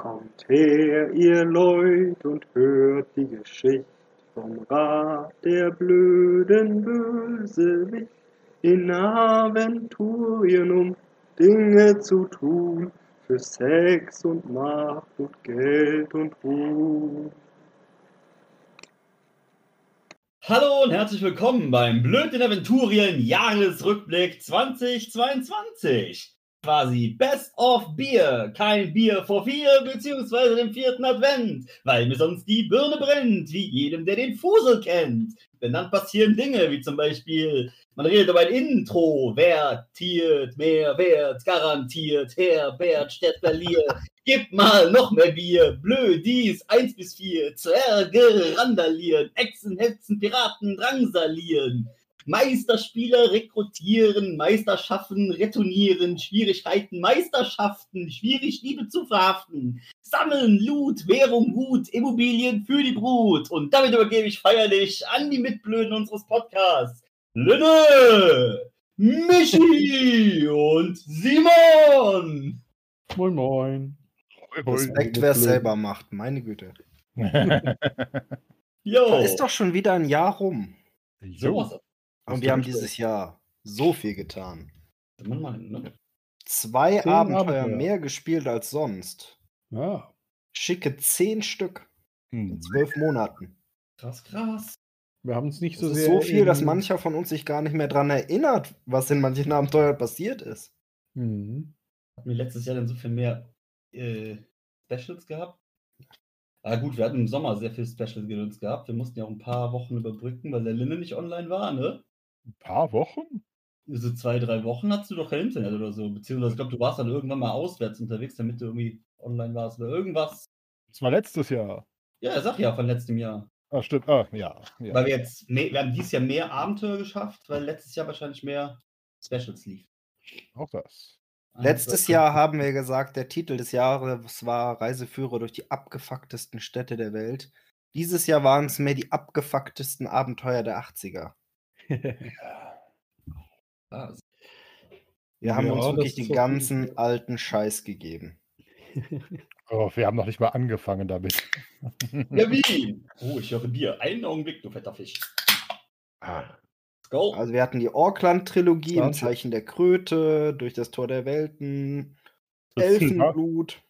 Kommt her, ihr Leut, und hört die Geschichte vom Rat der blöden Bösewicht in Aventurien, um Dinge zu tun für Sex und Macht und Geld und Ruhm. Hallo und herzlich willkommen beim Blöden Aventurien Jahresrückblick 2022 quasi Best of Bier. Kein Bier vor vier, beziehungsweise dem vierten Advent, weil mir sonst die Birne brennt, wie jedem, der den Fusel kennt. Denn dann passieren Dinge, wie zum Beispiel, man redet über ein Intro, wertiert, mehr Wert, garantiert, Herbert Städtberlier, gib mal noch mehr Bier, blödis, eins bis vier, Zwerge randalieren, Echsen, Hetzen, Piraten drangsalieren. Meisterspieler rekrutieren, Meisterschaften retournieren, Schwierigkeiten, Meisterschaften, schwierig Liebe zu verhaften, sammeln, Loot, Währung, Gut, Immobilien für die Brut. Und damit übergebe ich feierlich an die Mitblöden unseres Podcasts. Lünne, Michi und Simon. Moin, moin. Respekt, wer es selber macht, meine Güte. Jo. Da ist doch schon wieder ein Jahr rum. So, Und wir haben dieses Jahr so viel getan. man meinen, ne? Zwei Zehn Abenteuer Abenteuer. mehr gespielt als sonst. Ja. Schicke zehn Stück in zwölf Monaten. Krass, krass. Wir haben uns nicht Das so ist sehr. so viel, dass mancher von uns sich gar nicht mehr dran erinnert, was in manchen Abenteuern passiert ist. Mhm. Hatten wir letztes Jahr dann so viel mehr äh, Specials gehabt? Ah gut, wir hatten im Sommer sehr viel Special gedöns gehabt. Wir mussten ja auch ein paar Wochen überbrücken, weil der Linne nicht online war, ne? Ein paar Wochen? So zwei, drei Wochen hattest du doch kein Internet oder so. Beziehungsweise, ich glaube, du warst dann irgendwann mal auswärts unterwegs, damit du irgendwie online warst oder irgendwas. Das war letztes Jahr. Ja, sag ja, von letztem Jahr. Ah, stimmt. Ah, ja. ja. Weil wir jetzt, mehr, wir haben dieses Jahr mehr Abenteuer geschafft, weil letztes Jahr wahrscheinlich mehr Specials lief. Auch das. Letztes Jahr haben wir gesagt, der Titel des Jahres war Reiseführer durch die abgefucktesten Städte der Welt. Dieses Jahr waren es mehr die abgefucktesten Abenteuer der 80er. Ah, Wir haben Ja, uns wirklich den ganzen Fall. alten Scheiß gegeben. Oh, wir haben noch nicht mal angefangen damit. Ja, wie? Oh, ich höre Bier. Einen Augenblick, du fetter Fisch. Ah, Let's go. Also wir hatten die Orkland-Trilogie im 20. Zeichen der Kröte, durch das Tor der Welten, Das Elfenblut,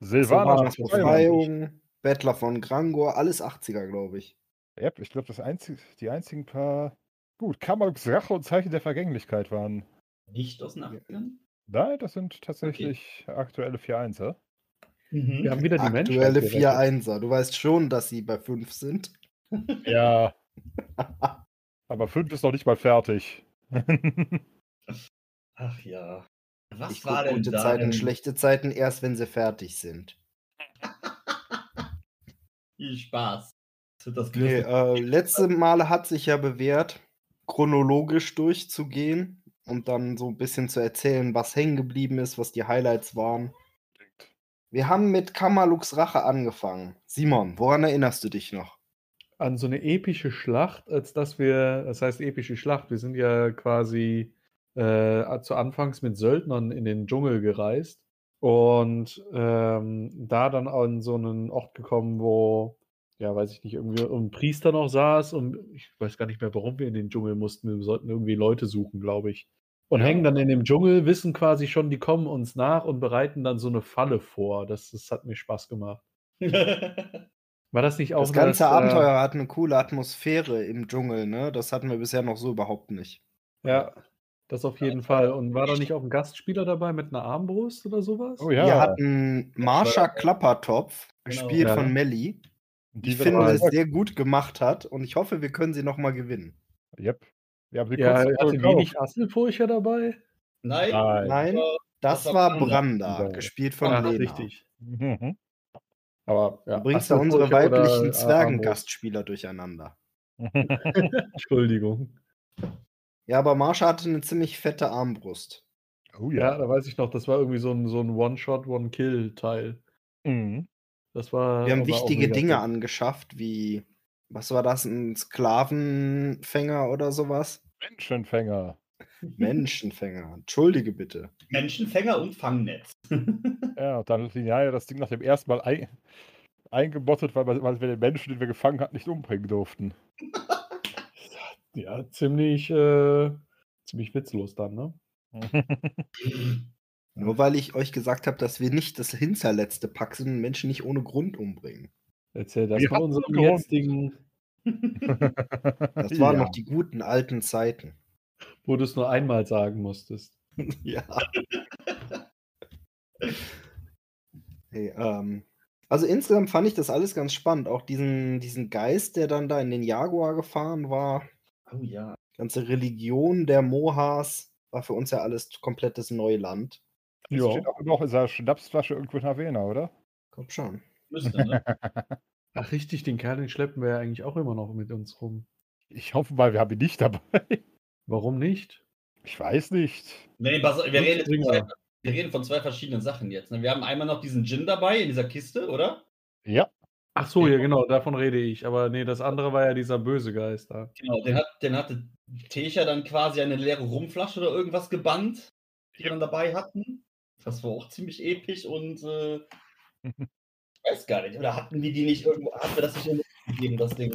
Silvanas Silvanas Befreiung, Bettler von Grangor, alles 80er, glaube ich. Ja, ich glaube, das einzig, die einzigen paar. Gut, Kammerks Rache und Zeichen der Vergänglichkeit waren. Nicht aus den 80ern? Nein, das sind tatsächlich aktuelle 4-1er. Mhm. Wir haben wieder die Menschheit Aktuelle gerettet. 4-1er. Du weißt schon, dass sie bei 5 sind. Ja. Aber 5 ist noch nicht mal fertig. Ach ja. Was ich war denn gute da Zeiten, denn? schlechte Zeiten erst, wenn sie fertig sind. Viel Spaß. Das Nee, äh, letzte Male hat sich ja bewährt, chronologisch durchzugehen und dann so ein bisschen zu erzählen, was hängen geblieben ist, was die Highlights waren. Wir haben mit Kamalux Rache angefangen. Simon, woran erinnerst du dich noch? An so eine epische Schlacht, als dass wir, das heißt epische Schlacht, wir sind ja quasi äh, zu Anfangs mit Söldnern in den Dschungel gereist und ähm, da dann an so einen Ort gekommen, wo, ja, weiß ich nicht, irgendwie ein Priester noch saß und ich weiß gar nicht mehr, warum wir in den Dschungel mussten. Wir sollten irgendwie Leute suchen, glaube ich. Und hängen dann in dem Dschungel, wissen quasi schon, die kommen uns nach und bereiten dann so eine Falle vor. Das, das hat mir Spaß gemacht. War das nicht auch Das ganze äh, Abenteuer hat eine coole Atmosphäre im Dschungel, ne? Das hatten wir bisher noch so überhaupt nicht. Ja, das auf jeden Fall. Und war da nicht auch ein Gastspieler dabei mit einer Armbrust oder sowas? Oh Wir ja. hatten Marsha Klappertopf, Genau. gespielt Ja. von Melli, die ich finde, es sehr gut gemacht hat und ich hoffe, wir können sie nochmal gewinnen. Yep. Wir haben sie Ja, hatte wenig Asselfurcher dabei? Nein. Nein. Nein, das das war Branda, Branda. gespielt von Ach, Lena. richtig. Mhm. Aber ja, Du bringst da unsere Asselfurche oder, weiblichen äh, Zwergengastspieler durcheinander. Entschuldigung. Ja, aber Marsha hatte eine ziemlich fette Armbrust. Oh Ja, ja. da weiß ich noch, das war irgendwie so ein, so ein One-Shot, One-Kill-Teil. Mhm. Das war. Wir haben wichtige Dinge fett. angeschafft, wie, was war das, ein Sklavenfänger oder sowas? Menschenfänger. Menschenfänger. Entschuldige bitte. Menschenfänger und Fangnetz. Ja, und dann linear das Ding nach dem ersten Mal ein, eingebottet, weil, wir- weil wir den Menschen, den wir gefangen hatten, nicht umbringen durften. Ja, ziemlich, äh, ziemlich witzlos dann, ne? Nur weil ich euch gesagt habe, dass wir nicht das hinterletzte Pack sind und Menschen nicht ohne Grund umbringen. Erzähl das Wir mal unserem jetzigen, Das waren Ja. noch die guten alten Zeiten. wo du es nur einmal sagen musstest. ja. Hey, ähm, also insgesamt fand ich das alles ganz spannend. Auch diesen, diesen Geist, der dann da in den Jaguar gefahren war. Oh ja. Ganze Religion der Mohas. War für uns ja alles komplettes Neuland. Das Ja. steht auch immer noch in seiner Schnapsflasche irgendwo in Havana, oder? Kommt schon. Müsste, ne? Ach richtig, den Kerl, den schleppen wir ja eigentlich auch immer noch mit uns rum. Ich hoffe mal, wir haben ihn nicht dabei. Warum nicht? Ich weiß nicht. nee, pass, wir, reden jetzt von zwei, Springer. wir reden von zwei verschiedenen Sachen jetzt. Ne? Wir haben einmal noch diesen Gin dabei in dieser Kiste, oder? Ja, Ach so, ja genau, davon rede ich. Aber nee, das andere war ja dieser böse Geist da. Genau, den, hat, den hatte Techa dann quasi eine leere Rumflasche oder irgendwas gebannt, die wir dann dabei hatten. Das war auch ziemlich episch und äh, ich weiß gar nicht. Oder hatten wir die nicht irgendwo, hatten wir das nicht irgendwo gegeben, das Ding?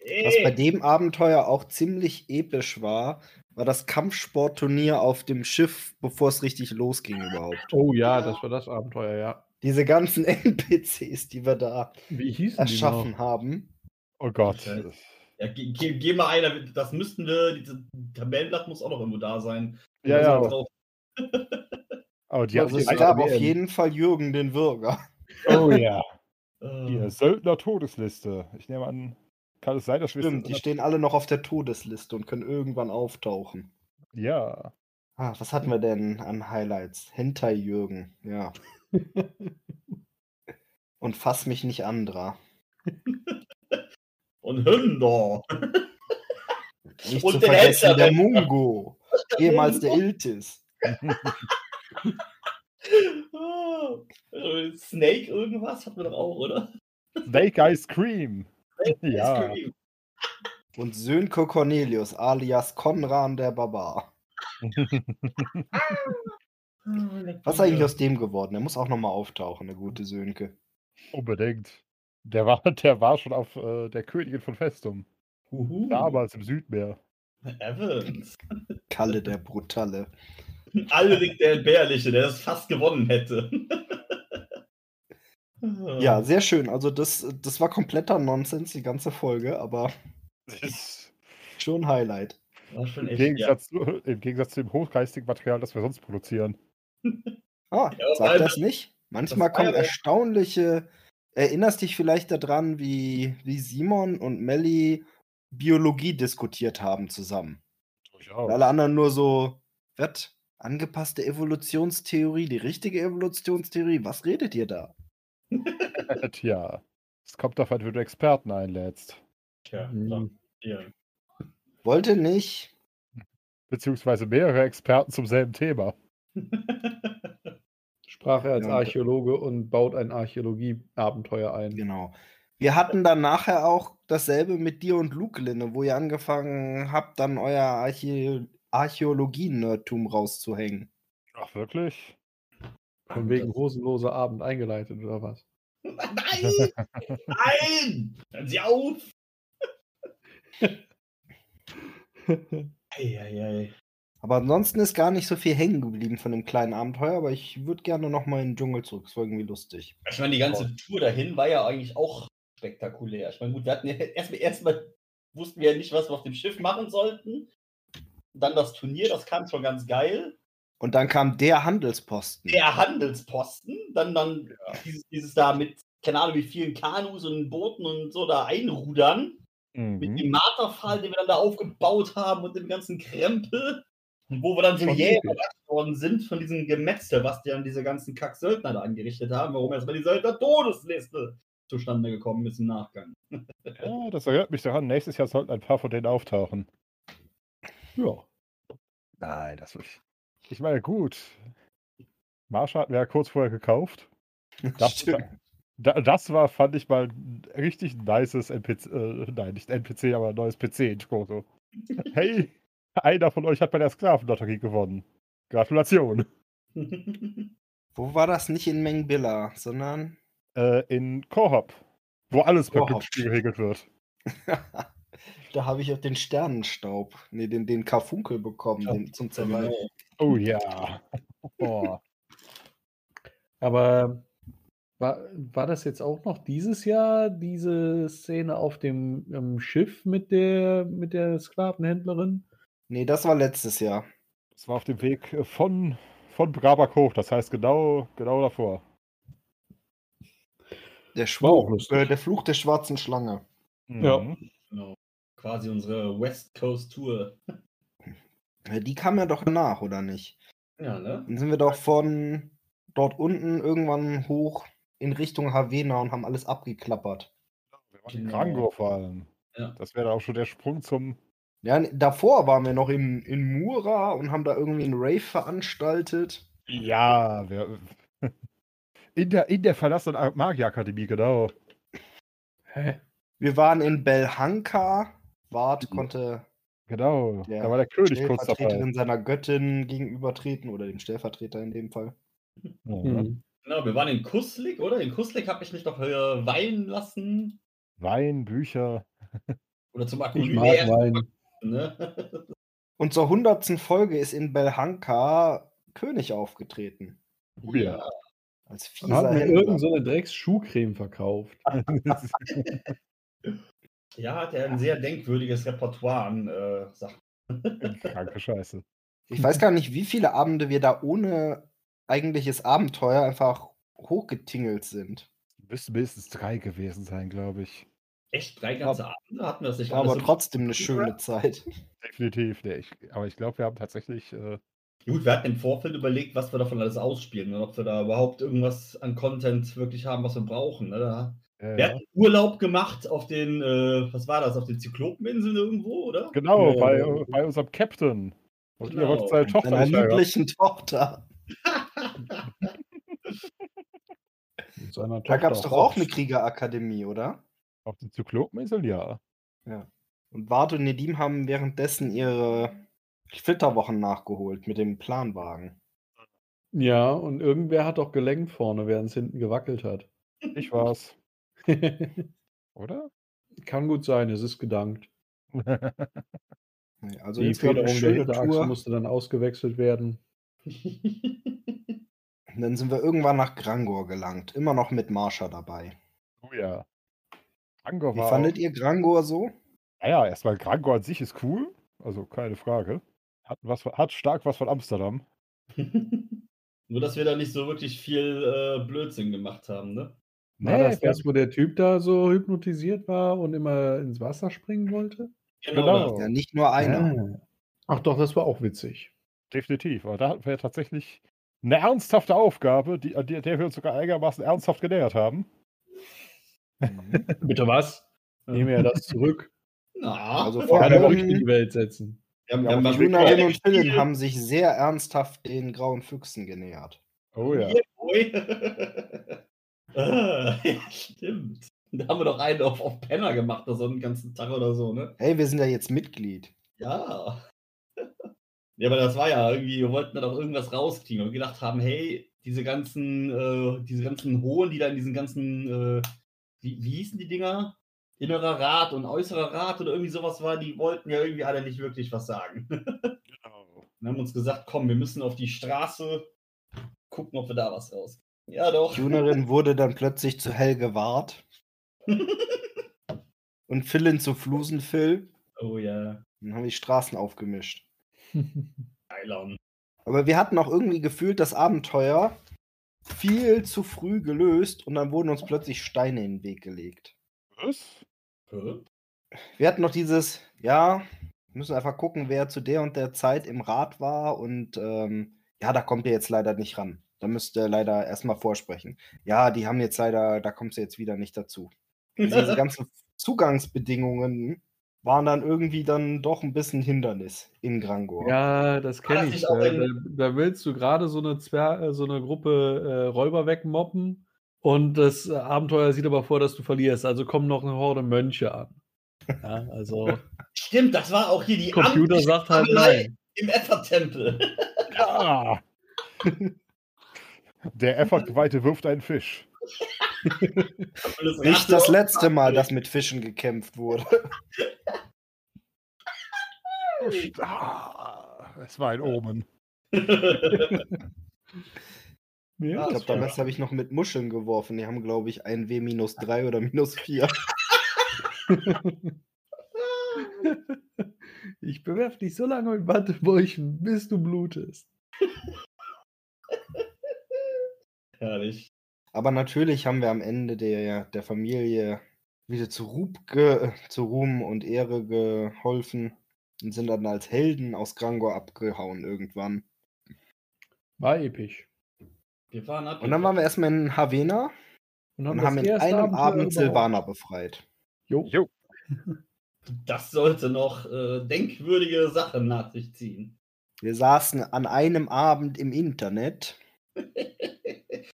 Was bei Ey, dem Abenteuer auch ziemlich episch war, war das Kampfsportturnier auf dem Schiff, bevor es richtig losging überhaupt. Oh ja, das war das Abenteuer, ja. Diese ganzen NPCs, die wir da erschaffen die haben. oh Gott. Ja, ge ge geh mal einer, das müssten wir, dieses Tabellenblatt muss auch noch irgendwo da sein. Ja, ja. drauf. Aber die Also es gab auf jeden Fall Jürgen den Würger. Oh ja. Äh, Hier, Söldner-Todesliste. Ich nehme an, kann es sein, dass wir Stimmt, die stehen alle noch auf der Todesliste und können irgendwann auftauchen. Ja. Ah, was hatten wir denn an Highlights? Hentai Jürgen, ja. Und fass mich nicht andra. Und Hünder. Nicht Und zu den vergessen Hälter der der- Mungo, ehemals der Iltis. Ah, Snake irgendwas hatten wir doch auch, oder? Snake Ice Cream. Ja. Ice Cream. Und Sönke Cornelius alias Konran der Barbar. Was ist eigentlich aus dem geworden? Der muss auch nochmal auftauchen, der gute Sönke. Unbedingt. Der war, der war schon auf äh, der Königin von Festum. Uhu. Damals im Südmeer. Evans. Kalle der Brutalle. Alrik der Entbehrliche, der das fast gewonnen hätte. Ja, sehr schön. Also das, das war kompletter Nonsens, die ganze Folge, aber Das ist schon Highlight. War schon Im echt, Gegensatz, zu, Im Gegensatz zu dem hochgeistigen Material, das wir sonst produzieren. Ah, Ja, sag das nicht. Manchmal das kommen ja- erstaunliche. Erinnerst dich vielleicht daran, wie, wie Simon und Melly Biologie diskutiert haben zusammen? Durchaus. Alle anderen nur so, was? Angepasste Evolutionstheorie, die richtige Evolutionstheorie? Was redet ihr da? Tja. Es kommt darauf an, wenn du Experten einlädst. Tja, Mhm. dann hier. Wollte nicht. Beziehungsweise mehrere Experten zum selben Thema. Sprach er als Ja, Archäologe und baut ein Archäologie-Abenteuer ein. Genau. Wir hatten dann nachher auch dasselbe mit dir und Luke, Linne, wo ihr angefangen habt, dann euer Archä Archäologie-Nerdtum rauszuhängen. Ach, wirklich? Von wegen rosenloser Abend eingeleitet oder was? Nein! Nein! Hören Sie auf! Eieiei. Aber ansonsten ist gar nicht so viel hängen geblieben von dem kleinen Abenteuer, aber ich würde gerne nochmal in den Dschungel zurück. Es war irgendwie lustig. Ich meine, die ganze Tour dahin war ja eigentlich auch spektakulär. Ich meine, gut, wir hatten ja erstmal, erstmal wussten wir ja nicht, was wir auf dem Schiff machen sollten. Dann das Turnier, das kam schon ganz geil. Und dann kam der Handelsposten. Der Handelsposten, dann, dann dieses, dieses da mit, keine Ahnung, wie vielen Kanus und Booten und so da einrudern. Mit Mhm. dem Marterpfahl, den wir dann da aufgebaut haben und dem ganzen Krempel. Und wo wir dann so jäh überrascht worden sind von diesem Gemetzel, was die dann diese ganzen Kack-Söldner da angerichtet haben, warum erstmal die Söldner-Todesliste zustande gekommen ist im Nachgang. Ja, das erinnert mich daran. Nächstes Jahr sollten ein paar von denen auftauchen. Ja. Nein, das will ich. Ich meine, gut. Marsha hatten wir ja kurz vorher gekauft. Das, da, das war, fand ich mal ein richtig nices NPC, äh, nein, nicht NPC, aber ein neues PC in Koto. Hey, Einer von euch hat bei der Sklavenlotterie gewonnen. Gratulation. Wo war das nicht in Mengbilla, sondern Äh, in Kohop, wo alles per. Glücksspiel geregelt wird. Da habe ich auch den Sternenstaub, nee, den, den Karfunkel bekommen, den zum Zerreißen. Oh ja. Oh. Aber war, war das jetzt auch noch dieses Jahr, diese Szene auf dem ähm, Schiff mit der, mit der Sklavenhändlerin? Nee, das war letztes Jahr. Das war auf dem Weg äh, von, von Brabak hoch, das heißt genau, genau davor. Der, Schwur, äh, der Fluch der schwarzen Schlange. Ja. Mhm. genau. Quasi unsere West Coast Tour. Ja, Die kam ja doch nach, oder nicht? Ja, ne? Dann sind wir doch von dort unten irgendwann hoch in Richtung Havena und haben alles abgeklappert. Wir waren in Genau. Krango vor allem. Ja. Das wäre auch schon der Sprung zum. Ja, davor waren wir noch in, in Mura und haben da irgendwie einen Rave veranstaltet. Ja, wir, in, der, in der verlassenen Magierakademie, genau. Hä? Wir waren in Belhanka. Wart konnte Genau. Der da war der König kurz dabei. Stellvertreterin seiner Göttin gegenübertreten oder dem Stellvertreter in dem Fall. Mhm. Hm. Genau, wir waren in Kuslik, oder? In Kuslik habe ich mich doch äh, weinen lassen. Wein, Bücher. Oder zum Wein. Ne? Und zur hundertsten Folge ist in Belhanka König aufgetreten. Oh ja. Als Und fieser hat mir Händler. irgend so eine Drecks-Schuhcreme verkauft. Ja, hat er ein sehr denkwürdiges Repertoire an äh, Sachen. Kranke Scheiße. Ich weiß gar nicht, wie viele Abende wir da ohne eigentliches Abenteuer einfach hochgetingelt sind. Müssten mindestens drei gewesen sein, glaube ich. Echt drei ganze Abende hatten wir das nicht War aber so- trotzdem eine schöne Zeit. Definitiv. Nee, ich, aber ich glaube, wir haben tatsächlich. Äh, Gut, wir hatten im Vorfeld überlegt, was wir davon alles ausspielen und ob wir da überhaupt irgendwas an Content wirklich haben, was wir brauchen. Ne? Da, äh, Wir hatten Urlaub gemacht auf den, äh, was war das, auf den Zyklopeninseln irgendwo, oder? Genau, Ja, bei, ja. bei unserem Captain. Und Genau. wolltet seine Tochter Seiner lieblichen Tochter. Seiner Da gab es Tochter doch auch eine Kriegerakademie, oder? Auf den Zyklopeninseln, ja. Und Wart und Nedim haben währenddessen ihre Flitterwochen nachgeholt mit dem Planwagen. Ja, und irgendwer hat doch gelenkt vorne, während es hinten gewackelt hat. Ich war's. Oder? Kann gut sein, es ist gedankt. Nee, Also Die Federung der Hinterachse musste dann ausgewechselt werden. Und dann sind wir irgendwann nach Grangor gelangt. Immer noch mit Marsha dabei. oh ja. Grangor Wie war. fandet ihr Grangor so? Naja, erstmal Grangor an sich ist cool. Also keine Frage. Hat, was, hat stark was von Amsterdam. Nur, dass wir da nicht so wirklich viel äh, Blödsinn gemacht haben, ne? War Nee, das wir das, wo der Typ da so hypnotisiert war und immer ins Wasser springen wollte? Genau. das. Ja, nicht nur einer. Ah. Ach doch, das war auch witzig. Definitiv. Aber da hatten wir tatsächlich eine ernsthafte Aufgabe, die, an der, wir uns sogar einigermaßen ernsthaft genähert haben. Mhm. Bitte was? Nehme ja das zurück. Na, Also wir vor Keine allem- Gerüchte in die Welt setzen. haben, Ja, wir haben aber mal Junarin und. Philin haben sich sehr ernsthaft den grauen Füchsen genähert. Oh ja. Ah, ja, stimmt. Da haben wir doch einen auf, auf Penner gemacht, da so einen ganzen Tag oder so, ne? Hey, wir sind ja jetzt Mitglied. Ja. Ja, aber das war ja irgendwie, wir wollten da doch irgendwas rauskriegen und wir gedacht haben, hey, diese ganzen, äh, diese ganzen Hohen, die da in diesen ganzen, äh, wie, wie hießen die Dinger? Innerer Rat und äußerer Rat oder irgendwie sowas war, die wollten ja irgendwie alle nicht wirklich was sagen. Genau. Und haben uns gesagt, komm, wir müssen auf die Straße gucken, ob wir da was raus. Ja, doch. Junerin wurde dann plötzlich zu Helge Wart und Philin zu Flusenphil. Oh ja, Dann haben wir die Straßen aufgemischt. Eilon. Aber wir hatten auch irgendwie gefühlt das Abenteuer viel zu früh gelöst und dann wurden uns plötzlich Steine in den Weg gelegt. Was? Hä? Wir hatten noch dieses, ja, wir müssen einfach gucken, wer zu der und der Zeit im Rat war und ähm, ja, da kommt ihr jetzt leider nicht ran. Da müsst ihr leider erstmal vorsprechen. Ja, die haben jetzt leider, da kommst du jetzt wieder nicht dazu. Diese ganzen Zugangsbedingungen waren dann irgendwie dann doch ein bisschen Hindernis in Grangor. Ja, das kenne ich. Da, da, da willst du gerade so eine Zwer äh, so eine Gruppe äh, Räuber wegmoppen und das äh, Abenteuer sieht aber vor, dass du verlierst. Also kommen noch eine Horde Mönche an. Ja, also Stimmt, das war auch hier die Computer amtliche sagt halt nein. im Effer-Tempel. Ja! Der Effortgeweihte wirft einen Fisch. Nicht das letzte Mal, dass mit Fischen gekämpft wurde. Ah, es war ein Omen. Ja, Ich glaube, damals habe ich noch mit Muscheln geworfen. Die haben, glaube ich, ein W minus 3 oder minus 4. ich bewerfe dich so lange mit Wattebäuchen, bis du blutest. Herrlich. Aber natürlich haben wir am Ende der, der Familie wieder zu, Ruhm ge, zu Ruhm und Ehre geholfen und sind dann als Helden aus Grangor abgehauen irgendwann. War episch. Wir waren ab. Und dann waren wir erstmal in Havena und haben in einem Abend Silvana befreit. Jo. Jo. Das sollte noch äh, denkwürdige Sachen nach sich ziehen. Wir saßen an einem Abend im Internet.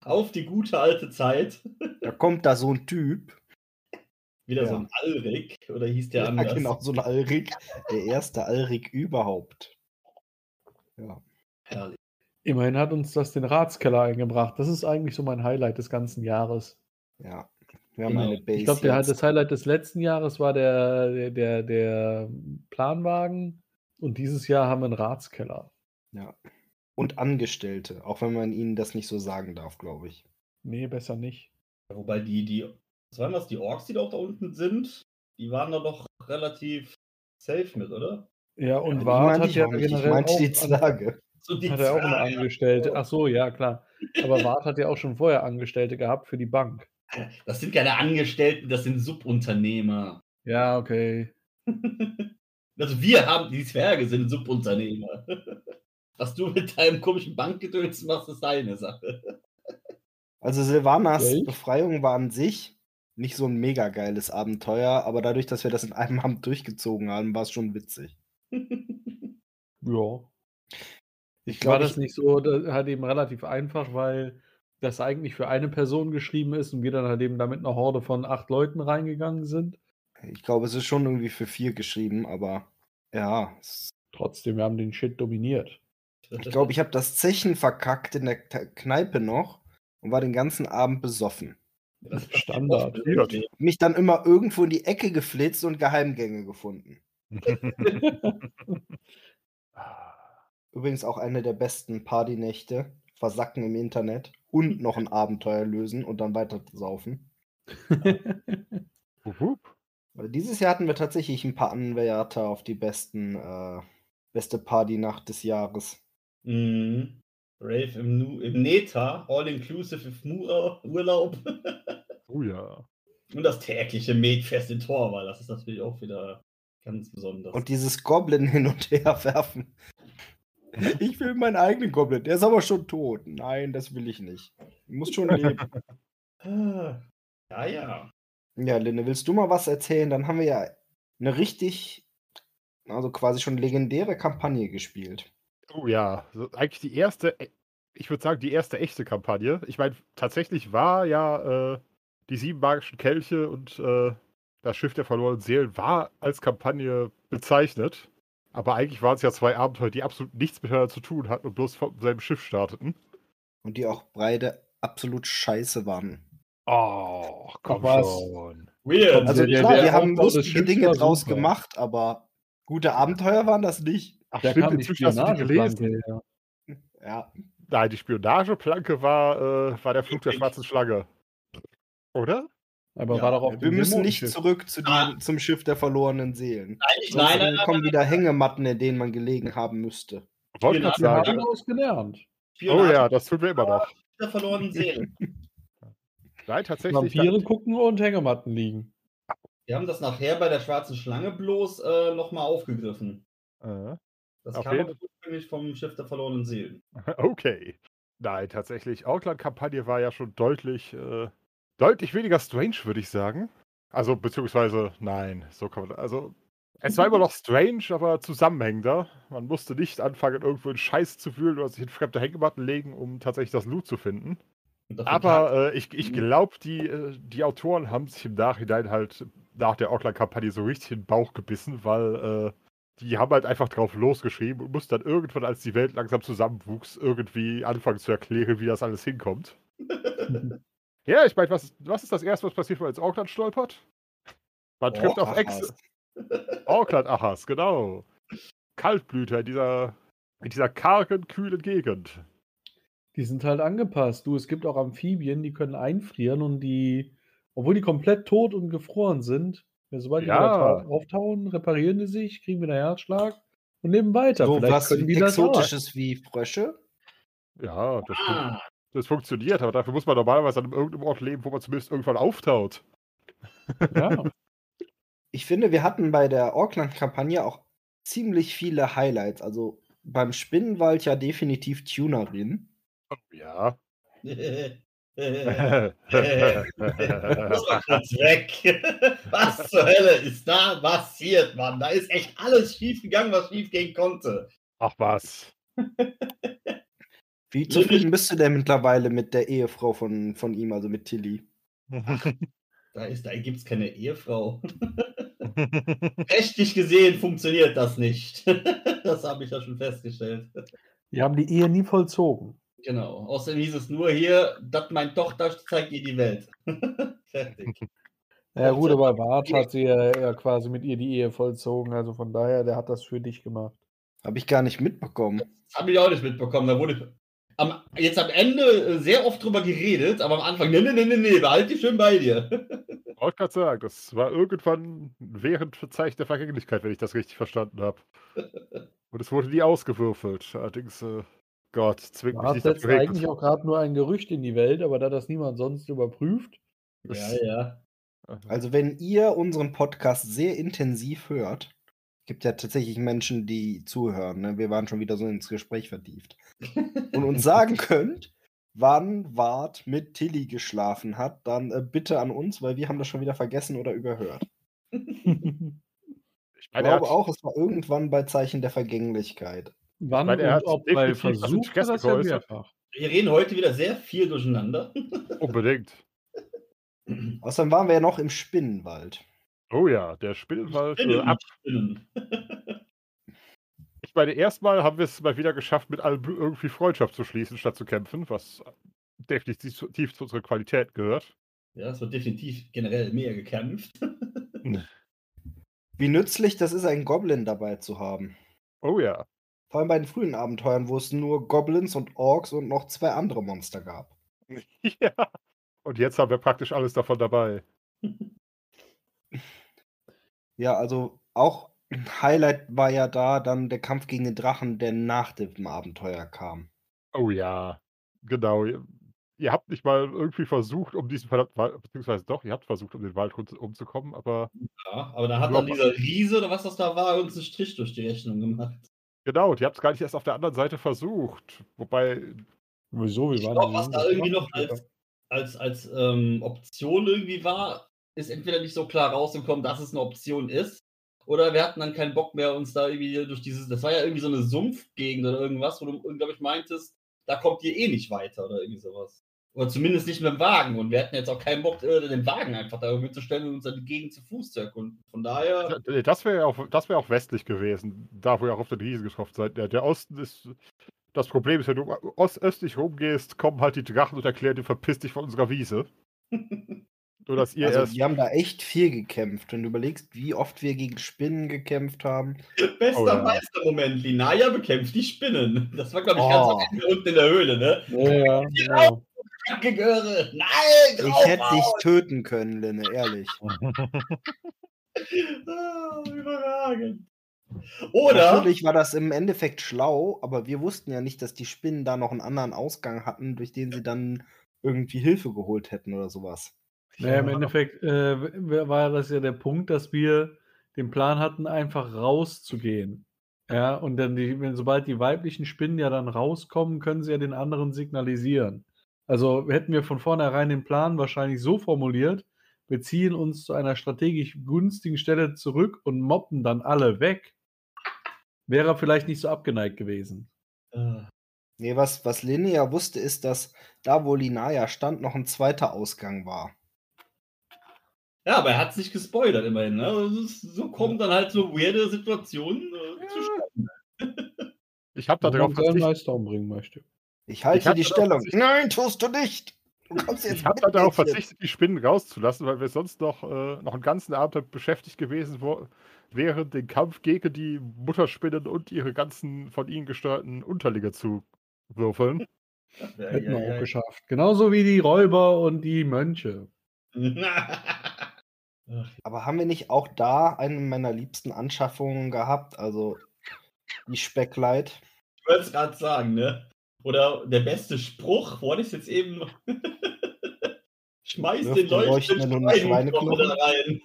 Auf die gute alte Zeit. Da kommt da so ein Typ. Wieder Ja. so ein Alrik, oder hieß der Ja, anders? genau, so ein Alrik. Der erste Alrik überhaupt. Ja. Herrlich. Immerhin hat uns das den Ratskeller eingebracht. Das ist eigentlich so mein Highlight des ganzen Jahres. Ja. Wir haben Genau. eine Base. Ich glaube, das Highlight des letzten Jahres war der, der, der, der Planwagen und dieses Jahr haben wir einen Ratskeller. Ja. Und Angestellte, auch wenn man ihnen das nicht so sagen darf, glaube ich. Nee, besser nicht. Wobei die, die, was waren das, die Orks, die doch da unten sind, die waren da doch relativ safe mit, oder? Ja, und Wart meinte hat ja ich generell meinte die Zwerge. So die hat er auch eine. Angestellte. Ach so, ja, klar. Aber Wart hat ja auch schon vorher Angestellte gehabt für die Bank. Das sind keine Angestellten, das sind Subunternehmer. Ja, okay. Also wir haben, die Zwerge sind Subunternehmer. Was du mit deinem komischen Bankgedöns machst, ist deine Sache. Also Silvanas Welch? Befreiung war an sich nicht so ein mega geiles Abenteuer, aber dadurch, dass wir das in einem Abend durchgezogen haben, war es schon witzig. Ja. Ich War glaube, das nicht so, da- halt eben relativ einfach, weil das eigentlich für eine Person geschrieben ist und wir dann halt eben damit eine Horde von acht Leuten reingegangen sind. ich glaube, es ist schon irgendwie für vier geschrieben, aber ja, es- Trotzdem, wir haben den Shit dominiert. Ich glaube, ich habe das Zechen verkackt in der K- Kneipe noch und war den ganzen Abend besoffen. Das ist Standard. Standard. Mich dann immer irgendwo in die Ecke geflitzt und Geheimgänge gefunden. Übrigens auch eine der besten Partynächte. Versacken im Internet und noch ein Abenteuer lösen und dann weiter saufen. Dieses Jahr hatten wir tatsächlich ein paar Anwärter auf die besten, äh, beste Partynacht des Jahres. Mhm. Rave im, Nu im Neta, All-Inclusive Ur- Urlaub Oh ja. und das tägliche Metfest in Torwall. Das ist natürlich auch wieder ganz besonders. Und dieses Goblin hin und her werfen. Ich will meinen eigenen Goblin. Der ist aber schon tot. Nein, das will ich nicht. Ich muss schon leben. Ah, ja, ja. Ja, Linne, willst du mal was erzählen? Dann haben wir ja eine richtig, also quasi schon legendäre Kampagne gespielt. Oh ja. So, eigentlich die erste, e- ich würde sagen, die erste echte Kampagne. Ich meine, tatsächlich war ja äh, die sieben magischen Kelche und äh, das Schiff der verlorenen Seelen war als Kampagne bezeichnet. Aber eigentlich waren es ja zwei Abenteuer, die absolut nichts miteinander zu tun hatten und bloß vom selben Schiff starteten. Und die auch beide absolut scheiße waren. Oh, komm was? schon. Weird. Also der- klar, wir haben lustige Dinge draus super. gemacht, aber gute Abenteuer waren das nicht. Ach, Da stimmt, inzwischen hast du die gelesen. Her. Ja, Nein, die Spionageplanke war, äh, war der Flug der schwarzen Schlange. Oder? Aber Ja, war doch auf wir müssen nicht zurück zu Ah. zum Schiff der verlorenen Seelen. Nein, nein, nein, nein, kommen nein, wieder Hängematten, in denen man gelegen haben müsste. Wollte haben sagen. daraus gelernt. Oh Spionage ja, das tun wir immer noch. der verlorenen Seelen. Nein, tatsächlich. Vampire gucken und Hängematten liegen. Wir haben das nachher bei der schwarzen Schlange bloß äh, nochmal aufgegriffen. Äh, Das Auf kam jeden- aber ursprünglich vom Schiff der verlorenen Seelen. okay. Nein, tatsächlich. Auckland-Kampagne war ja schon deutlich, äh, deutlich weniger strange, würde ich sagen. Also, beziehungsweise, nein, so kann man. Also, es war immer noch strange, aber zusammenhängender. Man musste nicht anfangen, irgendwo in Scheiß zu wühlen oder sich in fremde Hängematten legen, um tatsächlich das Loot zu finden. Aber äh, ich, ich glaube, die, äh, die Autoren haben sich im Nachhinein halt nach der Auckland-Kampagne so richtig in den Bauch gebissen, weil äh, die haben halt einfach drauf losgeschrieben und mussten dann irgendwann, als die Welt langsam zusammenwuchs, irgendwie anfangen zu erklären, wie das alles hinkommt. ja, ich meine, was, was ist das Erste, was passiert, wenn man ins Auckland stolpert? Man trifft auf Ex. Auckland-Achas, genau. Kaltblüter in dieser, in dieser kargen, kühlen Gegend. Die sind halt angepasst. Du, es gibt auch Amphibien, die können einfrieren und die, obwohl die komplett tot und gefroren sind, sobald Ja. die auftauen, reparieren die sich, kriegen wieder Herzschlag und leben weiter. So Vielleicht was können die das auch. Exotisches wie Frösche. Ja, das, fun Ah, das funktioniert, aber dafür muss man normalerweise an irgendeinem Ort leben, wo man zumindest irgendwann auftaut. Ja. Ich finde, wir hatten bei der Auckland-Kampagne auch ziemlich viele Highlights. Also beim Spinnenwald ja definitiv Tunerin. Ja. Muss mal kurz weg. Was zur Hölle ist da passiert, Mann? Da ist echt alles schief gegangen, was schief gehen konnte. Ach was. Wie zufrieden bist du denn mittlerweile mit der Ehefrau von, von ihm, also mit Tilly? Da, ist- da gibt es keine Ehefrau. Rechtlich gesehen funktioniert das nicht. Das habe ich ja schon festgestellt. Die haben die Ehe nie vollzogen. Genau. Außerdem hieß es nur hier, dass meine Tochter zeigt ihr die Welt. Fertig. Ja gut, aber Bart hat sie ja, ja quasi mit ihr die Ehe vollzogen, also von daher, der hat das für dich gemacht. Habe ich gar nicht mitbekommen. Das habe ich auch nicht mitbekommen. Da wurde am, jetzt am Ende äh, sehr oft drüber geredet, aber am Anfang, nee, nee, nee, nee, nee, behalt die schön bei dir. Ich wollte gerade sagen, das war irgendwann während Zeichen der Vergänglichkeit, wenn ich das richtig verstanden habe. Und es wurde nie ausgewürfelt. Allerdings, äh, Gott, zwingt mich nicht dazu eigentlich auch gerade nur ein Gerücht in die Welt, aber da das niemand sonst überprüft, Ja, ja. Also wenn ihr unseren Podcast sehr intensiv hört, gibt ja tatsächlich Menschen, die zuhören. Ne? Wir waren schon wieder so ins Gespräch vertieft. Und uns sagen könnt, wann Wart mit Tilly geschlafen hat, dann äh, bitte an uns, weil wir haben das schon wieder vergessen oder überhört. Ich glaube hat, auch, es war irgendwann bei Zeichen der Vergänglichkeit. Wann meine, er und hat ob, weil versucht er das ja mehrfach. Wir reden heute wieder sehr viel durcheinander. unbedingt. Außerdem waren wir ja noch im Spinnenwald. Oh ja, der Spinnenwald. Spinnen, ab. Spinnen. Ich meine, erstmal haben wir es mal wieder geschafft, mit allem irgendwie Freundschaft zu schließen, statt zu kämpfen, was definitiv zu- tief zu unserer Qualität gehört. Ja, es wird definitiv generell mehr gekämpft. Wie nützlich das ist, einen Goblin dabei zu haben. Oh ja. Vor allem bei den frühen Abenteuern, wo es nur Goblins und Orks und noch zwei andere Monster gab. ja. Und jetzt haben wir praktisch alles davon dabei. Ja, also auch ein Highlight war ja da dann der Kampf gegen den Drachen, der nach dem Abenteuer kam. Oh ja, genau. Ihr, ihr habt nicht mal irgendwie versucht, um diesen verdammten Wald, beziehungsweise doch, ihr habt versucht, um den Wald umzukommen, aber Ja, aber dann hat dann dieser Riese oder was das da war, irgendeinen Strich durch die Rechnung gemacht. Genau, ihr habt es gar nicht erst auf der anderen Seite versucht. Wobei, Wieso? Wir Ich glaube, was da irgendwie noch als, als, als ähm, Option irgendwie war, ist entweder nicht so klar rausgekommen, dass es eine Option ist, oder wir hatten dann keinen Bock mehr, uns da irgendwie durch dieses, das war ja irgendwie so eine Sumpfgegend oder irgendwas, wo du, glaube ich, meintest, da kommt ihr eh nicht weiter oder irgendwie sowas. Oder zumindest nicht mit dem Wagen. Und wir hatten jetzt auch keinen Bock, äh, den Wagen einfach da irgendwie zu stellen und uns dann die Gegend zu Fuß zu erkunden. Von daher, das wäre ja auch, das wäre auch westlich gewesen, da wo ihr auch auf den Riesen getroffen seid. Der, der Osten ist, das Problem ist, wenn du ostöstlich rumgehst, kommen halt die Drachen und erklären dir, verpiss dich von unserer Wiese. Nur, dass ihr Also erst, wir haben da echt viel gekämpft. Wenn du überlegst, wie oft wir gegen Spinnen gekämpft haben. bester Oh ja. Meistermoment, Linaya bekämpft die Spinnen. Das war, glaube ich, Oh. ganz am Ende unten in der Höhle, ne? Ja, ja, genau. Kacke Göre. Nein, Ich hätte dich töten können, Linne, ehrlich. Ah, überragend. Oder, Natürlich war das im Endeffekt schlau, aber wir wussten ja nicht, dass die Spinnen da noch einen anderen Ausgang hatten, durch den sie dann irgendwie Hilfe geholt hätten oder sowas. Naja, im Endeffekt äh, war das ja der Punkt, dass wir den Plan hatten, einfach rauszugehen. Ja, und dann, die, wenn, sobald die weiblichen Spinnen ja dann rauskommen, können sie ja den anderen signalisieren. Also hätten wir von vornherein den Plan wahrscheinlich so formuliert, wir ziehen uns zu einer strategisch günstigen Stelle zurück und moppen dann alle weg, wäre er vielleicht nicht so abgeneigt gewesen. Äh, Nee, was, was Linnea wusste, ist, dass da, wo Linaya stand, noch ein zweiter Ausgang war. Ja, aber er hat sich gespoilert immerhin. Ne? Also ist- so kommen dann halt so weirde Situationen äh, zustande. Ich habe da seinen verzichtet. Meister umbringen möchte. Ich halte Ich die auch Stellung. verzichtet. Nein, tust du nicht. Du kommst jetzt Ich habe mit, da darauf Mädchen. verzichtet, die Spinnen rauszulassen, weil wir sonst noch, äh, noch einen ganzen Abend beschäftigt gewesen wären, den Kampf gegen die Mutterspinnen und ihre ganzen von ihnen gesteuerten Unterlinge zu würfeln. Ja, Hätten wir ja, auch ja. geschafft. Genauso wie die Räuber und die Mönche. Aber haben wir nicht auch da eine meiner liebsten Anschaffungen gehabt? Also die Speckleit. Ich wollte es gerade sagen, ne? Oder der beste Spruch, wo ich jetzt eben. Schmeiß Wirf den leuchtenden Schweineknochen rein.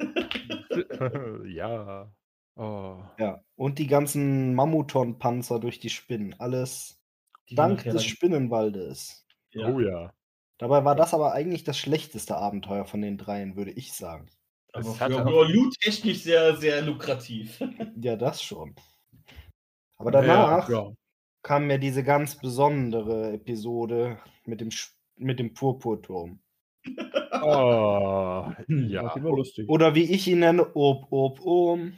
ja. Oh. Ja. Und die ganzen Mammuton-Panzer durch die Spinnen. Alles dank nachher des Spinnenwaldes. Ja. oh ja. Dabei war das aber eigentlich das schlechteste Abenteuer von den dreien, würde ich sagen. Aber Es für loot-technisch sehr, sehr lukrativ. Ja, das schon. Aber Ja, danach Ja. Kam ja diese ganz besondere Episode mit dem, mit dem Purpurturm. Oh, ja. Immer lustig. Oder wie ich ihn nenne, Ob, Ob, Om.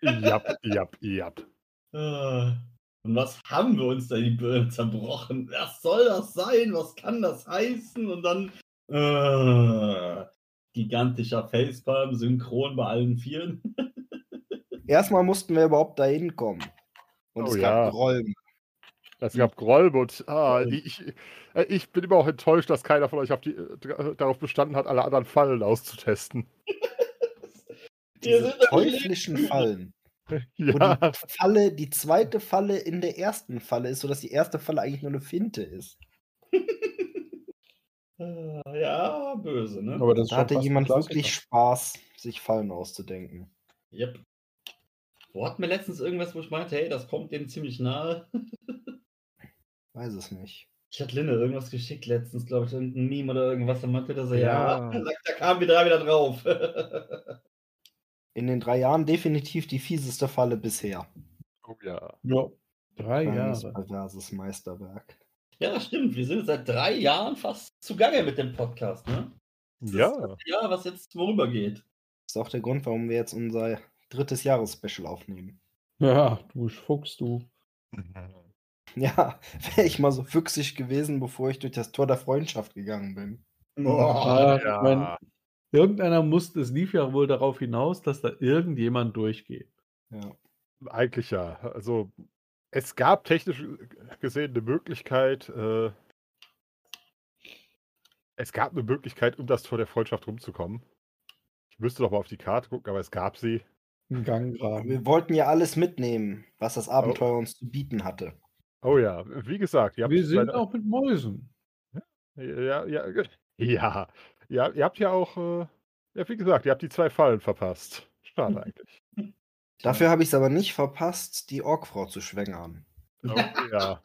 Jap, jap, jap. Äh, Und was haben wir uns da die Birne zerbrochen? Was soll das sein? Was kann das heißen? Und dann äh, gigantischer Facepalm, synchron bei allen Vieren. Erstmal mussten wir überhaupt dahin kommen. Und Oh es ja. gab Rollen. Es gab Grollmut. Ah, ich, äh, ich bin immer auch enttäuscht, dass keiner von euch auf die, äh, dra- darauf bestanden hat, alle anderen Fallen auszutesten. Diese teuflischen Fallen. Wo Ja, die Falle, die zweite Falle in der ersten Falle ist, sodass die erste Falle eigentlich nur eine Finte ist. Äh, ja, böse, ne? Aber Da hatte jemand wirklich Spaß, sich Fallen auszudenken. Yep. Wo hatten wir letztens irgendwas, wo ich meinte, hey, das kommt denen ziemlich nahe? Weiß es nicht. Ich hatte Linne irgendwas geschickt letztens, glaube ich, irgendein Meme oder irgendwas. Da meinte er so, ja, Ja. da kamen wir drei wieder drauf. In den drei Jahren definitiv die fieseste Falle bisher. oh ja. Ja. Drei Kleines Jahre. perverses Meisterwerk. ja, das stimmt. Wir sind seit drei Jahren fast zugange mit dem Podcast, ne? Das Ja. Jahr, was jetzt vorübergeht. Das ist auch der Grund, warum wir jetzt unser drittes Jahresspecial aufnehmen. Ja, du Fuchs, du. Ja, wäre ich mal so füchsig gewesen, bevor ich durch das Tor der Freundschaft gegangen bin. Ah, ja. ich mein, irgendeiner musste, es lief ja wohl darauf hinaus, dass da irgendjemand durchgeht. Ja. Eigentlich ja. Also, es gab technisch gesehen eine Möglichkeit, äh, es gab eine Möglichkeit, um das Tor der Freundschaft rumzukommen. Ich müsste doch mal auf die Karte gucken, aber es gab sie. Ein Ganggraben. Wir wollten ja alles mitnehmen, was das Abenteuer uns zu bieten hatte. Oh ja, wie gesagt, ihr habt Wir sind leider- auch mit Mäusen. Ja, ja, ge- ja. Ja, ihr habt ja auch, äh, ja, wie gesagt, ihr habt die zwei Fallen verpasst. Schade eigentlich. Dafür habe ich es aber nicht verpasst, die Orkfrau zu schwängern. Oh, ja,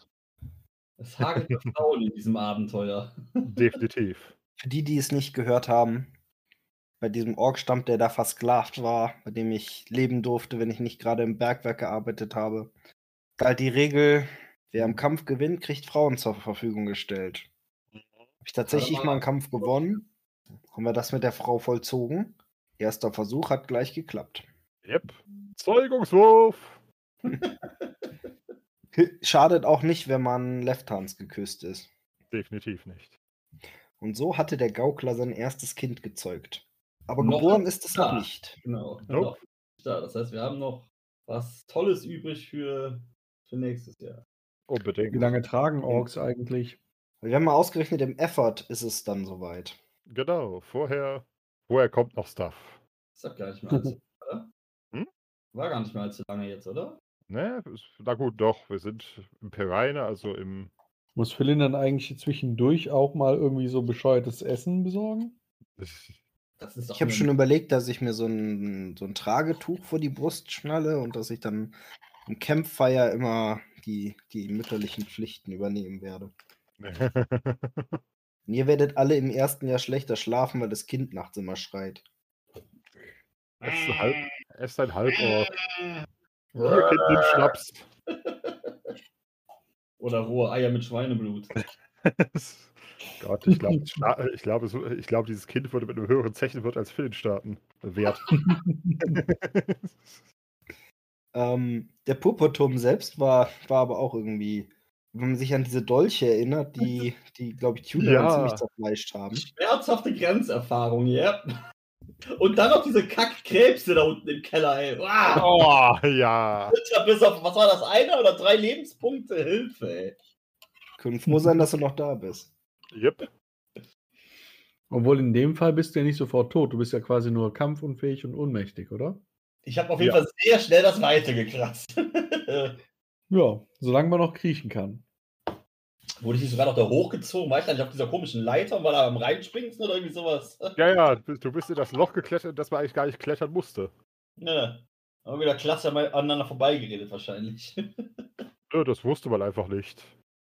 Es hagelt Frauen in diesem Abenteuer. definitiv. Für die, die es nicht gehört haben, bei diesem Orkstamm, der da versklavt war, bei dem ich leben durfte, wenn ich nicht gerade im Bergwerk gearbeitet habe, galt die Regel, wer im Kampf gewinnt, kriegt Frauen zur Verfügung gestellt. Habe ich tatsächlich mal einen Kampf gewonnen, haben wir das mit der Frau vollzogen. Erster Versuch hat gleich geklappt. Yep. Zeugungswurf. Schadet auch nicht, wenn man Left-Hands geküsst ist. Definitiv nicht. Und so hatte der Gaukler sein erstes Kind gezeugt. Aber Noch geboren ist es noch da. nicht. Genau. Nope. Ja, das heißt, wir haben noch was Tolles übrig für, für nächstes Jahr. Unbedingt. Wie lange tragen Orks eigentlich? Wir haben mal ausgerechnet, im Effort ist es dann soweit. Genau. Vorher, vorher kommt noch Stuff. Ist doch gar nicht mehr allzu oder? Hm? War gar nicht mehr allzu lange jetzt, oder? Ne? ist- Na gut, doch. Wir sind im Pereine, also im. Muss Philin dann eigentlich zwischendurch auch mal irgendwie so bescheuertes Essen besorgen? Das Ich habe schon überlegt, dass ich mir so ein, so ein Tragetuch vor die Brust schnalle und dass ich dann im Campfire immer die, die mütterlichen Pflichten übernehmen werde. Und ihr werdet alle im ersten Jahr schlechter schlafen, weil das Kind nachts immer schreit. Es ist ein, Halb, es ist ein Halborg. Ihr Kind nimmt Schnaps. Oder rohe Eier mit Schweineblut. Gott, ich glaube, ich glaube, so, ich glaube, dieses Kind würde mit einem höheren Zechenwert als Finn starten. Wert. Ähm, der Purpurturm selbst war, war aber auch irgendwie, wenn man sich an diese Dolche erinnert, die, die glaube ich, Tuner Ja. ziemlich zerfleischt haben. Schmerzhafte Grenzerfahrung, ja. Und dann noch diese Kackkrebse da unten im Keller, ey. Wow. Oh, ja. Bis auf, was war das, einer oder drei Lebenspunkte? Hilfe, ey. Können froh sein, dass du noch da bist. Yep. Obwohl in dem Fall bist du ja nicht sofort tot. Du bist ja quasi nur kampfunfähig und ohnmächtig, oder? Ich habe auf jeden Ja. Fall sehr schnell das Weite gekratzt. Ja, solange man noch kriechen kann. Wurde ich nicht sogar noch da hochgezogen? War ich da nicht auf dieser komischen Leiter und war da am Reinspringen oder irgendwie sowas? Ja, ja, du bist- in das Loch geklettert, das man eigentlich gar nicht klettern musste. Ja. Haben wieder klasse mal aneinander vorbeigeredet wahrscheinlich. Ja, das wusste man einfach nicht.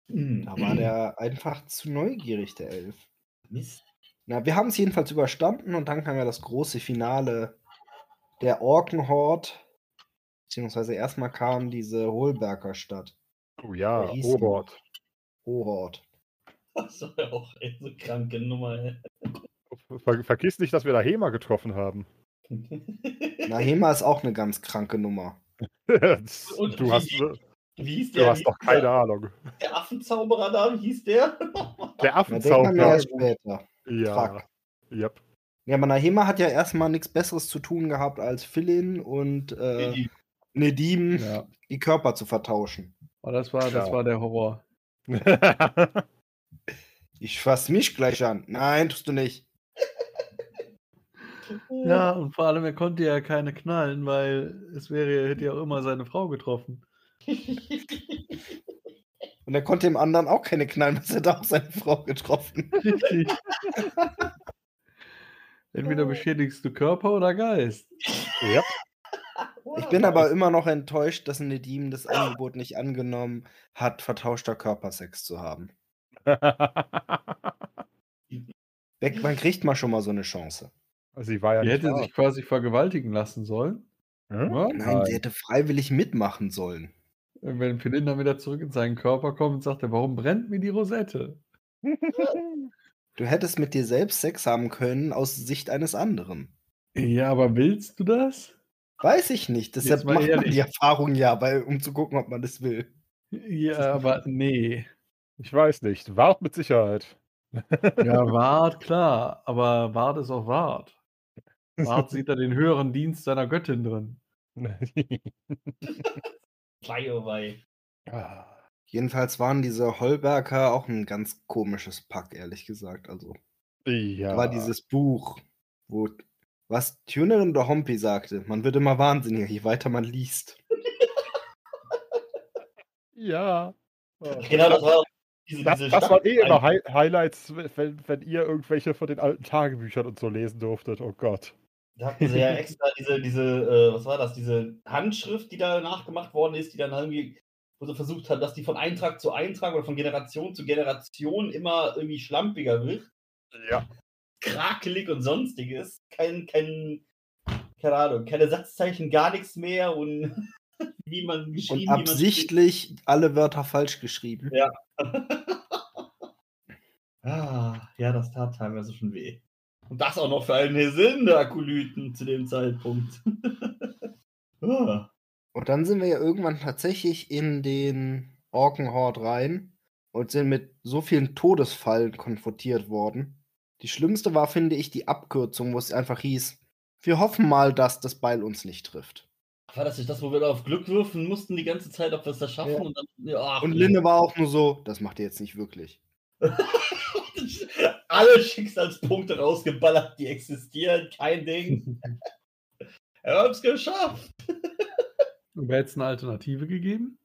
Da war der einfach zu neugierig, der Elf. Mist. Na, wir haben es jedenfalls überstanden und dann kam ja das große Finale der Orkenhorde. Beziehungsweise erstmal kam diese Holberger Stadt. Oh ja, Wer hieß die Orort. Hohord. Das war ja auch echt so kranke Nummer, ey. Ver vergiss nicht, dass wir da Hema getroffen haben. Na, Hema ist auch eine ganz kranke Nummer. Und du hast, wie- Wie hieß du der? hast wie doch keine der, Ahnung. der Affenzauberer da? Wie hieß der? Der Na, den haben wir Affenzauber. erst später. Ja. Fuck. Yep. Ja, aber Nahema hat ja erstmal nichts Besseres zu tun gehabt, als Philin und äh, Nedim Ja. die Körper zu vertauschen. Aber das war, das Ja. war der Horror. Ich fass mich gleich an. Nein, tust du nicht. Ja, und vor allem, er konnte ja keine knallen, weil es wäre, hätte ja auch immer seine Frau getroffen. Und er konnte dem anderen auch keine knallen, was er da auch seine Frau getroffen. Richtig. Entweder beschädigst du Körper oder Geist. yep. Ich bin aber immer noch enttäuscht, dass Nedim das Angebot nicht angenommen hat, vertauschter Körpersex zu haben. Man kriegt mal schon mal so eine Chance. Sie war ja Die hätte sich quasi vergewaltigen lassen sollen. Hm? Ja? Nein, der hätte freiwillig mitmachen sollen. Wenn Philin dann wieder zurück in seinen Körper kommt, sagt er, warum brennt mir die Rosette? Du hättest mit dir selbst Sex haben können aus Sicht eines anderen. Ja, aber willst du das? Weiß ich nicht. Deshalb macht man ehrlich. die Erfahrung ja, weil, um zu gucken, ob man das will. Ja, aber nee. Ich weiß nicht. Wart mit Sicherheit. Ja, Wart, klar. Aber Wart ist auch Wart. Wart sieht da den höheren Dienst seiner Göttin drin. Flyaway. Ah. Jedenfalls waren diese Holberger auch ein ganz komisches Pack, ehrlich gesagt. Also, ja. da war dieses Buch, wo was Tunerin oder Hompi sagte, man wird immer wahnsinniger, je weiter man liest. ja. Genau, das war diese, Das, diese das waren eh immer Hi Highlights, wenn, wenn ihr irgendwelche von den alten Tagebüchern und so lesen durftet. Oh Gott. Da hatten sie ja extra diese, diese äh, was war das, diese Handschrift, die da nachgemacht worden ist, die dann irgendwie, wo sie versucht hat, dass die von Eintrag zu Eintrag oder von Generation zu Generation immer irgendwie schlampiger wird, Ja. krakelig und sonstiges. Kein, kein, keine Ahnung, keine Satzzeichen, gar nichts mehr und wie man Und geschrieben, wie man absichtlich alle Wörter falsch geschrieben. Ja. Ah, ja, das tat teilweise schon weh. Und das auch noch für einen Hesinde-Akolyten zu dem Zeitpunkt. ah. Und dann sind wir ja irgendwann tatsächlich in den Orkenhorde rein und sind mit so vielen Todesfallen konfrontiert worden. Die schlimmste war, finde ich, die Abkürzung, wo es einfach hieß, wir hoffen mal, dass das Beil uns nicht trifft. War das nicht das, wo wir da auf Glück würfen mussten die ganze Zeit, ob wir es da schaffen? Ja. Und, dann, ja, Und Linne war auch nur so, das macht ihr jetzt nicht wirklich. Alle Schicksalspunkte rausgeballert, die existieren, kein Ding. Wir haben es geschafft. Wäre jetzt eine Alternative gegeben?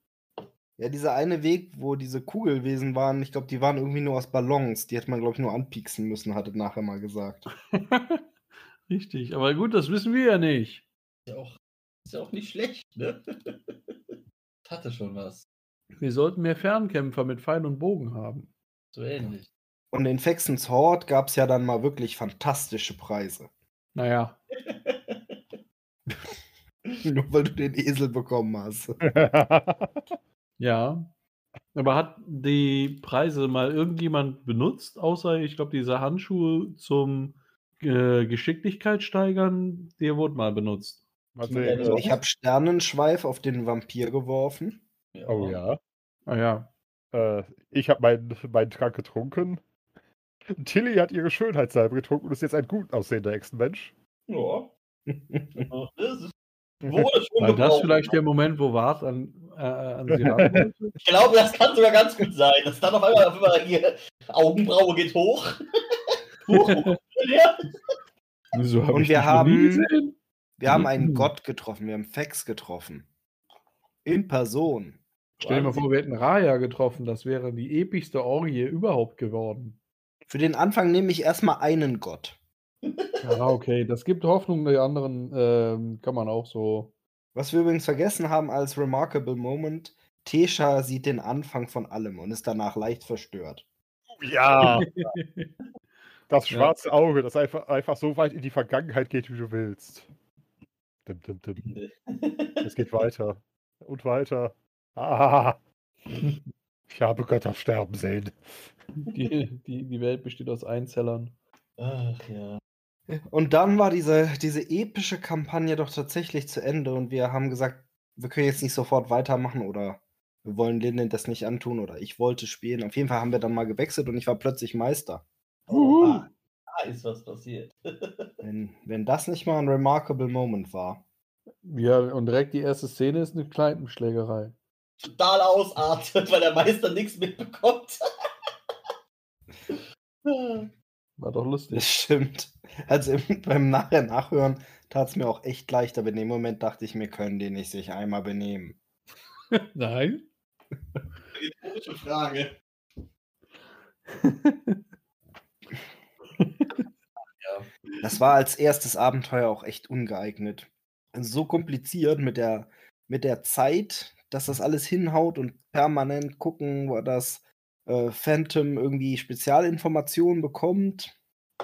Ja, dieser eine Weg, wo diese Kugelwesen waren, ich glaube, die waren irgendwie nur aus Ballons. Die hätte man, glaube ich, nur anpieksen müssen, hatte nachher mal gesagt. Richtig, aber gut, das wissen wir ja nicht. Ist ja auch, ist ja auch nicht schlecht, ne? Hatte schon was. Wir sollten mehr Fernkämpfer mit Pfeil und Bogen haben. So ähnlich. Und in Fexens Horde gab es ja dann mal wirklich fantastische Preise. Naja, Nur weil du den Esel bekommen hast. ja. Aber hat die Preise mal irgendjemand benutzt, außer ich glaube, diese Handschuhe zum äh, Geschicklichkeit steigern, der wurde mal benutzt. Also, Ich habe Sternenschweif auf den Vampir geworfen. oh ja. Ah ja. Äh, ich habe meinen, meinen Trank getrunken. Tilly hat ihre Schönheitssalbe getrunken und ist jetzt ein gut aussehender Echsenmensch. Ja. Das War das vielleicht der Moment, wo Wart an, äh, an sie ran? Ich glaube, das kann sogar ganz gut sein. Dass dann auf einmal, auf einmal hier Augenbraue geht hoch. Huch, ja. So hab Und wir haben-. Wir haben einen Gott getroffen, wir haben Fex getroffen. In Person. Stell dir mal vor, wir hätten Raya getroffen, das wäre die epischste Orgie überhaupt geworden. Für den Anfang nehme ich erstmal einen Gott. Ja, okay, das gibt Hoffnung, die anderen ähm, kann man auch so. Was wir übrigens vergessen haben als Remarkable Moment, Tesha sieht den Anfang von allem und ist danach leicht verstört. Ja, das Ja. schwarze Auge, das einfach, einfach so weit in die Vergangenheit geht, wie du willst. Dim, dim, dim. Es geht weiter. Und weiter. Ah, ich habe Götter sterben sehen. Die, die, die Welt besteht aus Einzellern. Ach ja. Und dann war diese, diese epische Kampagne doch tatsächlich zu Ende und wir haben gesagt, wir können jetzt nicht sofort weitermachen oder wir wollen Linden das nicht antun oder ich wollte spielen. Auf jeden Fall haben wir dann mal gewechselt und ich war plötzlich Meister. Oh, ah, da ist was passiert. Wenn, wenn das nicht mal ein Remarkable Moment war. Ja, und direkt die erste Szene ist eine Kneipenschlägerei. Total ausartet, weil der Meister nichts mitbekommt. War doch Das lustig. stimmt. Also im, beim Nachher Nachhören tat es mir auch echt leicht, aber in dem Moment dachte ich, mir können die nicht sich einmal benehmen. Nein? Rhetorische Frage. Das war als erstes Abenteuer auch echt ungeeignet. So kompliziert mit der, mit der Zeit, dass das alles hinhaut und permanent gucken, wo das äh, Phantom irgendwie Spezialinformationen bekommt.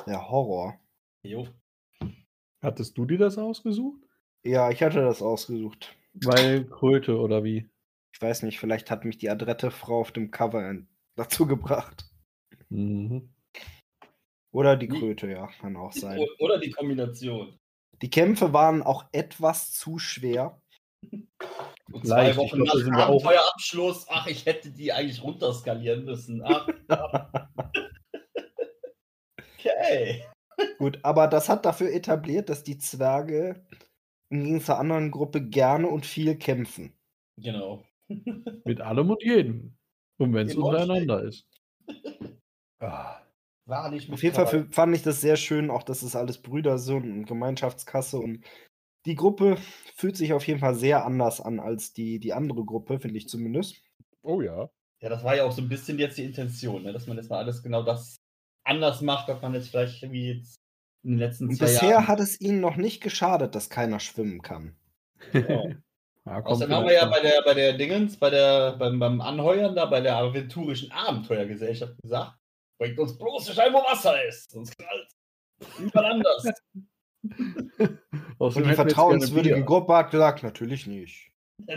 Der Horror. Jo. Hattest du dir das ausgesucht? Ja, ich hatte das ausgesucht. Weil Kröte oder wie? Ich weiß nicht, vielleicht hat mich die adrette Frau auf dem Cover dazu gebracht. Mhm. Oder die Kröte, ja, kann auch sein. Oder die Kombination. Die Kämpfe waren auch etwas zu schwer. Und Leicht, zwei Wochen glaub, da sind wir nach auch- Abenteuerabschluss. Ach, ich hätte die eigentlich runterskalieren müssen. Ach, okay. Gut, aber das hat dafür etabliert, dass die Zwerge im Gegensatz zur anderen Gruppe gerne und viel kämpfen. Genau. Mit allem und jedem. Und wenn es untereinander ist. Ah, War nicht mit Auf jeden Fall fand ich das sehr schön, auch dass es alles Brüder sind und Gemeinschaftskasse und die Gruppe fühlt sich auf jeden Fall sehr anders an als die, die andere Gruppe, finde ich zumindest. oh ja. Ja, das war ja auch so ein bisschen jetzt die Intention, ne? dass man jetzt mal alles genau das anders macht, was man jetzt vielleicht wie jetzt in den letzten Und zwei bisher Jahren. hat es ihnen noch nicht geschadet, dass keiner schwimmen kann. Genau. Ja, Außerdem haben wir ja bei der, bei der Dingens, bei der, beim, beim Anheuern da, bei der aventurischen Abenteuergesellschaft gesagt, bringt uns bloß nicht ein, wo Wasser ist, sonst knallt Überall anders. Und die vertrauenswürdige Gruppe hat gesagt, natürlich nicht.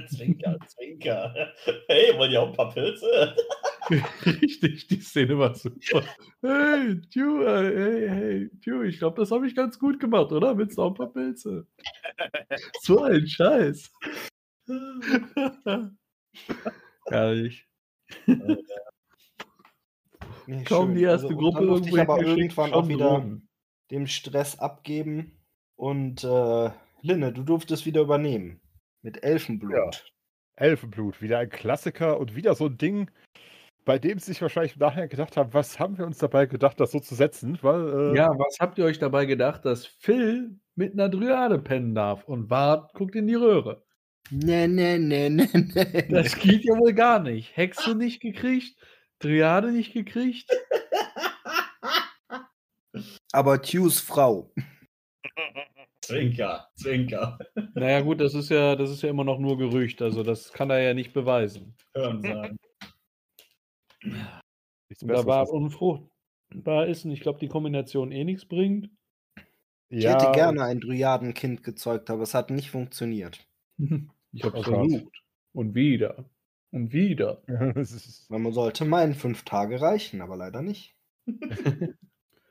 zwinker, zwinker. Hey, wollt ihr auch ein paar Pilze? Richtig, die Szene war super. Hey, Ju, äh, hey, hey, Ju, ich glaube, das habe ich ganz gut gemacht, oder? Willst du auch ein paar Pilze? so ein Scheiß. Herrlich. Nee, Kaum schön. die erste Also, Gruppe durfte ich irgendwo aber irgendwann auch wieder dem Stress abgeben. Und äh, Linne, du durftest wieder übernehmen. Mit Elfenblut. Elfenblut, wieder ein Klassiker und wieder so ein Ding, bei dem sie sich wahrscheinlich nachher gedacht haben, was haben wir uns dabei gedacht, das so zu setzen, weil äh, Ja, was habt ihr euch dabei gedacht, dass Phil mit einer Dryade pennen darf und Bart guckt in die Röhre? Nee, nee, nee, nee, nee. Das geht ja wohl gar nicht. Hexe nicht gekriegt, Dryade nicht gekriegt. Aber Tues Frau. Zwinker, zwinker. Naja, gut, das ist ja, das ist ja immer noch nur Gerücht, also das kann er ja nicht beweisen. Hören sagen. da war unfruchtbar ist und ich glaube, die Kombination eh nichts bringt. Ich ja, hätte gerne ein Dryadenkind gezeugt, aber es hat nicht funktioniert. Ich habe es versucht. Und wieder. Und wieder. Das ist- Man sollte meinen, fünf Tage reichen, aber leider nicht.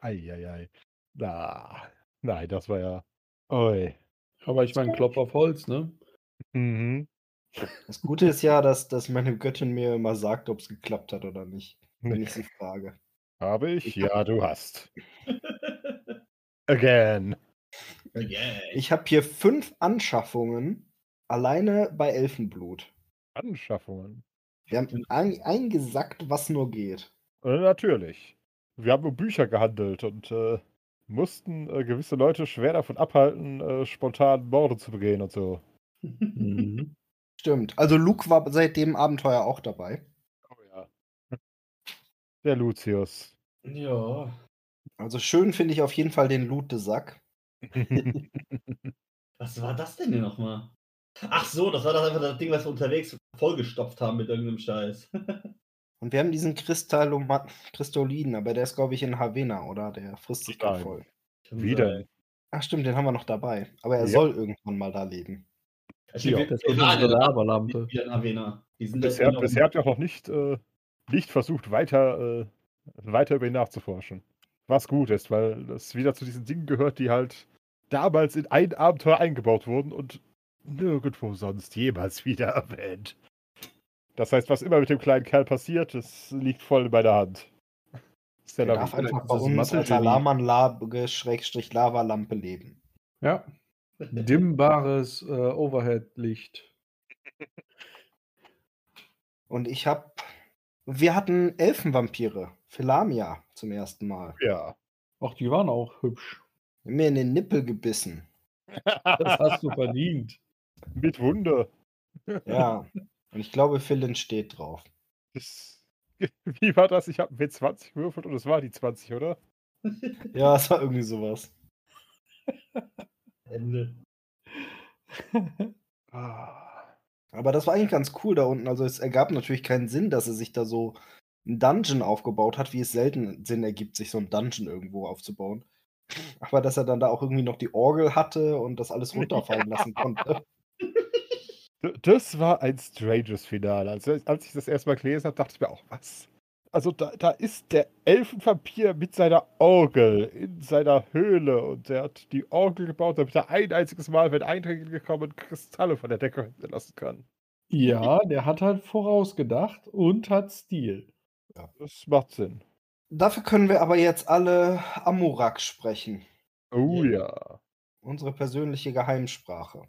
Eieiei. Na, nein, das war ja. Oi. Aber ich meine, Klopf auf Holz, ne? Mhm. Das Gute ist ja, dass, dass meine Göttin mir immer sagt, ob es geklappt hat oder nicht, wenn ich sie frage. Habe ich? Ich Ja, du hast. Again. Okay. Ich habe hier fünf Anschaffungen alleine bei Elfenblut. Anschaffungen. Wir haben ein, eingesackt, was nur geht. Äh, natürlich. Wir haben um Bücher gehandelt und äh, mussten äh, gewisse Leute schwer davon abhalten, äh, spontan Morde zu begehen und so. Mhm. Stimmt. Also Luke war seit dem Abenteuer auch dabei. Oh ja. Der Lucius. Ja. Also schön finde ich auf jeden Fall den Lute-Sack. Was war das denn hier nochmal? Ach so, das war das einfach das Ding, was wir unterwegs vollgestopft haben mit irgendeinem Scheiß. Und wir haben diesen Kristallin, aber der ist, glaube ich, in Havena, oder? Der frisst sich da Nein. voll. Kann Wie sein. denn? Ach stimmt, den haben wir noch dabei. Aber er Ja. soll irgendwann mal da leben. Also Ja, Das Lavalampe. wieder. Die sind Bisher, habt ihr auch noch nicht, äh, nicht versucht, weiter, äh, weiter über ihn nachzuforschen. Was gut ist, weil das wieder zu diesen Dingen gehört, die halt damals in ein Abenteuer eingebaut wurden und nirgendwo sonst jemals wieder erwähnt. Das heißt, was immer mit dem kleinen Kerl passiert, das liegt voll in meiner Hand. Ist Der der darf einfach bei das uns als. Alarmanlage-Lavalampe leben. Ja. Dimmbares äh, Overhead-Licht. Und ich habe. Wir hatten Elfenvampire. Philamia zum ersten Mal. Ja. Ach, die waren auch hübsch. Mir in den Nippel gebissen. Das hast du verdient. Mit Wunder. Ja. Und ich glaube, Philin steht drauf. Das, wie war das? Ich habe einen W20 gewürfelt und es war die 20, oder? Ja, es war irgendwie sowas. Ende. Ah. Aber das war eigentlich ganz cool da unten. Also es ergab natürlich keinen Sinn, dass er sich da so ein Dungeon aufgebaut hat, wie es selten Sinn ergibt, sich so ein Dungeon irgendwo aufzubauen. Aber dass er dann da auch irgendwie noch die Orgel hatte und das alles runterfallen lassen konnte. Das war ein stranges Finale. Also, als ich das erstmal gelesen habe, dachte ich mir auch, was? Also da, da ist der Elfenvampir mit seiner Orgel in seiner Höhle und der hat die Orgel gebaut, damit er ein einziges Mal, wenn Eindringlinge kommen, Kristalle von der Decke lassen kann. Ja, der hat halt vorausgedacht und hat Stil. Das macht Sinn. Dafür können wir aber jetzt alle Amurak sprechen. Oh ja. Unsere persönliche Geheimsprache,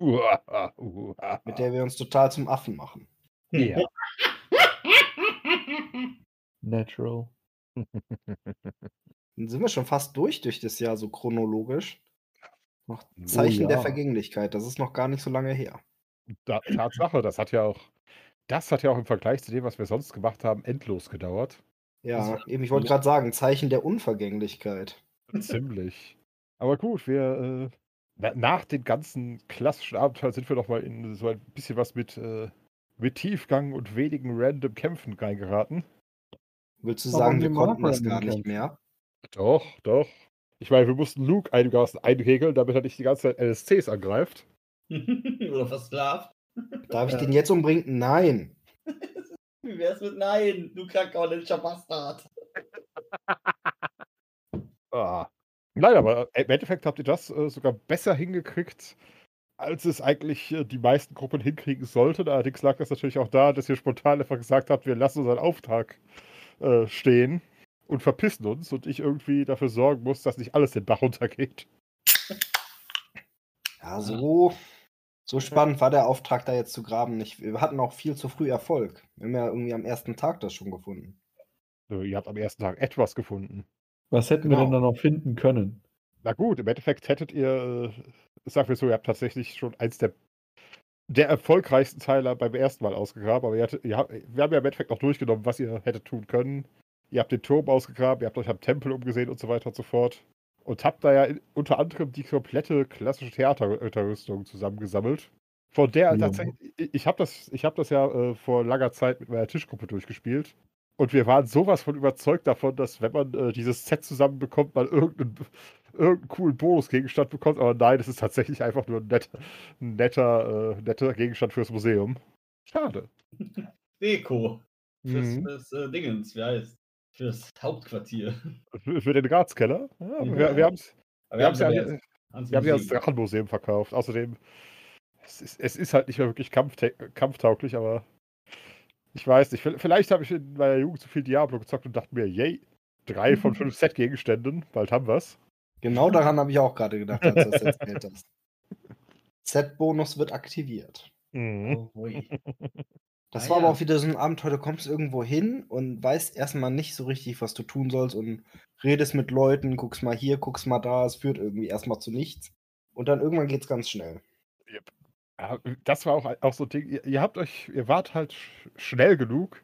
Uah, uah. mit der wir uns total zum Affen machen. Ja. Natural. Dann sind wir schon fast durch durch das Jahr so chronologisch. Noch Zeichen der ja. Vergänglichkeit, das ist noch gar nicht so lange her. Da, Tatsache, das hat ja auch, das hat ja auch im Vergleich zu dem, was wir sonst gemacht haben, endlos gedauert. Ja, Das- eben, ich wollte gerade sagen, Zeichen der Unvergänglichkeit. Ziemlich. Aber gut, wir, äh, nach den ganzen klassischen Abenteuern sind wir noch mal in so ein bisschen was mit, äh, mit Tiefgang und wenigen random Kämpfen reingeraten. Willst du sagen, wir konnten das gar nicht mehr? Doch, doch. Ich meine, wir mussten Luke einigermaßen einregeln, damit er nicht die ganze Zeit LSCs angreift. Oder versklavt. Darf ich den jetzt umbringen? Nein. Wie wär's mit Nein, du kranker Ninja Bastard? Nein, aber im Endeffekt habt ihr das äh, sogar besser hingekriegt, als es eigentlich äh, die meisten Gruppen hinkriegen sollten. Allerdings lag das natürlich auch da, dass ihr spontan einfach gesagt habt, wir lassen unseren Auftrag äh, stehen und verpissen uns und ich irgendwie dafür sorgen muss, dass nicht alles den Bach runtergeht. Ja, so, so spannend war der Auftrag da jetzt zu graben nicht. Wir hatten auch viel zu früh Erfolg. Wir haben ja irgendwie am ersten Tag das schon gefunden. Äh, ihr habt am ersten Tag etwas gefunden. Was hätten wir denn Genau. da noch finden können? Na gut, im Endeffekt hättet ihr, äh, sagen wir so, ihr habt tatsächlich schon eins der, der erfolgreichsten Teile beim ersten Mal ausgegraben, aber ihr hattet, ihr habt, wir haben ja im Endeffekt auch durchgenommen, was ihr hättet tun können. Ihr habt den Turm ausgegraben, ihr habt euch am Tempel umgesehen und so weiter und so fort. Und habt da ja in, unter anderem die komplette klassische Theaterrüstung zusammengesammelt. Von der Ja. tatsächlich, ich, ich habe das, ich hab das ja äh, vor langer Zeit mit meiner Tischgruppe durchgespielt. Und wir waren sowas von überzeugt davon, dass wenn man äh, dieses Set zusammenbekommt, man irgendeinen, irgendeinen coolen Bonusgegenstand bekommt. Aber nein, es ist tatsächlich einfach nur ein netter, ein netter, äh, netter Gegenstand fürs Museum. Schade. Deko. Fürs, Mhm. fürs äh, Dingens, wie heißt? Fürs Hauptquartier. Für, für den Ratskeller. Ja, Mhm. wir wir haben es wir haben's ja, wir ans haben ja als Museum. Drachenmuseum verkauft. Außerdem, es ist, es ist halt nicht mehr wirklich kampfta kampftauglich, aber ich weiß nicht. Vielleicht habe ich in meiner Jugend zu viel Diablo gezockt und dachte mir, yay, drei von fünf Set-Gegenständen, bald haben wir's. Genau daran habe ich auch gerade gedacht, als du das erzählt hast. Z-Bonus wird aktiviert. Oh, ui. Das Ah, war ja. aber auch wieder so ein Abenteuer, du kommst irgendwo hin und weißt erstmal nicht so richtig, was du tun sollst und redest mit Leuten, guckst mal hier, guckst mal da, es führt irgendwie erstmal zu nichts. Und dann irgendwann geht's ganz schnell. Ja, das war auch, auch so ein Ding. Ihr, ihr habt euch, ihr wart halt sch schnell genug,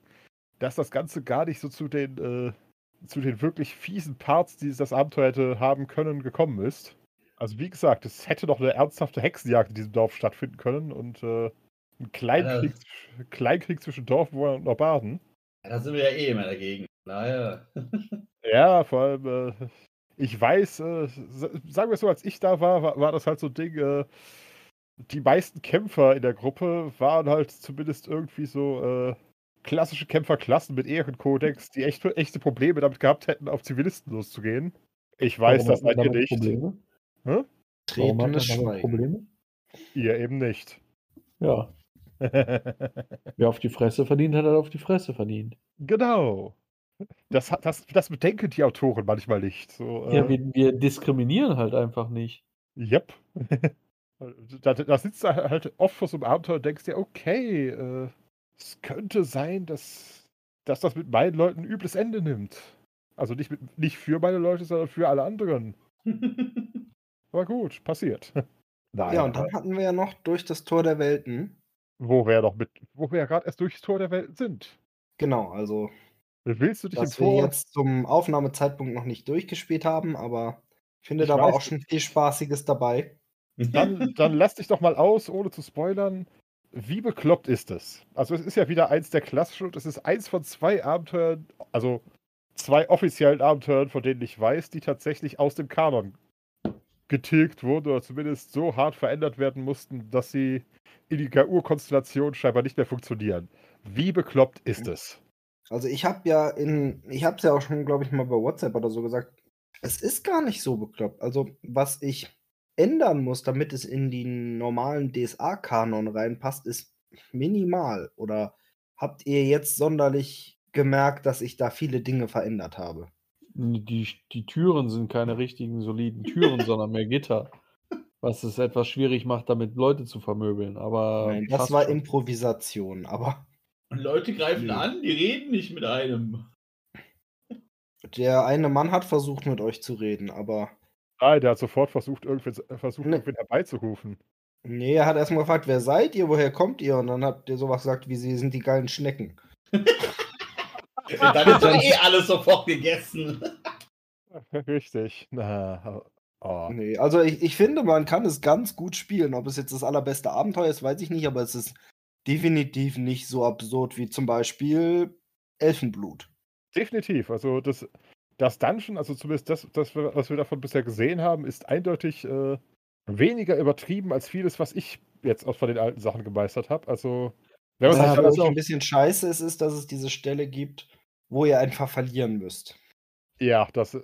dass das Ganze gar nicht so zu den, äh, zu den wirklich fiesen Parts, die das Abenteuer hätte haben können, gekommen ist. Also wie gesagt, es hätte noch eine ernsthafte Hexenjagd in diesem Dorf stattfinden können und äh, ein Kleinkrieg, Kleinkrieg zwischen Dorfbewohnern und Barbaden. Ja, da sind wir ja eh immer dagegen. Naja. Ja, vor allem, äh, ich weiß, äh, sagen wir es so, als ich da war, war, war das halt so ein Ding, äh, die meisten Kämpfer in der Gruppe waren halt zumindest irgendwie so äh, klassische Kämpferklassen mit Ehrenkodex, die echt, echte Probleme damit gehabt hätten, auf Zivilisten loszugehen. Ich weiß, Warum das seid ihr nicht. Probleme? Warum hat man Tretendes damit Schweigen. Probleme? Ihr eben nicht. Ja. Wer auf die Fresse verdient, hat halt auf die Fresse verdient. genau. Das, das, das bedenken die Autoren manchmal nicht. So, Ja, äh, wir, wir diskriminieren halt einfach nicht. Yep. da, da sitzt du halt oft vor so einem Abenteuer und denkst dir, okay, äh, es könnte sein, dass, dass das mit meinen Leuten ein übles Ende nimmt. Also nicht, mit, nicht für meine Leute, sondern für alle anderen. Aber gut, passiert. Nein, Ja, und dann hatten wir ja noch durch das Tor der Welten. wo wir ja noch mit, wo wir ja gerade erst durchs Tor der Welt sind. Genau, also, Willst du dich im dass wir jetzt zum Aufnahmezeitpunkt noch nicht durchgespielt haben, aber ich finde, Ich da war auch schon viel Spaßiges dabei. Dann, dann lass dich doch mal aus, ohne zu spoilern. Wie bekloppt ist es? Also es ist ja wieder eins der klassischen es ist eins von zwei Abenteuern, also zwei offiziellen Abenteuern, von denen ich weiß, die tatsächlich aus dem Kanon getilgt wurden oder zumindest so hart verändert werden mussten, dass sie in der Urkonstellation scheinbar nicht mehr funktionieren. Wie bekloppt ist es? Also ich habe ja in, ich habe es ja auch schon, glaube ich, mal bei WhatsApp oder so gesagt, es ist gar nicht so bekloppt. Also was ich ändern muss, damit es in den normalen DSA-Kanon reinpasst, ist minimal. Oder habt ihr jetzt sonderlich gemerkt, dass ich da viele Dinge verändert habe? Die, die Türen sind keine richtigen soliden Türen, sondern mehr Gitter. Was es etwas schwierig macht, damit Leute zu vermöbeln. Aber Nein, das war schon. Improvisation, aber Und Leute greifen Nee. an, die reden nicht mit einem. der eine Mann hat versucht, mit euch zu reden, aber Nein, der hat sofort versucht, irgendwen, versucht, Nee. irgendwen herbeizurufen. nee, er hat erstmal gefragt, wer seid ihr, woher kommt ihr? Und dann habt ihr sowas gesagt, wie sie sind die geilen Schnecken. Dann ist doch eh alles sofort gegessen. Richtig. Na, oh. Nee, also ich, ich finde, man kann es ganz gut spielen. Ob es jetzt das allerbeste Abenteuer ist, weiß ich nicht, aber es ist definitiv nicht so absurd wie zum Beispiel Elfenblut. Definitiv. Also das, das Dungeon, also zumindest das, das, was wir davon bisher gesehen haben, ist eindeutig äh, weniger übertrieben als vieles, was ich jetzt aus von den alten Sachen gemeistert habe. Also wenn man Was sich halt dann auch auch, ein bisschen scheiße ist, ist, dass es diese Stelle gibt, wo ihr einfach verlieren müsst. ja, das äh,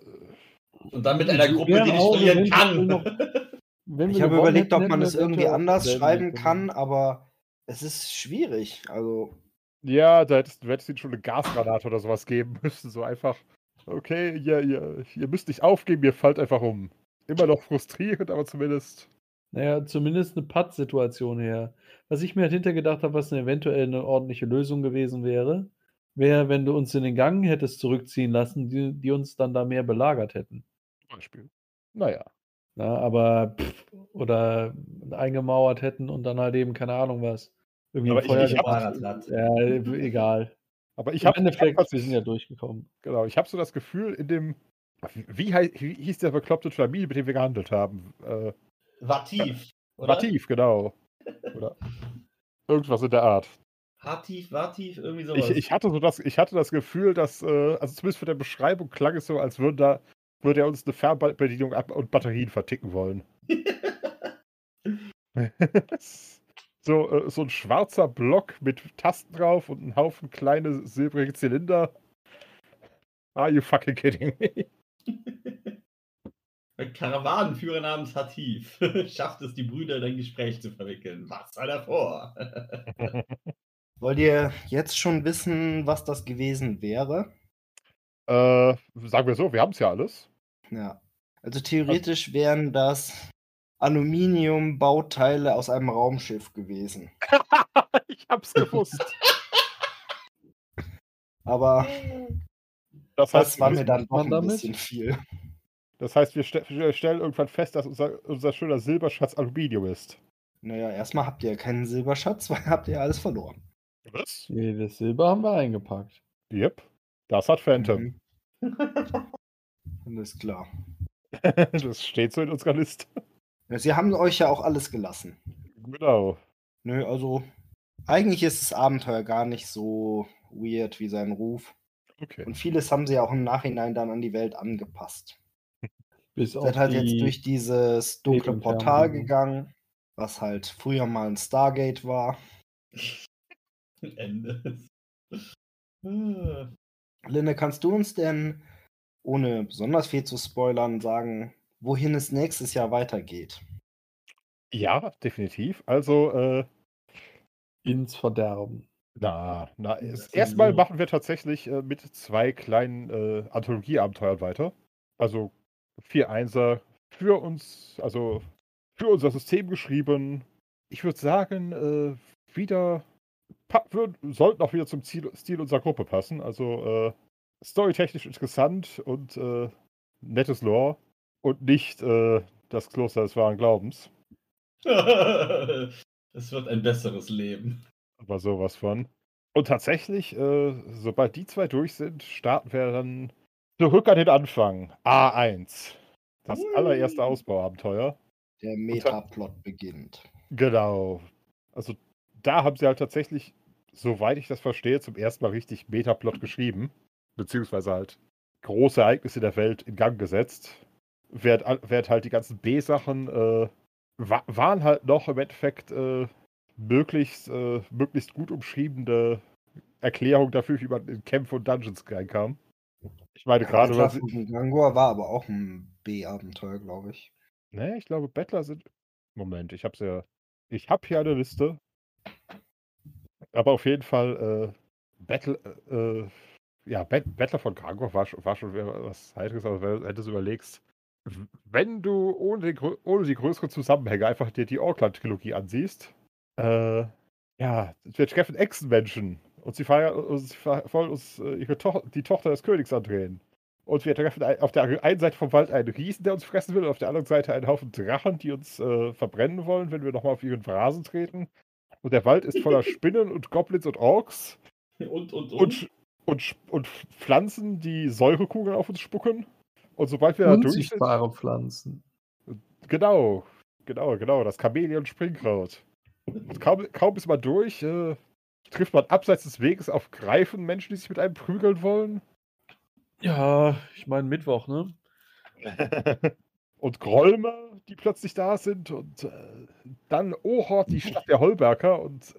Und dann mit einer Gruppe, die nicht auch verlieren kann. noch- Wenn Ich habe überlegt, hätten, ob man es irgendwie auch anders schreiben kann, aber es ist schwierig. Also, ja, da hättest, du hättest ihnen schon eine Gasgranate oder sowas geben müssen. So einfach, okay, ihr, ihr, ihr müsst nicht aufgeben, ihr fallt einfach um. Immer noch frustrierend, aber zumindest. Naja, zumindest eine Patt-Situation her. Was ich mir halt hintergedacht habe, was eine eventuell eine ordentliche Lösung gewesen wäre, wäre, wenn du uns in den Gang hättest zurückziehen lassen, die, die uns dann da mehr belagert hätten. Zum Beispiel. Naja. Ja, aber pff, oder eingemauert hätten und dann halt eben keine Ahnung was. Irgendwie Aber ein ich- Feuer ich hab- gemacht. Ja, egal. Aber ich Im habe Endeffekt, wir sind ja durchgekommen. Genau, ich habe so das Gefühl, in dem. Wie, hei- wie hieß der bekloppte Familie, mit dem wir gehandelt haben? Äh, Vativ. Oder? Vativ, genau. Oder irgendwas in der Art. Hativ, Vativ, irgendwie sowas. Ich, ich, hatte so das, ich hatte das Gefühl, dass, äh, also zumindest von der Beschreibung klang es so, als würde, da, würde er uns eine Fernbedienung ab und Batterien verticken wollen. So, äh, so ein schwarzer Block mit Tasten drauf und ein Haufen kleine silbrige Zylinder. Are you fucking kidding me? Ein Karawanenführer namens Hatif schafft es, die Brüder in ein Gespräch zu verwickeln. Was sei davor? Wollt ihr jetzt schon wissen, was das gewesen wäre? Äh, sagen wir so, wir haben es ja alles. Ja. Also theoretisch wären das Aluminiumbauteile aus einem Raumschiff gewesen. ich hab's gewusst. Aber Das das heißt, war wir mir dann doch ein damit? bisschen viel. das heißt, wir, ste wir stellen irgendwann fest, dass unser, unser schöner Silberschatz Aluminium ist. Naja, erstmal habt ihr keinen Silberschatz, weil habt ihr alles verloren. Was? Jedes Silber haben wir eingepackt. Yep. Das hat Phantom. Mhm. Alles klar. das steht so in unserer Liste. Ja, Sie haben euch ja auch alles gelassen. Genau. Nö, also eigentlich ist das Abenteuer gar nicht so weird wie sein Ruf. Okay. Und vieles haben sie ja auch im Nachhinein dann an die Welt angepasst. Bis auf Seid halt jetzt durch dieses dunkle. Portal gegangen, was halt früher mal ein Stargate war. Ende. Linde, kannst du uns denn, ohne besonders viel zu spoilern, sagen, wohin es nächstes Jahr weitergeht? Ja, definitiv. Also, äh, ins Verderben. na, na, erstmal so. machen wir tatsächlich äh, mit zwei kleinen äh, Anthologieabenteuern weiter. Also vier Einser für uns, also für unser System geschrieben. Ich würde sagen, äh, wieder würd, sollten auch wieder zum Ziel, Stil unserer Gruppe passen. Also äh, storytechnisch interessant und äh, nettes Lore und nicht äh, das Kloster des wahren Glaubens. Es wird ein besseres Leben. Aber sowas von. Und tatsächlich, äh, sobald die zwei durch sind, starten wir dann zurück an den Anfang. A1. Das Ui. allererste Ausbauabenteuer. Der Metaplot beginnt. Genau. Also da haben sie halt tatsächlich, soweit ich das verstehe, zum ersten Mal richtig Metaplot geschrieben. Beziehungsweise halt große Ereignisse der Welt in Gang gesetzt. Während, während halt die ganzen B-Sachen äh, wa waren halt noch im Endeffekt äh, möglichst, äh, möglichst gut umschriebene Erklärung dafür, wie man in Kämpfe und Dungeons reinkam. Ich meine, gerade weil sie, von Gangor war aber auch ein B-Abenteuer, glaube ich. Ne, ich glaube, Bettler sind. Moment, ich hab's ja. Ich hab hier eine Liste. Aber auf jeden Fall, äh, Battle, äh, ja, Bet Bettler von Krangor war, schon- war schon was Heiteres, aber wenn du es überlegst, wenn du ohne, den, ohne die größeren Zusammenhänge einfach dir die Auckland-Trilogie ansiehst, äh, ja, wir treffen Echsenmenschen und sie, feiern, und sie wollen uns äh, ihre to die Tochter des Königs andrehen. Und wir treffen ein, auf der einen Seite vom Wald einen Riesen, der uns fressen will, und auf der anderen Seite einen Haufen Drachen, die uns äh, verbrennen wollen, wenn wir nochmal auf ihren Rasen treten. Und der Wald ist voller Spinnen und Goblins und Orks Und, und, und. und, und, und Pflanzen, die Säurekugeln auf uns spucken. Und sobald wir da durch sind, Unsichtbare Pflanzen. genau, genau, genau, das Chamäleon Springkraut. Und kaum, kaum ist man durch, äh, trifft man abseits des Weges auf Greifen, Menschen, die sich mit einem prügeln wollen. Ja, ich meine Mittwoch, ne? und Grolme, die plötzlich da sind und äh, dann Ohort, die Stadt der Holberger und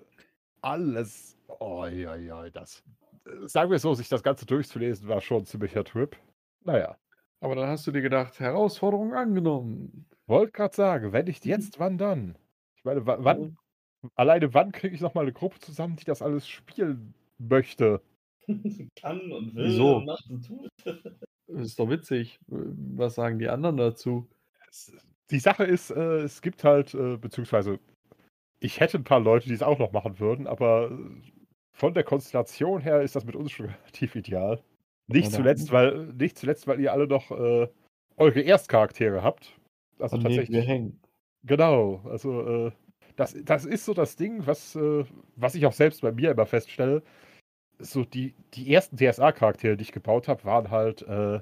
alles. Oh ja, ja, das. äh, Sagen wir so, sich das Ganze durchzulesen, war schon ein ziemlicher Trip. Naja, Aber dann hast du dir gedacht, Herausforderung angenommen. wollte gerade sagen, wenn nicht jetzt, wann dann? Ich meine, wa- wann, alleine wann kriege ich nochmal eine Gruppe zusammen, die das alles spielen möchte? Kann und will Wieso? und macht und tut. Das ist doch witzig. Was sagen die anderen dazu? Die Sache ist, äh, es gibt halt, äh, beziehungsweise ich hätte ein paar Leute, die es auch noch machen würden, aber äh, von der Konstellation her ist das mit uns schon relativ ideal. Nicht zuletzt, weil, nicht zuletzt, weil ihr alle noch äh, eure Erstcharaktere habt. Also wir tatsächlich. hängen. Genau, also äh, das, das ist so das Ding, was, äh, was ich auch selbst bei mir immer feststelle. So die, die ersten DSA-Charaktere, die ich gebaut habe, waren halt äh,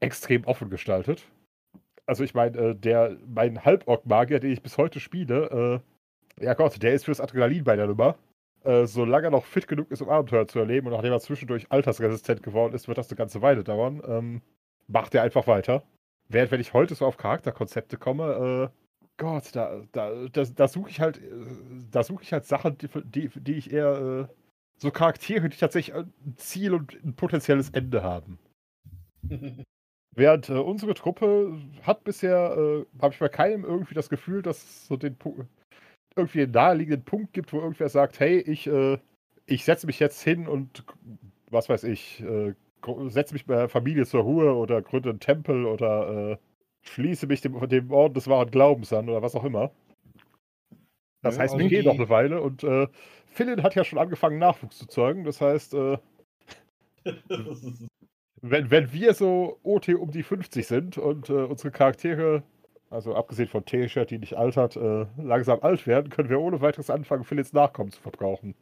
extrem offen gestaltet. Also ich meine, äh, der, mein Halborg-Magier, den ich bis heute spiele, äh, ja Gott, der ist fürs Adrenalin bei der Nummer. Äh, solange er noch fit genug ist, um Abenteuer zu erleben und nachdem er zwischendurch altersresistent geworden ist, wird das eine ganze Weile dauern. Ähm, macht er einfach weiter. Während wenn ich heute so auf Charakterkonzepte komme, äh, Gott, da, da, da, da suche ich halt, äh, da suche ich halt Sachen, die, die, die ich eher, äh, so Charaktere, die tatsächlich ein Ziel und ein potenzielles Ende haben. Während äh, unsere Truppe hat bisher, äh, habe ich bei keinem irgendwie das Gefühl, dass so den Pu irgendwie einen naheliegenden Punkt gibt, wo irgendwer sagt, hey, ich, äh, ich setze mich jetzt hin und was weiß ich, äh, setze mich bei der Familie zur Ruhe oder gründe einen Tempel oder äh, schließe mich dem, dem Orden des wahren Glaubens an oder was auch immer. Das Ja, heißt, also wir gehen noch eine Weile und äh, Philin hat ja schon angefangen, Nachwuchs zu zeugen. Das heißt, äh, wenn, wenn wir so OT um die 50 sind und äh, unsere Charaktere, also abgesehen von T-Shirt, die nicht altert, äh, langsam alt werden, können wir ohne weiteres anfangen, Philins Nachkommen zu verbrauchen.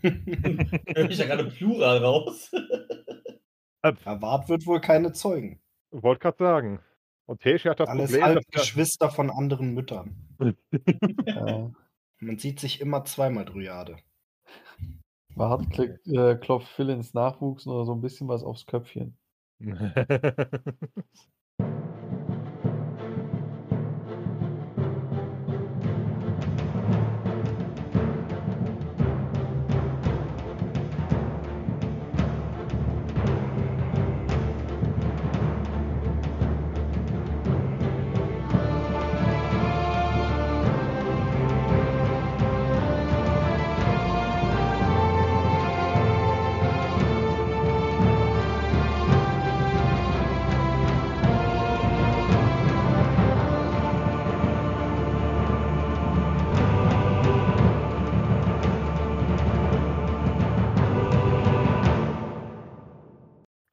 Hör ich da gerade Plural raus? Erwart wird wohl keine Zeugen. Wollte gerade sagen. Und T-Shirt hat das Alles Problem, er- Geschwister von anderen Müttern. Ja. Man sieht sich immer zweimal Dryade. Wart, äh, klopft Phil ins Nachwuchs oder so ein bisschen was aufs Köpfchen.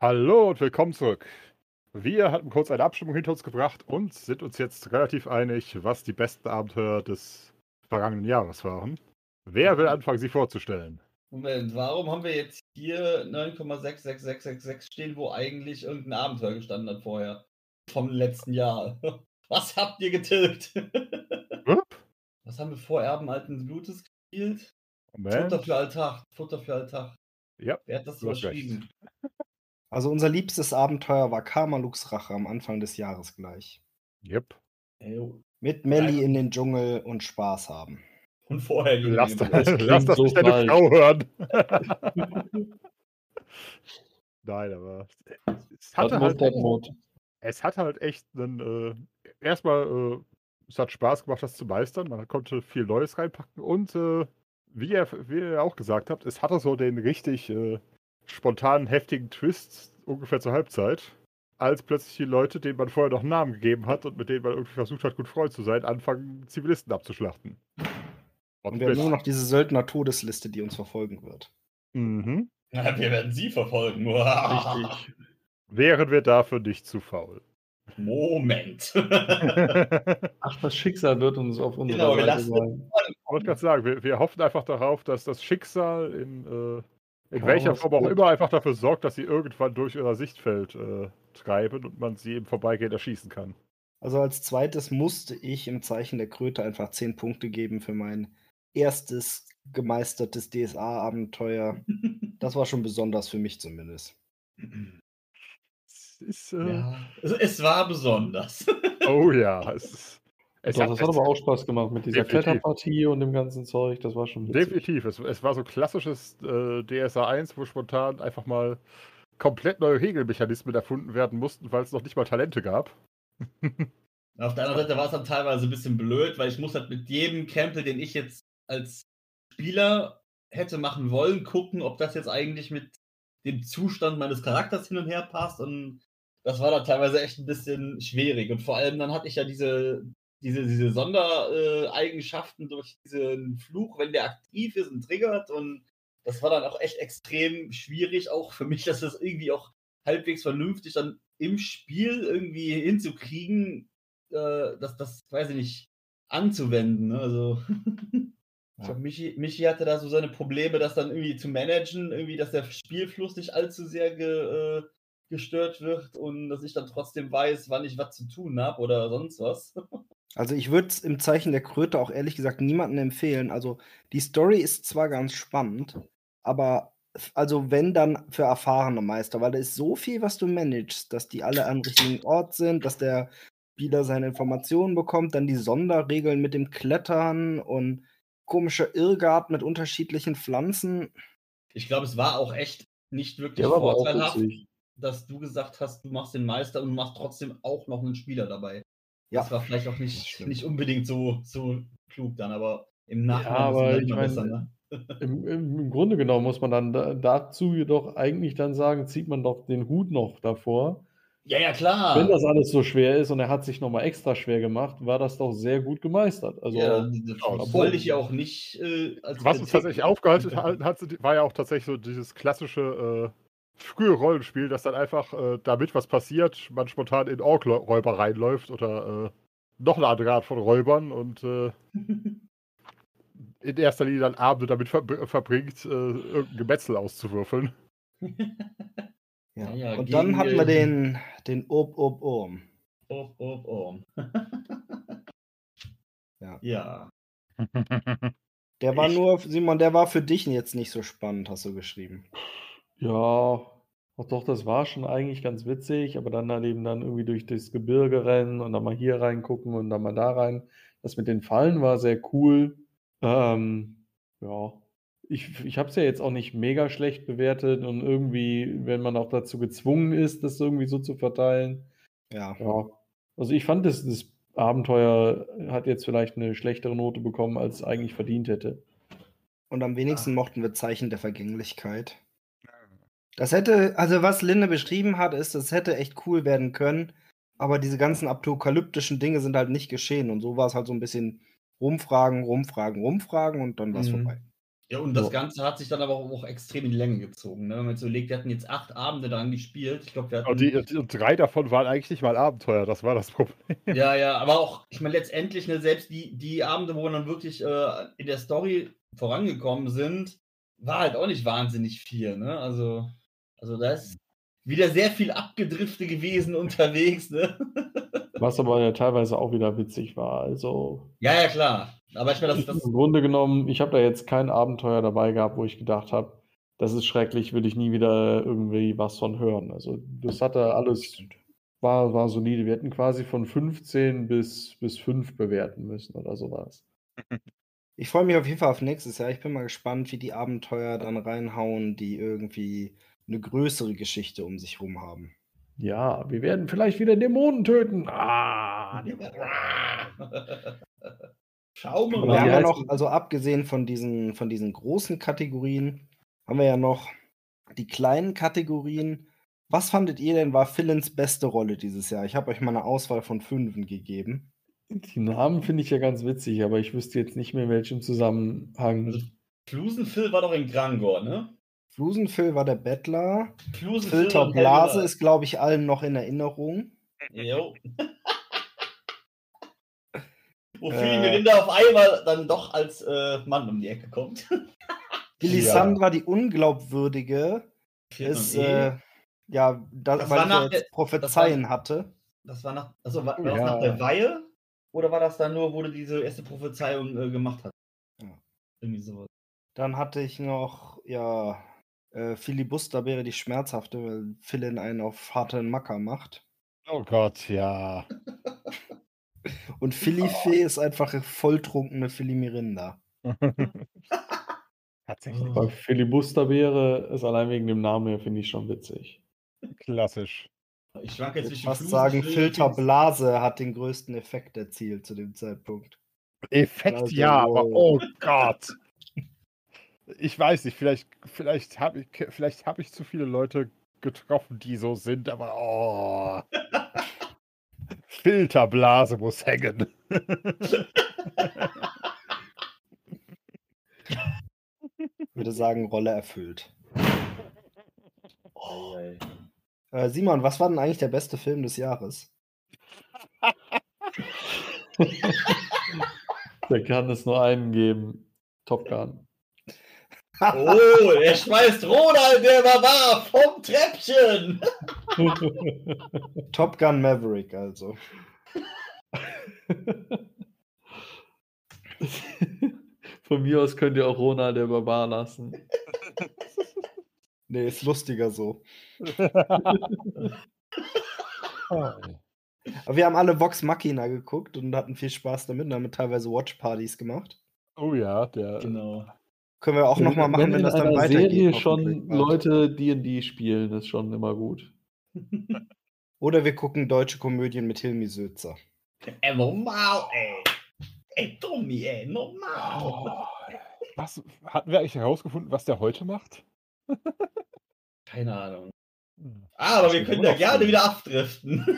Hallo und willkommen zurück. Wir hatten kurz eine Abstimmung hinter uns gebracht und sind uns jetzt relativ einig, was die besten Abenteuer des vergangenen Jahres waren. Wer will anfangen, sie vorzustellen? Moment, warum haben wir jetzt hier 9,66666 stehen, wo eigentlich irgendein Abenteuer gestanden hat vorher? Vom letzten Jahr. Was habt ihr getilgt? Was haben wir vor Erben alten Blutes gespielt? Futter Moment. für Alltag. Futter für Alltag. Ja, Wer hat das überschrieben? Also unser liebstes Abenteuer war Kamalux Rache am Anfang des Jahres gleich. Yep. Ey, Mit Melly in den Dschungel und Spaß haben. Und vorher ging Lass, die das, lass das so nicht deine falsch. Frau hören. Nein, aber es hatte, Dortmund, halt, es hatte halt echt einen, äh, erstmal, äh, es hat Spaß gemacht, das zu meistern. Man konnte viel Neues reinpacken und äh, wie, ihr, wie ihr auch gesagt habt, es hatte so den richtig äh, spontanen, heftigen Twist ungefähr zur Halbzeit, als plötzlich die Leute, denen man vorher noch einen Namen gegeben hat und mit denen man irgendwie versucht hat, gut Freund zu sein, anfangen, Zivilisten abzuschlachten. Und wir haben nur noch diese Söldner-Todesliste, die uns verfolgen wird. mhm. Ja, wir werden sie verfolgen. Richtig. Wären wir dafür nicht zu faul. Moment. Ach, das Schicksal wird uns auf unserer Genau, wir Seite lassen- sein. Ich wollte gerade sagen, wir, wir hoffen einfach darauf, dass das Schicksal in, äh, in Chaos welcher Form auch immer einfach dafür sorgt, dass sie irgendwann durch euer Sichtfeld äh, treiben und man sie im Vorbeigehen erschießen kann. Also als zweites musste ich im Zeichen der Kröte einfach 10 Punkte geben für mein erstes gemeistertes DSA-Abenteuer. Das war schon besonders für mich zumindest. Es ist, äh, ja, es, es war besonders. Oh ja, es ist. Es Doch, hat, das hat aber auch Spaß gemacht mit dieser Definitiv. Kletterpartie und dem ganzen Zeug. Das war schon witzig. definitiv. Es, es war so klassisches äh, DSA 1, wo spontan einfach mal komplett neue Regelmechanismen erfunden werden mussten, weil es noch nicht mal Talente gab. Auf der anderen Seite war es dann teilweise ein bisschen blöd, weil ich muss halt mit jedem Campbell, den ich jetzt als Spieler hätte machen wollen, gucken, ob das jetzt eigentlich mit dem Zustand meines Charakters hin und her passt. Und das war dann teilweise echt ein bisschen schwierig. Und vor allem dann hatte ich ja diese, diese, diese Sondereigenschaften durch diesen Fluch, wenn der aktiv ist und triggert. Und das war dann auch echt extrem schwierig, auch für mich, dass das irgendwie auch halbwegs vernünftig dann im Spiel irgendwie hinzukriegen, äh, das, das, weiß ich nicht, anzuwenden. Ne? Also, ich glaube, Michi, Michi hatte da so seine Probleme, das dann irgendwie zu managen, irgendwie, dass der Spielfluss nicht allzu sehr ge, äh, gestört wird und dass ich dann trotzdem weiß, wann ich was zu tun habe oder sonst was. Also ich würde es im Zeichen der Kröte auch ehrlich gesagt niemandem empfehlen. Also die Story ist zwar ganz spannend, aber also wenn dann für erfahrene Meister, weil da ist so viel, was du managst, dass die alle am richtigen Ort sind, dass der Spieler seine Informationen bekommt, dann die Sonderregeln mit dem Klettern und komischer Irrgarten mit unterschiedlichen Pflanzen. Ich glaube, es war auch echt nicht wirklich vorteilhaft, dass du gesagt hast, du machst den Meister und machst trotzdem auch noch einen Spieler dabei. Ja. Das war vielleicht auch nicht, nicht unbedingt so, so klug dann, aber im Nachhinein aber ist es ich mein, besser, ne? Im, im, Im Grunde genommen muss man dann da, dazu jedoch eigentlich dann sagen, zieht man doch den Hut noch davor. Ja, ja, klar. Wenn das alles so schwer ist und er hat sich nochmal extra schwer gemacht, war das doch sehr gut gemeistert. Also ja, das wollte ich ja auch nicht äh, als Was uns tatsächlich aufgehalten hat, hat, war ja auch tatsächlich so dieses klassische äh, frühe Rollenspiel, dass dann einfach, äh, damit was passiert, man spontan in Ork-Räuber reinläuft oder äh, noch eine andere Art von Räubern und äh, in erster Linie dann Abende damit ver verbringt, äh, irgendein Gemetzel auszuwürfeln. Ja. Ja, und dann hatten wir den, den Ob Ob Urm. Oh, oh, oh. Ja. ja. Der war Ich- nur, Simon, der war für dich jetzt nicht so spannend, hast du geschrieben. Ja, ach doch, das war schon eigentlich ganz witzig, aber dann halt eben dann irgendwie durch das Gebirge rennen und dann mal hier reingucken und dann mal da rein. Das mit den Fallen war sehr cool. Ähm, ja, ich, ich habe es ja jetzt auch nicht mega schlecht bewertet und irgendwie, wenn man auch dazu gezwungen ist, das irgendwie so zu verteilen. Ja. Ja, also ich fand, das, das Abenteuer hat jetzt vielleicht eine schlechtere Note bekommen, als es eigentlich verdient hätte. Und am wenigsten mochten wir Zeichen der Vergänglichkeit. Das hätte, also was Linde beschrieben hat, ist, das hätte echt cool werden können, aber diese ganzen apokalyptischen Dinge sind halt nicht geschehen. Und so war es halt so ein bisschen rumfragen, rumfragen, rumfragen und dann war es Mhm. vorbei. Ja, und das. Ganze hat sich dann aber auch, auch extrem in die Länge gezogen. Ne? Wenn man jetzt überlegt, wir hatten jetzt acht Abende daran gespielt. Ich glaube, wir hatten. Und, die, die, drei davon waren eigentlich nicht mal Abenteuer, das war das Problem. Ja, ja, aber auch, ich meine, letztendlich, ne, selbst die, die Abende, wo wir dann wirklich äh, in der Story vorangekommen sind, war halt auch nicht wahnsinnig viel, ne? Also, also da ist wieder sehr viel Abgedrifte gewesen unterwegs, ne? Was aber ja teilweise auch wieder witzig war. Also Ja, ja, klar. Aber ich meine, das, das Im Grunde genommen, ich habe da jetzt kein Abenteuer dabei gehabt, wo ich gedacht habe, das ist schrecklich, will ich nie wieder irgendwie was von hören. Also das hatte alles, war, war solide. Wir hätten quasi von 15 bis, bis 5 bewerten müssen oder sowas. Ich freue mich auf jeden Fall auf nächstes Jahr. Ich bin mal gespannt, wie die Abenteuer dann reinhauen, die irgendwie eine größere Geschichte um sich rum haben. Ja, wir werden vielleicht wieder Dämonen töten. Ah, Schauen wir Und Aber wir haben ja noch, also abgesehen von diesen, von diesen großen Kategorien, haben wir ja noch die kleinen Kategorien. Was fandet ihr denn war Philins beste Rolle dieses Jahr? Ich habe euch mal eine Auswahl von fünfen gegeben. Die Namen finde ich ja ganz witzig, aber ich wüsste jetzt nicht mehr, in welchem Zusammenhang. Flusenphil war doch in Grangor, ne? Flusenphil war der Bettler. Flusenphil Filter und Blase Helga. ist, glaube ich, allen noch in Erinnerung. Jo. Wo Äh. Phil Mirinda auf einmal dann doch als äh, Mann um die Ecke kommt. Melisandra, die Unglaubwürdige, ist, eh. äh, ja, da, Das weil war ja nach jetzt der- Prophezeien hatte. Das war nach, also war, war das Ja. nach der Weihe? Oder war das dann nur, wo du diese erste Prophezeiung äh, gemacht hast? Ja. Irgendwie sowas. Dann hatte ich noch, ja, äh, Filibuster wäre die schmerzhafte, weil Philin einen auf harten Macker macht. Oh Gott, ja. Und Philifee ist einfach eine volltrunkene Philimirinda. Tatsächlich Bei Filibuster wäre es allein wegen dem Namen her, finde ich schon witzig. klassisch. Ich schwanke zwischen würde fast sagen, Flusenphil, Filter Fils- Blase hat den größten Effekt erzielt zu dem Zeitpunkt. Effekt Also, ja, aber oh Gott. Ich weiß nicht, vielleicht, vielleicht habe ich, vielleicht hab ich zu viele Leute getroffen, die so sind, aber oh. Filterblase muss hängen. Ich würde sagen, Rolle erfüllt. Ei. Äh, Simon, was war denn eigentlich der beste Film des Jahres? Da kann es nur einen geben. Top Gun. Oh, er schmeißt Ronald der Barbar vom Treppchen. Top Gun Maverick, also. Von mir aus könnt ihr auch Ronald der Barbar lassen. Nee, ist lustiger so. Aber wir haben alle Vox Machina geguckt und hatten viel Spaß damit und haben teilweise Watchpartys gemacht. Oh ja, der. Genau. Können wir auch nochmal machen, wenn, in das dann einer weitergeht. Serie schon. Leute D&D spielen, ist schon immer gut. Oder wir gucken deutsche Komödien mit Hilmi Sözer. Ey, normal, ey. Ey, Tommy, ey, normal. Oh, was, hatten wir eigentlich herausgefunden, was der heute macht? Keine Ahnung. Hm. Ah, aber wir können da gerne wieder abdriften.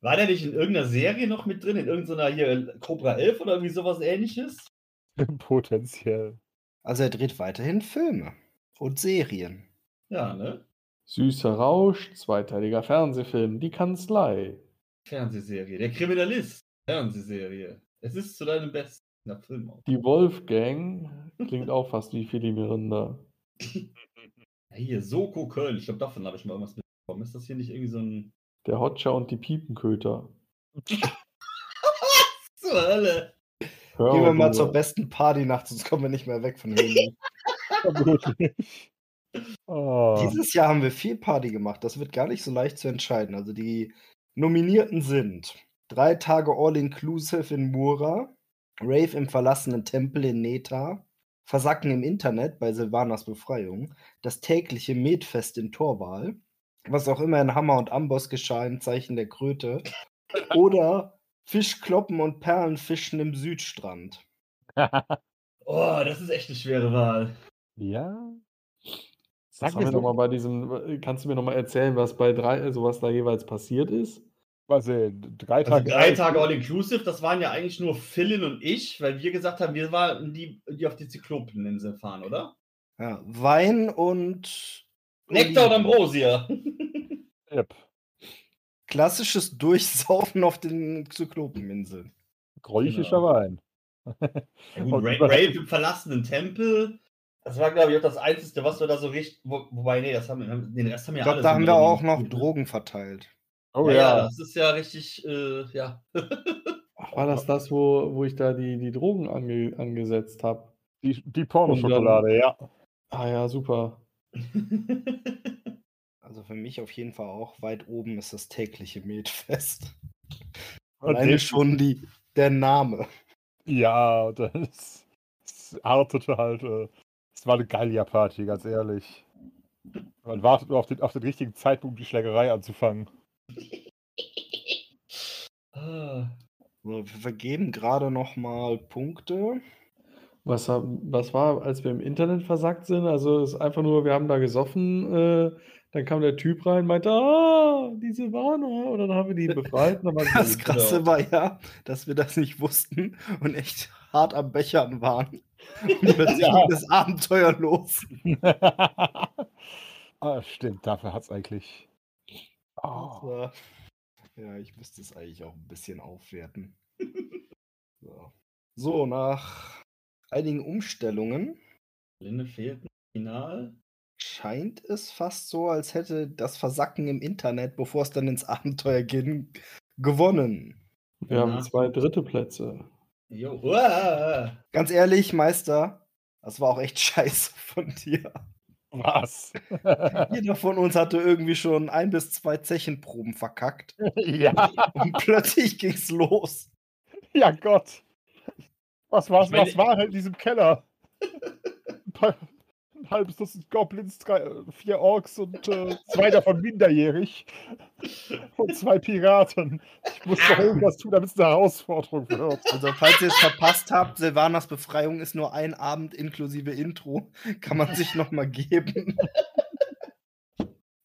War der nicht in irgendeiner Serie noch mit drin? In irgendeiner hier Cobra 11 oder irgendwie sowas ähnliches? Potenziell. Also er dreht weiterhin Filme und Serien. Ja, ne? Süßer Rausch, zweiteiliger Fernsehfilm, Die Kanzlei. Fernsehserie. Der Kriminalist. Fernsehserie. Es ist zu deinem Besten. Na, Film auch. Die Wolfgang klingt auch fast wie Philly Miranda. Ja, hier, Soko Köln. Ich glaube, davon habe ich mal irgendwas mitbekommen. Ist das hier nicht irgendwie so ein. Der Hotscher und die Piepenköter. Zur Hölle. Hör Gehen wir mal zur besten Party-Nacht, sonst kommen wir nicht mehr weg von. Vermutlich. Oh. Dieses Jahr haben wir viel Party gemacht. Das wird gar nicht so leicht zu entscheiden. Also die Nominierten sind drei Tage All-Inclusive in Mura, Rave im verlassenen Tempel in Neta, Versacken im Internet bei Silvanas Befreiung, das tägliche Metfest in Torwal, was auch immer in Hammer und Amboss geschah im Zeichen der Kröte, oder Fischkloppen und Perlenfischen im Südstrand. Oh, das ist echt eine schwere Wahl. ja. Was Sag mir noch mal bei diesem, kannst du mir nochmal erzählen, was bei drei, also was da jeweils passiert ist? mal sehen. Drei Also Tage. drei Tage All-Inclusive, das waren ja eigentlich nur Philin und ich, weil wir gesagt haben, wir waren die, die auf die Zyklopeninsel fahren, oder? Ja, Wein und Nektar und. Ambrosia. Yep. Klassisches Durchsaufen auf den Zyklopeninseln. Gräuchischer Genau. Wein. Ja, gut, im verlassenen Tempel. Das war, glaube ich, auch das Einzige, was wir da so richtig. Wo, wobei, nee, das haben wir, den Rest haben wir Ich ja glaube, alle da haben wir auch noch? Drogen verteilt. Oh ja, ja. ja, das ist ja richtig, äh, ja. Ach, war das das, wo, wo ich da die, die Drogen ange, angesetzt habe? Die, die Pornoschokolade, ja. Ah ja, super. Also für mich auf jeden Fall auch weit oben ist das tägliche Metfest. Und Alleine schon die, der Name. Ja, das, das artete halt. Es war eine Gallia-Party, ganz ehrlich. Man wartet nur auf den, auf den richtigen Zeitpunkt, die Schlägerei anzufangen. Ah. So, wir vergeben gerade noch mal Punkte. Was, was war, als wir im Internet versackt sind? Also es ist einfach nur, wir haben da gesoffen, äh, dann kam der Typ rein, meinte, ah, die Silvana, und dann haben wir die befreit. Und dann war Das. Krasse genau. war ja, dass wir das nicht wussten und echt hart am Bechern waren. Und plötzlich Ja. ging das Abenteuer los. ah, stimmt, dafür hat es eigentlich. Oh, Ja, ich müsste es eigentlich auch ein bisschen aufwerten. So, so nach einigen Umstellungen Linde fehlt ein Final. Scheint es fast so, als hätte das Versacken im Internet, bevor es dann ins Abenteuer ging, gewonnen. Wir haben Ja. zwei dritte Plätze. Jo. Uah. Ganz ehrlich, Meister, das war auch echt scheiße von dir. was? Jeder von uns hatte irgendwie schon ein bis zwei Zechenproben verkackt. ja, Und plötzlich ging's los. ja Gott. Was, meine- was war halt in diesem Keller? Halbes Dutzend Goblins, drei, vier Orks und äh, zwei davon minderjährig. Und zwei Piraten. Ich muss doch irgendwas tun, damit es eine Herausforderung wird. Also, falls ihr es verpasst habt, Silvanas Befreiung ist nur ein Abend inklusive Intro. Kann man sich nochmal geben.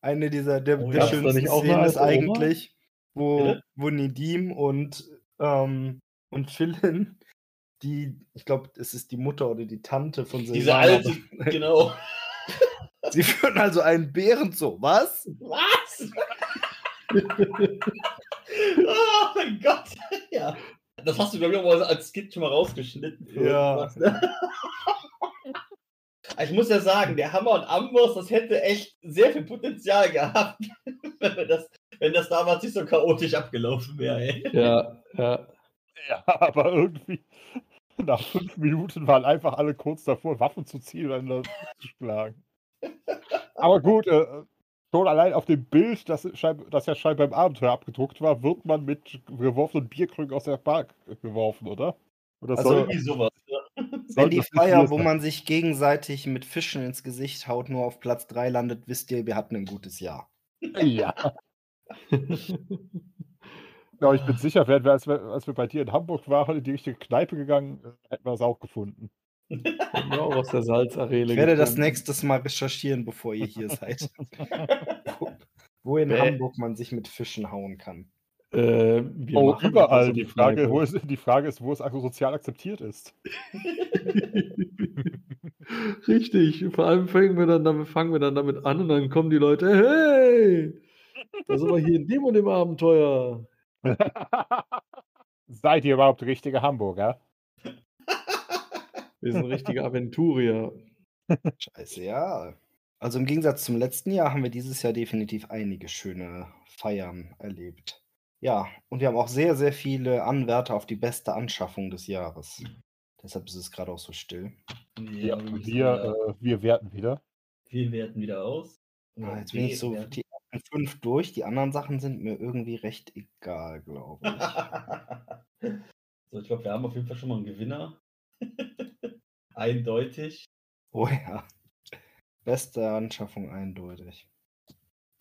Eine dieser der, Oh, der schönsten nicht auch eine Szenen ist eigentlich, wo, wo Nedim und, ähm, und Philin, die, ich glaube, es ist die Mutter oder die Tante von Diese Silvana. alte, genau. Sie führen also einen Bären zu. Was? Was? oh mein Gott. Ja. Das hast du, glaube ich, auch mal als Skit schon mal rausgeschnitten. Ja. ne? Ich muss ja sagen, der Hammer und Amboss, das hätte echt sehr viel Potenzial gehabt, wenn das, wenn das damals nicht so chaotisch abgelaufen wäre. Ey. Ja, ja. Ja, aber irgendwie nach fünf Minuten waren einfach alle kurz davor, Waffen zu ziehen und einander zu schlagen. Aber gut, äh, schon allein auf dem Bild, das, das ja scheinbar beim Abenteuer abgedruckt war, wird man mit geworfenen Bierkrügen aus der Bar geworfen, oder? Oder Also- soll, Irgendwie sowas. Ja. Wenn die Feier, wo man sich gegenseitig mit Fischen ins Gesicht haut, nur auf Platz 3 landet, wisst ihr, wir hatten ein gutes Jahr. Ja. Ja, ich bin sicher, wären wir, als, wir, als wir bei dir in Hamburg waren, in die richtige Kneipe gegangen, äh, hätten wir es auch gefunden. Auch aus der Salzarele Ich werde das getrunken. nächstes Mal recherchieren, bevor ihr hier seid. Wo- Wo in Bäh. Hamburg man sich mit Fischen hauen kann. Äh, wir Oh, überall. so die, Frage, wo es, die Frage ist, wo es also sozial akzeptiert ist. Richtig. Vor allem fangen wir, dann damit, fangen wir dann damit an und dann kommen die Leute, hey, da sind wir hier in dem und dem Abenteuer. Seid ihr überhaupt richtige Hamburger? Wir sind richtige Aventurier. Scheiße, ja. Also im Gegensatz zum letzten Jahr haben wir dieses Jahr definitiv einige schöne Feiern erlebt. Ja, und wir haben auch sehr, sehr viele Anwärter auf die beste Anschaffung des Jahres. Deshalb ist es gerade auch so still. Ja, wir wir, wieder- äh, wir werten wieder. wir werten wieder aus. Ah, jetzt bin ich so die ersten fünf durch. Die anderen Sachen sind mir irgendwie recht egal, glaube ich. so, ich glaube, wir haben auf jeden Fall schon mal einen Gewinner. Eindeutig. Oh ja. Beste Anschaffung eindeutig.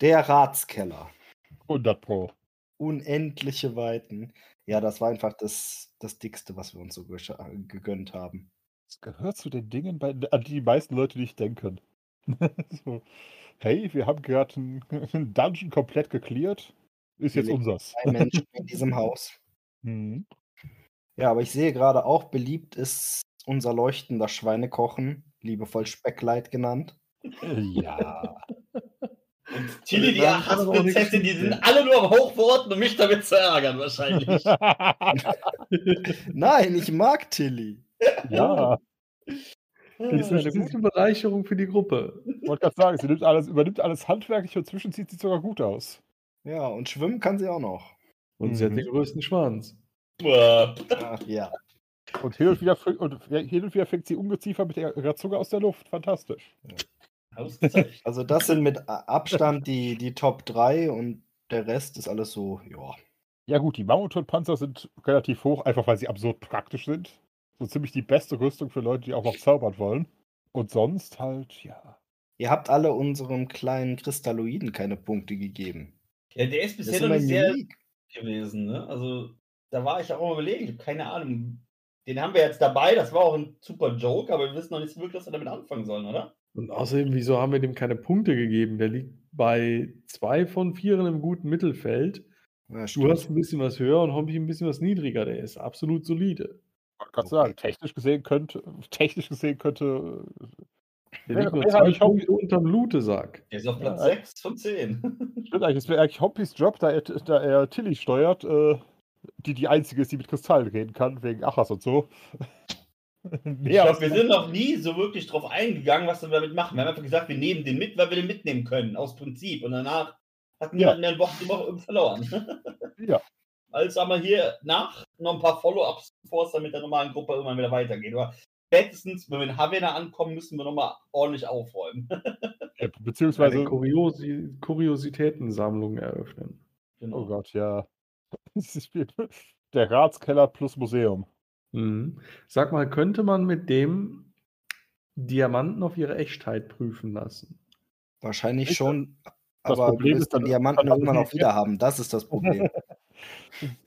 Der Ratskeller. 100 Pro. Unendliche Weiten. Ja, das war einfach das, das Dickste, was wir uns so gegönnt haben. Das gehört zu den Dingen, bei, an die die meisten Leute nicht denken. so, hey, wir haben gerade einen, Dungeon komplett gecleart. Ist jetzt unsers. Ein Mensch in diesem Haus. Mhm. Ja, aber ich sehe gerade auch, beliebt ist unser leuchtender Schweinekochen, liebevoll Speckleit genannt. Ja. Und Tilly, die Hassprinzessin, die sind alle nur am Hochworten, um mich damit zu ärgern, wahrscheinlich. Nein, ich mag Tilly. ja, Die ist eine gute Bereicherung für die Gruppe. ich wollte gerade sagen, sie nimmt alles, übernimmt alles handwerklich und zwischen sieht sie sogar gut aus. Ja, und schwimmen kann sie auch noch. Und sie hat Mhm. den größten Schwanz. Boah. Ach ja. Und hin und wieder, und hin und wieder fängt sie Ungeziefer mit ihrer Zunge aus der Luft. Fantastisch. Ausgezeichnet. Also das sind mit Abstand die, die Top 3 und der Rest ist alles so, ja. Ja gut, die Mammutpanzer sind relativ hoch, einfach weil sie absurd praktisch sind. So ziemlich die beste Rüstung für Leute, die auch noch zaubern wollen. Und sonst halt, ja. Ihr habt alle unserem kleinen Kristalloiden keine Punkte gegeben. Ja, der ist bisher noch nicht sehr unique. gewesen, ne? Also, da war ich auch mal überlegen, ich habe keine Ahnung. Den haben wir jetzt dabei, das war auch ein super Joke, aber wir wissen noch nicht so wirklich, was wir damit anfangen sollen, oder? Und außerdem, wieso haben wir dem keine Punkte gegeben? Der liegt bei zwei von vieren im guten Mittelfeld. Ja, Du hast ein bisschen was höher und Hobby ein bisschen was niedriger. Der ist absolut solide. Ich gerade Okay. sagen, technisch gesehen könnte, technisch gesehen könnte. Der liegt nur wäre zwei Punkte unterm Lutesack. Der ist auf Platz Ja. 6 von 10. Stimmt eigentlich, es wäre eigentlich Hoppys Job, da er, da er Tilly steuert, äh, die die einzige ist, die mit Kristallen reden kann, wegen Achas und so. Ich glaube, wir sind noch nie so wirklich drauf eingegangen, was wir damit machen. Wir haben einfach gesagt, wir nehmen den mit, weil wir den mitnehmen können, aus Prinzip. Und danach hat Ja. niemand mehr Woche die Woche verloren. Ja. Also sagen wir hier nach noch ein paar Follow-ups, bevor es dann mit der normalen Gruppe irgendwann wieder weitergeht. Aber spätestens, wenn wir in Havana ankommen, müssen wir nochmal ordentlich aufräumen. Äh, Eine Beziehungsweise, Kuriosi Kuriositätensammlung eröffnen. Genau. oh Gott, ja. Der Ratskeller plus Museum. Mhm. Sag mal, könnte man mit dem Diamanten auf ihre Echtheit prüfen lassen? Wahrscheinlich Ich- schon. das Aber Problem du wirst ist dann- den Diamanten dann- irgendwann auch wieder haben. Das ist das Problem.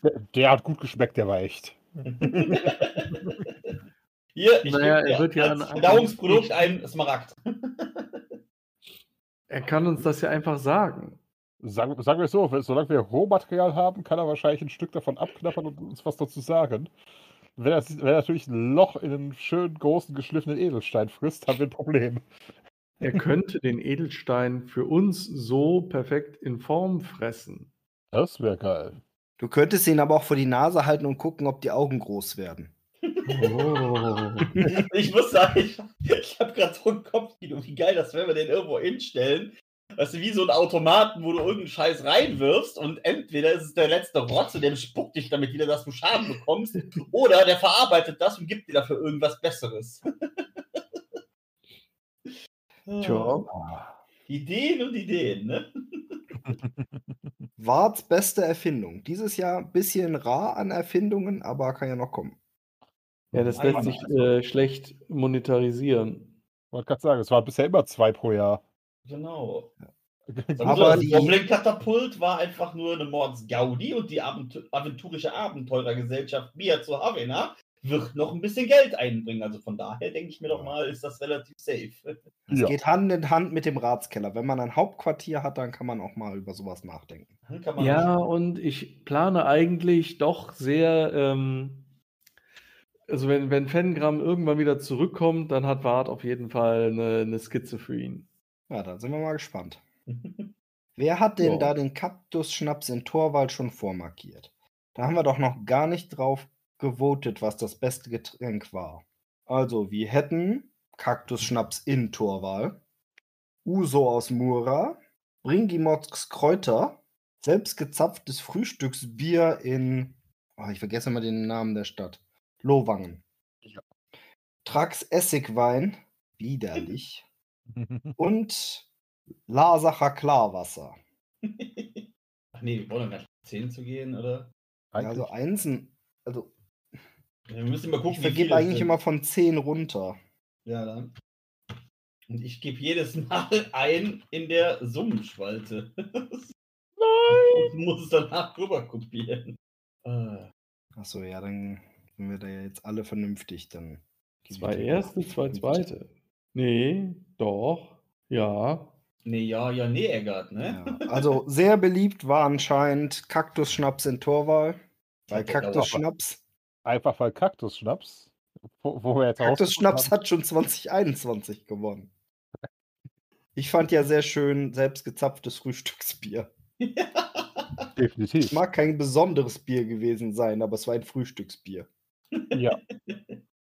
Der, der hat gut geschmeckt, der war echt. Hier, ich Naja, er wird ja als Verdauungsprodukt ein Smaragd. Er kann uns das ja einfach sagen. Sagen, sagen wir es so, solange wir Rohmaterial haben, kann er wahrscheinlich ein Stück davon abknappern und uns was dazu sagen. Wenn er, wenn er natürlich ein Loch in einen schönen, großen, geschliffenen Edelstein frisst, haben wir ein Problem. Er könnte den Edelstein für uns so perfekt in Form fressen. Das wäre geil. Du könntest ihn aber auch vor die Nase halten und gucken, ob die Augen groß werden. Oh. Ich muss sagen, ich, ich habe gerade so einen Kopfkino, wie geil das wäre, wenn wir den irgendwo hinstellen. Weißt du, wie so ein Automaten, wo du irgendeinen Scheiß reinwirfst und entweder ist es der letzte Rotz und der spuckt dich damit wieder, dass du Schaden bekommst, oder der verarbeitet das und gibt dir dafür irgendwas Besseres. Tja, Ideen und Ideen, ne? Warts beste Erfindung. Dieses Jahr ein bisschen rar an Erfindungen, aber kann ja noch kommen. Ja, das lässt sich äh, schlecht monetarisieren. Ich wollte gerade sagen, es waren bisher immer zwei pro Jahr. Genau. Aber Aber die- das Goblin-Katapult war einfach nur eine Mords Gaudi und die Abent aventurische Abenteurergesellschaft Mia zu Havena wird noch ein bisschen Geld einbringen. Also von daher denke ich mir doch mal, ist das relativ safe. Es Ja. geht Hand in Hand mit dem Ratskeller. Wenn man ein Hauptquartier hat, dann kann man auch mal über sowas nachdenken. Dann kann man Ja, und ich plane eigentlich doch sehr, ähm, also wenn, wenn Fengram irgendwann wieder zurückkommt, dann hat Wart auf jeden Fall eine, eine Skizze für ihn. Ja, dann sind wir mal gespannt. Wer hat denn Ja. da den Kaktusschnaps in Torwald schon vormarkiert? Da haben wir doch noch gar nicht drauf gewotet, was das beste Getränk war. Also, wir hätten Kaktusschnaps in Torwal, Uso aus Mura, Bringimox Kräuter, selbstgezapftes Frühstücksbier in, oh, ich vergesse immer den Namen der Stadt, Lowangen. Ja. Trax Essigwein, widerlich, und Lasacher Klarwasser. Ach nee, wir wollen gar nicht 10 zu gehen, oder? Ja, also Einsen, also Ja, wir müssen mal gucken, ich vergebe eigentlich sind. immer von 10 runter. Ja, dann. Und ich gebe jedes Mal ein in der Summenspalte. Nein! Und muss es danach rüber kopieren. Äh, Achso, ja, dann sind wir da ja jetzt alle vernünftig. Dann Zwei erste, zwei 50. zweite. Nee, doch, ja. nee, ja, ja, nee, Eggert, ne? Ja, also sehr beliebt war anscheinend Kaktusschnaps in Torwal. Bei Kaktusschnaps. Einfach weil Kaktusschnaps, wo, wo wir jetzt Kaktusschnaps hat schon 2021 gewonnen. Ich fand ja sehr schön selbstgezapftes Frühstücksbier. definitiv. Es mag kein besonderes Bier gewesen sein, aber es war ein Frühstücksbier. Ja.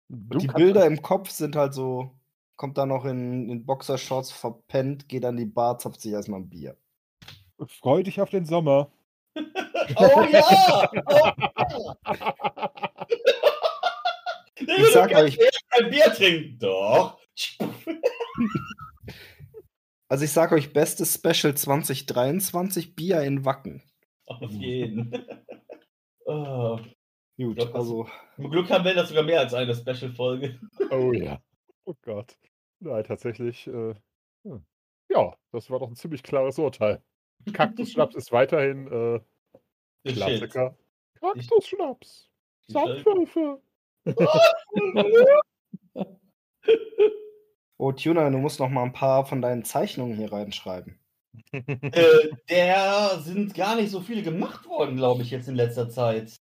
Die Bilder im Kopf sind halt so, kommt da noch in, in Boxershorts verpennt, geht an die Bar, zapft sich erstmal ein Bier. Freu dich auf den Sommer. Oh ja! Oh, ja! Ich sag euch, Ein Bier trinken. Doch. also ich sag euch, bestes Special 2023, Bier in Wacken. Auf jeden. Oh, Gut, das- also zum Glück haben wir das sogar mehr als eine Special-Folge. Oh ja. Oh Gott. Nein, tatsächlich. Äh, hm. ja, das war doch ein ziemlich klares Urteil. Kaktusschnaps ist weiterhin äh. Klassiker. Kaktusschnaps. Sandwürfe. Oh, Tuna, du musst noch mal ein paar von deinen Zeichnungen hier reinschreiben. Äh, der sind gar nicht so viele gemacht worden, glaube ich, jetzt in letzter Zeit.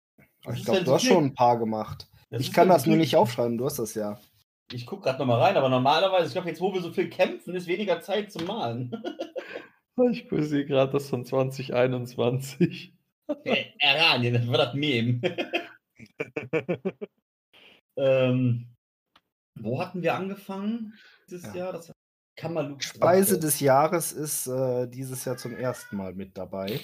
Das ich glaube, halt du so hast viel- schon ein paar gemacht. Das ich kann das nur nicht aufschreiben, du hast das ja. Ich gucke gerade nochmal rein, aber normalerweise, ich glaube, jetzt, wo wir so viel kämpfen, ist weniger Zeit zum Malen. Ich sehe gerade das von 2021. Aranien, das war das Mem. Ähm, wo hatten wir angefangen dieses Ja. Jahr? Das Kamaluk Speise des Jahres ist äh, dieses Jahr zum ersten Mal mit dabei.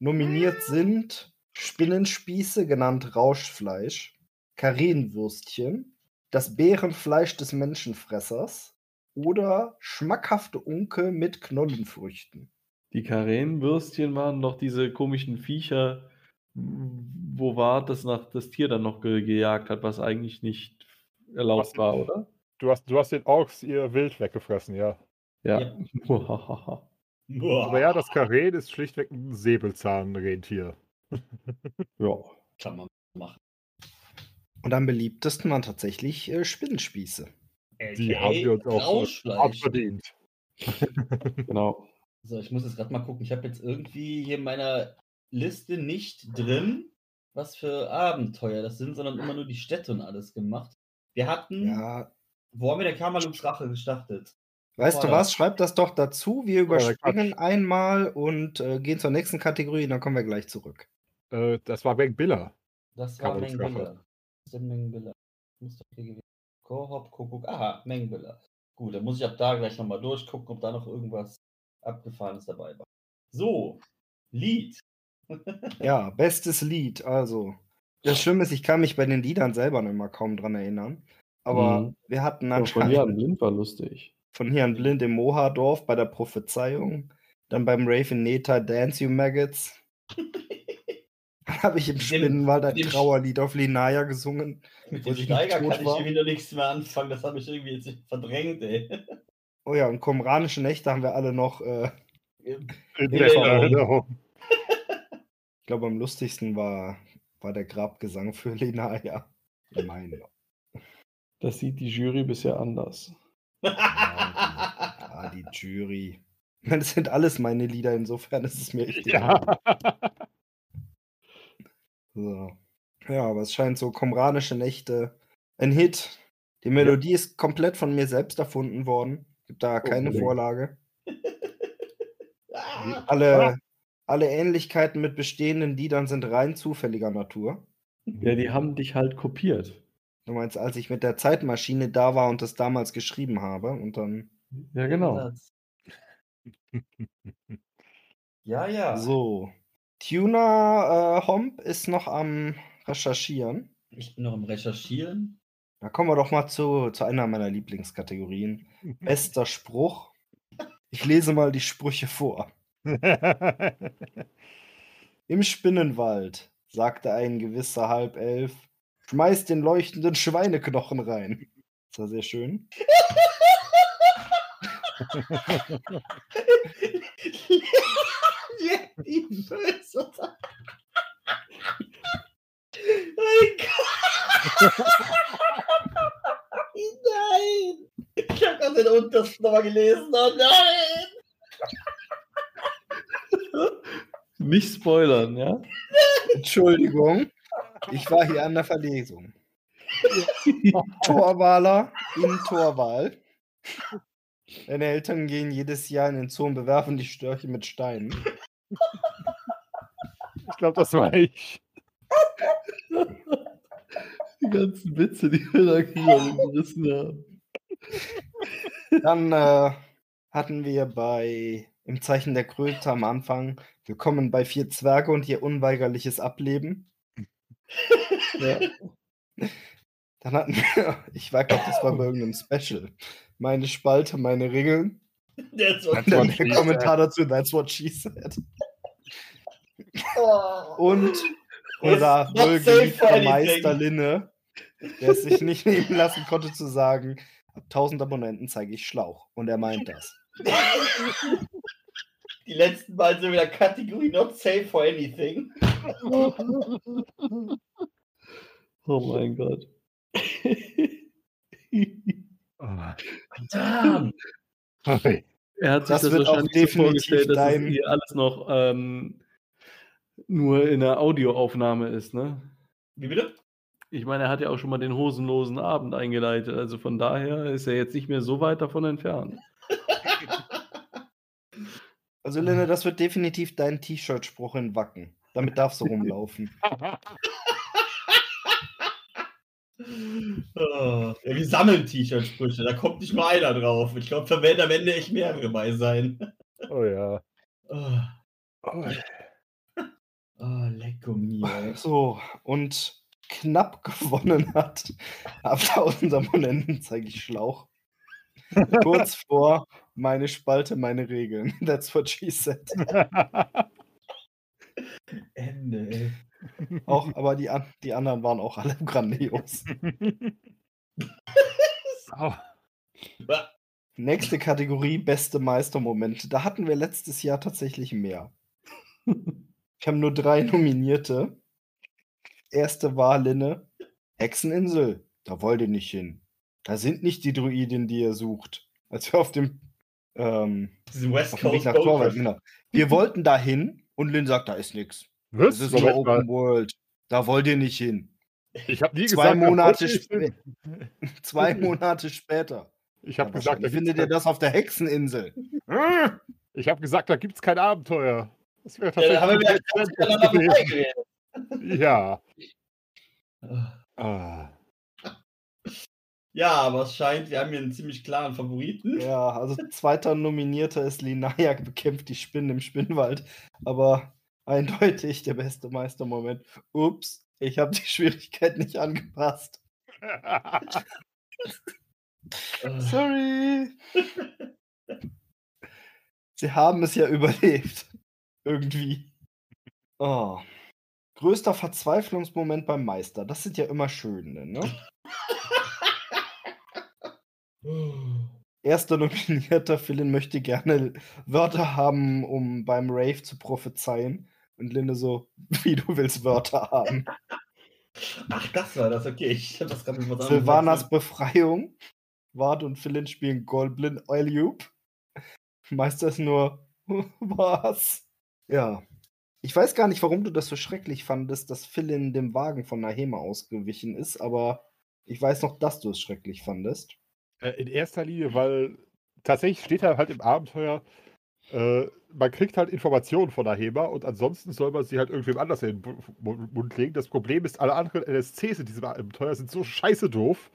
Nominiert sind Spinnenspieße, genannt Rauschfleisch, Karenwürstchen, das Bärenfleisch des Menschenfressers oder schmackhafte Unke mit Knollenfrüchten. Die Karenwürstchen waren doch diese komischen Viecher, wo war das nach das Tier dann noch ge gejagt hat, was eigentlich nicht erlaubt Was- war, oder? Du hast, du hast den Orks ihr Wild weggefressen, ja. Ja. Aber ja, das Karen ist schlichtweg ein Säbelzahnrentier. ja. kann man machen. Und am beliebtesten waren tatsächlich äh, Spinnenspieße. Die AKA haben wir uns auch äh, Rauschfleisch. hart verdient. Genau. So, ich muss jetzt gerade mal gucken. Ich habe jetzt irgendwie hier in meiner Liste nicht drin, was für Abenteuer das sind, sondern immer nur die Städte und alles gemacht. Wir hatten, Ja, wo haben wir der Kamaluks Rache gestartet? weißt du Oder? was? Schreib das doch dazu. Wir überspringen einmal und äh, gehen zur nächsten Kategorie, dann kommen wir gleich zurück. Äh, das war Weng Biller. Das war Rache. Mengbiller. Was ist denn Mengbiller? Muss doch hier gewesen Kohop, Kuckuck. Aha, Mengbiller. Gut, dann muss ich ab da gleich nochmal durchgucken, ob da noch irgendwas Abgefahrenes dabei war. So, Lied. Ja, bestes Lied. Also, das Schlimme ist, ich kann mich bei den Liedern selber nicht mal kaum dran erinnern. Aber Mhm. wir hatten Ja, von Jan anscheinend, Blind war lustig. von Hirn Blind im Mohadorf bei der Prophezeiung. Dann beim Raven Neta Dance You Maggots. Dann habe ich im Spinnenwald ein Trauerlied auf Linaya gesungen. Mit dem Steiger kann ich war. noch nichts mehr anfangen. Das habe ich irgendwie jetzt verdrängt, ey. Oh ja, und komranische Nächte haben wir alle noch. Äh, In der Erinnerung. Glaube, am lustigsten war, war der Grabgesang für Linaya. Meine. Das sieht die Jury bisher anders. Ah, die Jury. Das sind alles meine Lieder, insofern ist es mir richtig. Ja. So. Ja, aber es scheint so komranische Nächte. Ein Hit. Die Melodie ist komplett von mir selbst erfunden worden. Gibt da keine nee. Vorlage. Ah. Alle, alle Ähnlichkeiten mit bestehenden Liedern sind rein zufälliger Natur. Ja, die haben dich halt kopiert. Du meinst, als ich mit der Zeitmaschine da war und das damals geschrieben habe und dann. Ja, genau. Ja, ja. So. Tuna äh, Homp ist noch am Recherchieren. Ich bin noch im Recherchieren. Da kommen wir doch mal zu, zu einer meiner Lieblingskategorien. Bester Spruch. Ich lese mal die Sprüche vor. Im Spinnenwald, sagte ein gewisser Halbelf, schmeiß den leuchtenden Schweineknochen rein. Das war sehr schön. Nein. Ich habe gerade den untersten nochmal gelesen. Oh nein. Nicht spoilern, ja? Entschuldigung, ich war hier an der Verlesung. Torwaler in Torwahl. Deine Eltern gehen jedes Jahr in den Zoo und bewerfen die Störche mit Steinen. Ich glaube, das war ich. Die ganzen Witze, die wir da gerade gerissen haben. Dann äh, hatten wir bei im Zeichen der Kröte am Anfang Willkommen bei vier Zwerge und ihr unweigerliches Ableben. Ja. Dann hatten wir, ich weiß glaube, das war bei irgendeinem Special. Meine Spalte, meine Regeln. Der so Und dann what der Kommentar dazu, that's what she said. oh. Und unser wohlgeliebter. Meister Linne, der es sich nicht nehmen lassen konnte zu sagen, ab 1000 Abonnenten zeige ich Schlauch. Und er meint das. Die letzten beiden sind wieder Kategorie not safe for anything. Oh mein Gott. Ah. Verdammt. Oi. Er hat sich Das das, wird auch wahrscheinlich so definitiv vorgestellt, dass dein- es hier alles noch ähm, nur in der Audioaufnahme ist, ne? Wie bitte? Ich meine, er hat ja auch schon mal den hosenlosen Abend eingeleitet, also von daher ist er jetzt nicht mehr so weit davon entfernt. Also Linne, das wird definitiv dein T-Shirt-Spruch in Wacken. Damit darfst du rumlaufen. Oh. Ja, wir sammeln T-Shirt-Sprüche, da kommt nicht mal einer drauf. Ich glaube, da werden am Ende echt mehrere bei sein. Oh ja. Oh, Oh, oh lecco mio. ey. So, und knapp gewonnen hat. Ab 1000 Abonnenten zeige ich Schlauch. Kurz vor meine Spalte, meine Regeln. That's what she said. Ende, ey. Auch, aber die, die anderen waren auch alle grandios. Au. Nächste Kategorie, beste Meistermomente. Da hatten wir letztes Jahr tatsächlich mehr. Wir haben nur drei Nominierte. Erste war Linne. Hexeninsel. Da wollt ihr nicht hin. Da sind nicht die Druiden, die ihr sucht. Als wir auf dem, ähm, Diesen West Coast nach Torwald, genau. Wir wollten da hin und Lynn sagt, da ist nichts. Das ist mal. Open World. Da wollt ihr nicht hin. Ich habe nie Zwei gesagt, Monate, zwei Monate später. Ich habe Ja, gesagt, da findet ihr das auf der Hexeninsel. ich habe gesagt, da gibt's kein Abenteuer. Das wäre Ja, da haben wir tatsächlich. Ja. Ah. Ja, aber es scheint, wir haben hier einen ziemlich klaren Favoriten. Ja, also zweiter Nominierter ist Linaya bekämpft die Spinnen im Spinnwald. Aber eindeutig der beste Meistermoment. Ups, ich habe die Schwierigkeit nicht angepasst. Sorry. Sie haben es ja überlebt. Irgendwie. Oh. Größter Verzweiflungsmoment beim Meister. Das sind ja immer schöne, ne? Erster nominierter Philin möchte gerne Wörter haben, um beim Rave zu prophezeien. Und Linde so, wie du willst Wörter haben. Ach, das war das, okay. Ich hab das gerade mit was Silvanas Befreiung. Wart und Philin spielen Goldblin Oilube. Meister ist nur, was? Ja. Ich weiß gar nicht, warum du das so schrecklich fandest, dass Philin dem Wagen von Nahema ausgewichen ist, aber ich weiß noch, dass du es schrecklich fandest. Äh, in erster Linie, weil tatsächlich steht da halt im Abenteuer, äh, man kriegt halt Informationen von der HEMA und ansonsten soll man sie halt irgendwem anders in den Mund legen. Das Problem ist, alle anderen NSCs in diesem Abenteuer sind so scheiße doof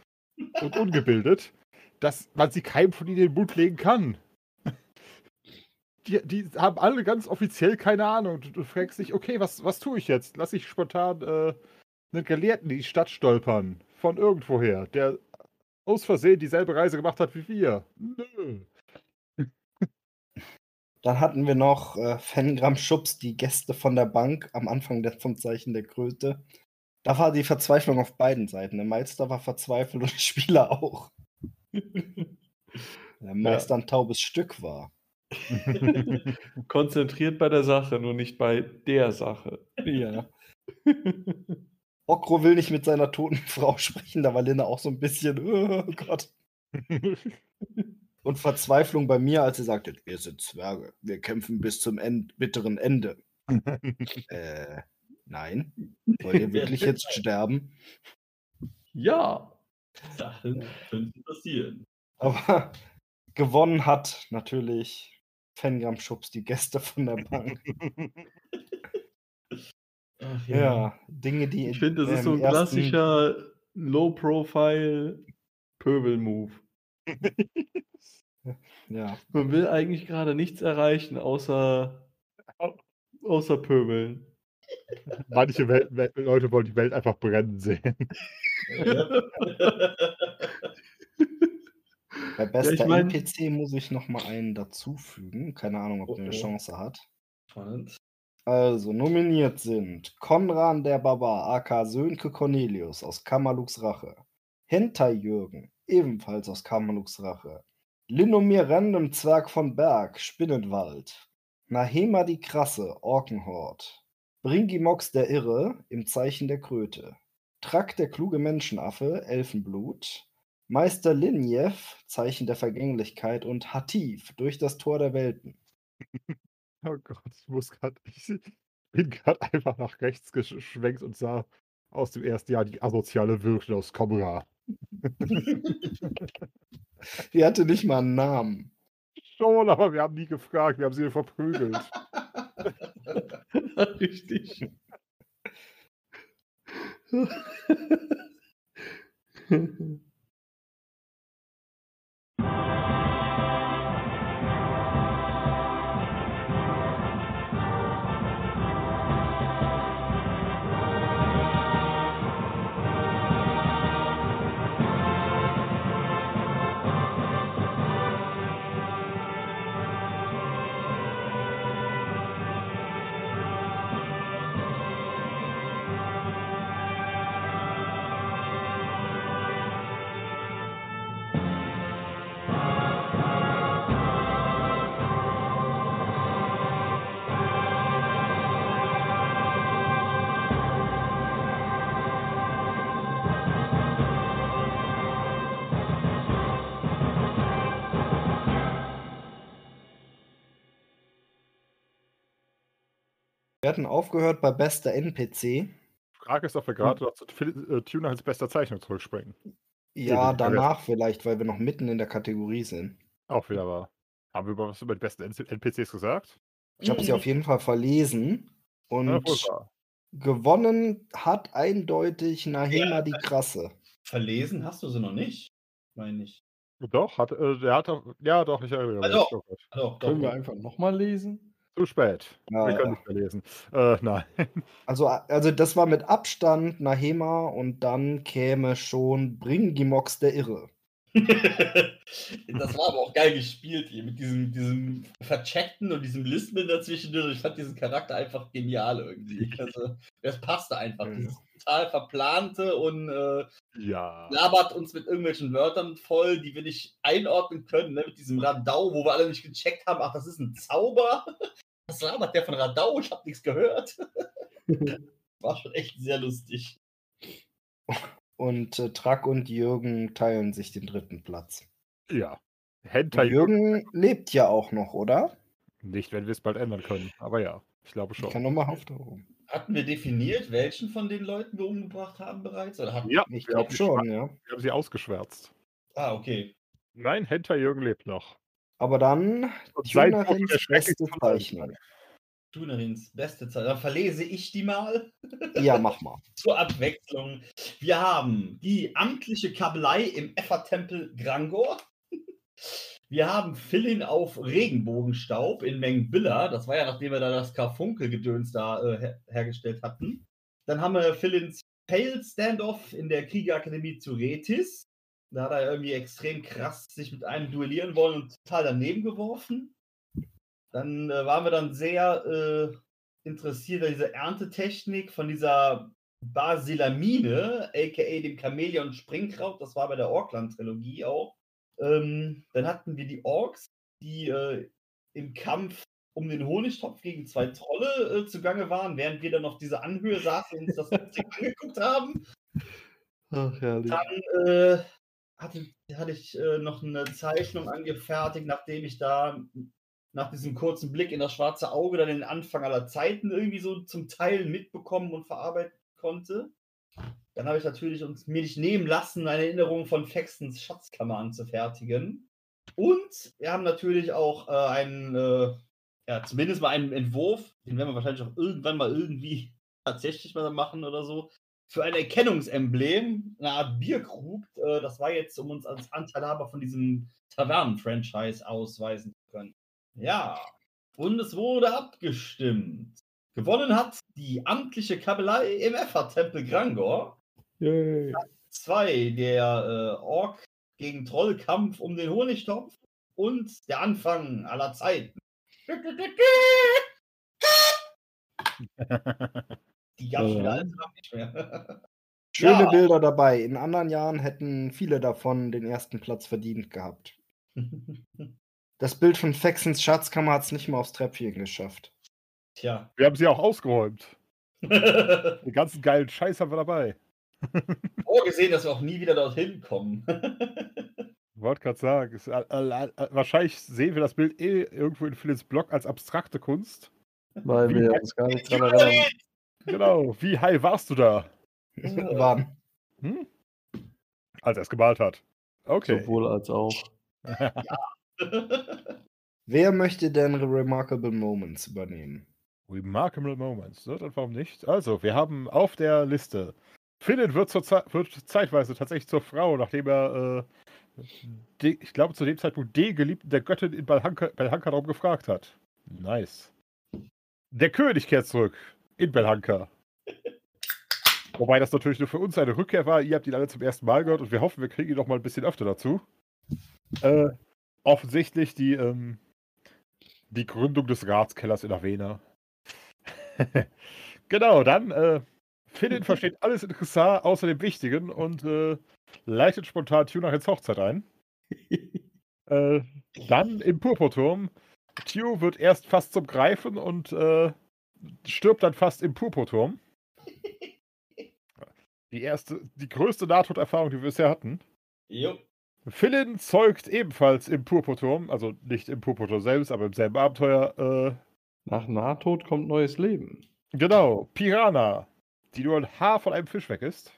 und ungebildet, dass man sie keinem von ihnen in den Mund legen kann. Die, die haben alle ganz offiziell keine Ahnung. Du, du fragst dich, okay, was, was tue ich jetzt? Lass ich spontan äh, einen Gelehrten in die Stadt stolpern. Von irgendwoher, der aus Versehen dieselbe Reise gemacht hat wie wir. Nö. Dann hatten wir noch äh, Fengram Schubs, die Gäste von der Bank am Anfang der, vom Zeichen der Kröte. Da war die Verzweiflung auf beiden Seiten. Der Meister war verzweifelt und der Spieler auch. Der Meister ein taubes Stück war. Konzentriert bei der Sache, nur nicht bei der Sache. Ja. Okro will nicht mit seiner toten Frau sprechen, da war Linda auch so ein bisschen, oh Gott. Und Verzweiflung bei mir, als sie sagte, wir sind Zwerge, wir kämpfen bis zum End bitteren Ende. äh, nein. Wollt ihr wirklich jetzt sterben? Ja. Sachen könnten passieren. Aber gewonnen hat natürlich Fengram Schubs, die Gäste von der Bank. Ach, Ja, Dinge, die Ich finde, das ist so ein klassischer Low-Profile-Pöbel-Move. Ja, Man will eigentlich gerade nichts erreichen, außer, außer Pöbeln. Manche Wel Wel Leute wollen die Welt einfach brennen sehen. Ja. bei bester ich mein- NPC muss ich noch mal einen dazufügen. Keine Ahnung, ob Oh, der eine. Chance hat. Spannend. Also, nominiert sind Konran der Barbar, aka Sönke Cornelius aus Kamalux Rache. Hentai Jürgen, ebenfalls aus Kamalux Rache. Linomir Random Zwerg von Berg, Spinnenwald. Nahema die Krasse, Orkenhort. Bringimox der Irre, im Zeichen der Kröte. Track der kluge Menschenaffe, Elfenblut. Meister Linjev, Zeichen der Vergänglichkeit und Hatif, durch das Tor der Welten. Oh Gott, ich muss gerade. Ich bin gerade einfach nach rechts geschwenkt und sah aus dem ersten Jahr die asoziale Wirkung aus Cobra. Die hatte nicht mal einen Namen. Schon, aber wir haben nie gefragt, wir haben sie verprügelt. Richtig. Wir hatten aufgehört bei bester NPC. Frage ist, ob wir gerade noch zu äh, Tuner als bester Zeichnung zurückspringen. Ja, die danach vielleicht, weil wir noch mitten in der Kategorie sind. Auch wieder wahr. Haben wir über was über die besten NPCs gesagt? Ich habe sie auf jeden Fall verlesen und Ja, gewonnen hat eindeutig Nahema die Krasse. Verlesen hast du sie noch nicht? Meine ich. Doch, hat, äh, der hat doch, ja doch, ich erinnere Ah, mich. Ah, Doch, doch. Können wir einfach nochmal lesen? Zu spät. Ja, wir können ja. nicht mehr lesen. Äh, nein. Also, also das war mit Abstand Nahema und dann käme schon Bringimox der Irre. das war aber auch geil gespielt hier mit diesem, diesem Vercheckten und diesem Lispeln dazwischen. Ich fand diesen Charakter einfach genial irgendwie. Also, das passte einfach. Ja. Dieses total verplante und äh, Ja. labert uns mit irgendwelchen Wörtern voll, die wir nicht einordnen können. Ne? Mit diesem Radau, wo wir alle nicht gecheckt haben, ach, das ist ein Zauber. Was labert der von Radau? Ich habe nichts gehört. War schon echt sehr lustig. Und äh, Track und Jürgen teilen sich den dritten Platz. Ja. Hentai Jürgen lebt ja auch noch, oder? nicht, wenn wir es bald ändern können. Aber ja, ich glaube Ich schon. kann nochmal auftauchen. Hatten wir definiert, welchen von den Leuten wir umgebracht haben bereits? Oder hatten... Ja, Ich glaube schon, ja. Wir haben sie ausgeschwärzt. Ah, okay. Nein, Hentai Jürgen lebt noch. Aber dann Und sein Foto Tunarins der schrecklichste beste Zeit. Dann verlese ich die mal. Ja, mach mal. Zur Abwechslung. Wir haben die amtliche Kabelei im Effertempel Grangor. Wir haben Philin auf Regenbogenstaub in Mengbilla. Das war ja, nachdem wir da das Karfunkelgedöns da äh, her hergestellt hatten. Dann haben wir Philins Pale Standoff in der Kriegerakademie zu Retis. Da hat er irgendwie extrem krass sich mit einem duellieren wollen und total daneben geworfen. Dann äh, waren wir dann sehr äh, interessiert an dieser Erntetechnik von dieser Basilamine, aka dem Chamäleon Springkraut. Das war bei der Orkland-Trilogie auch. Ähm, dann hatten wir die Orks, die äh, im Kampf um den Honigtopf gegen zwei Trolle äh, zugange waren, während wir dann auf dieser Anhöhe saßen und uns das angeguckt haben. Ach, herrlich. Dann äh, hatte, hatte ich äh, noch eine Zeichnung angefertigt, nachdem ich da nach diesem kurzen Blick in das schwarze Auge dann den Anfang aller Zeiten irgendwie so zum Teil mitbekommen und verarbeiten konnte. Dann habe ich natürlich uns mir nicht nehmen lassen, eine Erinnerung von Faxtons Schatzkammer anzufertigen. Und wir haben natürlich auch äh, einen, äh, ja, zumindest mal einen Entwurf, den werden wir wahrscheinlich auch irgendwann mal irgendwie tatsächlich mal machen oder so, für ein Erkennungsemblem, eine Art Bierkrug. Äh, das war jetzt, um uns als Anteilhaber von diesem Tavernen-Franchise ausweisen zu können. Ja, und es wurde abgestimmt. Gewonnen hat die amtliche Kabelei im Effa-Tempel Grangor. Yay. Zwei, der äh, Ork gegen Trollkampf um den Honigtopf und der Anfang aller Zeiten. Die gab es Ja. wieder alles noch nicht mehr. Schöne Ja. Bilder dabei. In anderen Jahren hätten viele davon den ersten Platz verdient gehabt. Das Bild von Faxons Schatzkammer hat es nicht mal aufs Treppchen geschafft. Tja. Wir haben sie auch ausgeräumt. Den ganzen geilen Scheiß haben wir dabei. Vorgesehen, dass wir auch nie wieder dorthin kommen. Wollte gerade sagen, äh, äh, äh, wahrscheinlich sehen wir das Bild eh irgendwo in Philips Blog als abstrakte Kunst. Weil wir uns gar nicht dran erinnern. Genau. Wie high warst du da, Waren. hm? als er es gemalt hat? Okay. Sowohl als auch. Wer möchte denn Remarkable Moments übernehmen? Remarkable Moments, ne? Dann warum nicht? Also, wir haben auf der Liste. Philip wird, zur Ze wird zeitweise tatsächlich zur Frau, nachdem er, äh, die, ich glaube, zu dem Zeitpunkt die Geliebten der Göttin in Belhanka, Belhanka darum gefragt hat. Nice. Der König kehrt zurück in Belhanka. Wobei das natürlich nur für uns eine Rückkehr war. Ihr habt ihn alle zum ersten Mal gehört und wir hoffen, wir kriegen ihn noch mal ein bisschen öfter dazu. Äh, offensichtlich die, ähm, die Gründung des Ratskellers in Avena. genau, dann äh, Philin versteht alles interessant außer dem Wichtigen und äh, leitet spontan Tune nach ins Hochzeit ein. äh, dann im Purpurturm. Tio wird erst fast zum Greifen und äh, stirbt dann fast im Purpurturm. Die erste, die größte Nahtoderfahrung, die wir bisher hatten. jo. Philin zeugt ebenfalls im Purpurturm, also nicht im Purpurturm selbst, aber im selben Abenteuer, Nach Nahtod kommt neues Leben. äh, genau, Piranha, die nur ein Haar von einem Fisch weg ist.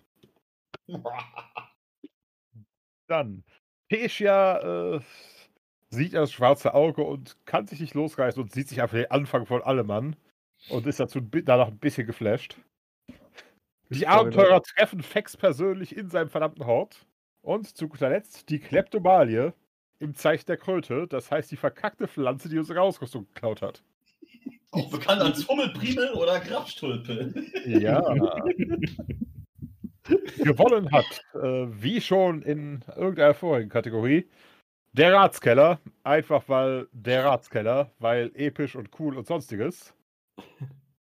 Dann, Peschia äh, sieht das schwarze Auge und kann sich nicht losreißen und sieht sich einfach den Anfang von allem an und ist dazu danach ein bisschen geflasht. Die. Abenteurer treffen Fex persönlich in seinem verdammten Hort. Und zu guter Letzt die Kleptomalie im Zeichen der Kröte, das heißt die verkackte Pflanze, die unsere Ausrüstung geklaut hat. Auch bekannt als Hummelprimel oder Grabstulpe. Ja. Gewonnen hat, äh, wie schon in irgendeiner vorigen Kategorie, der Ratskeller. Einfach weil der Ratskeller, weil episch und cool und sonstiges.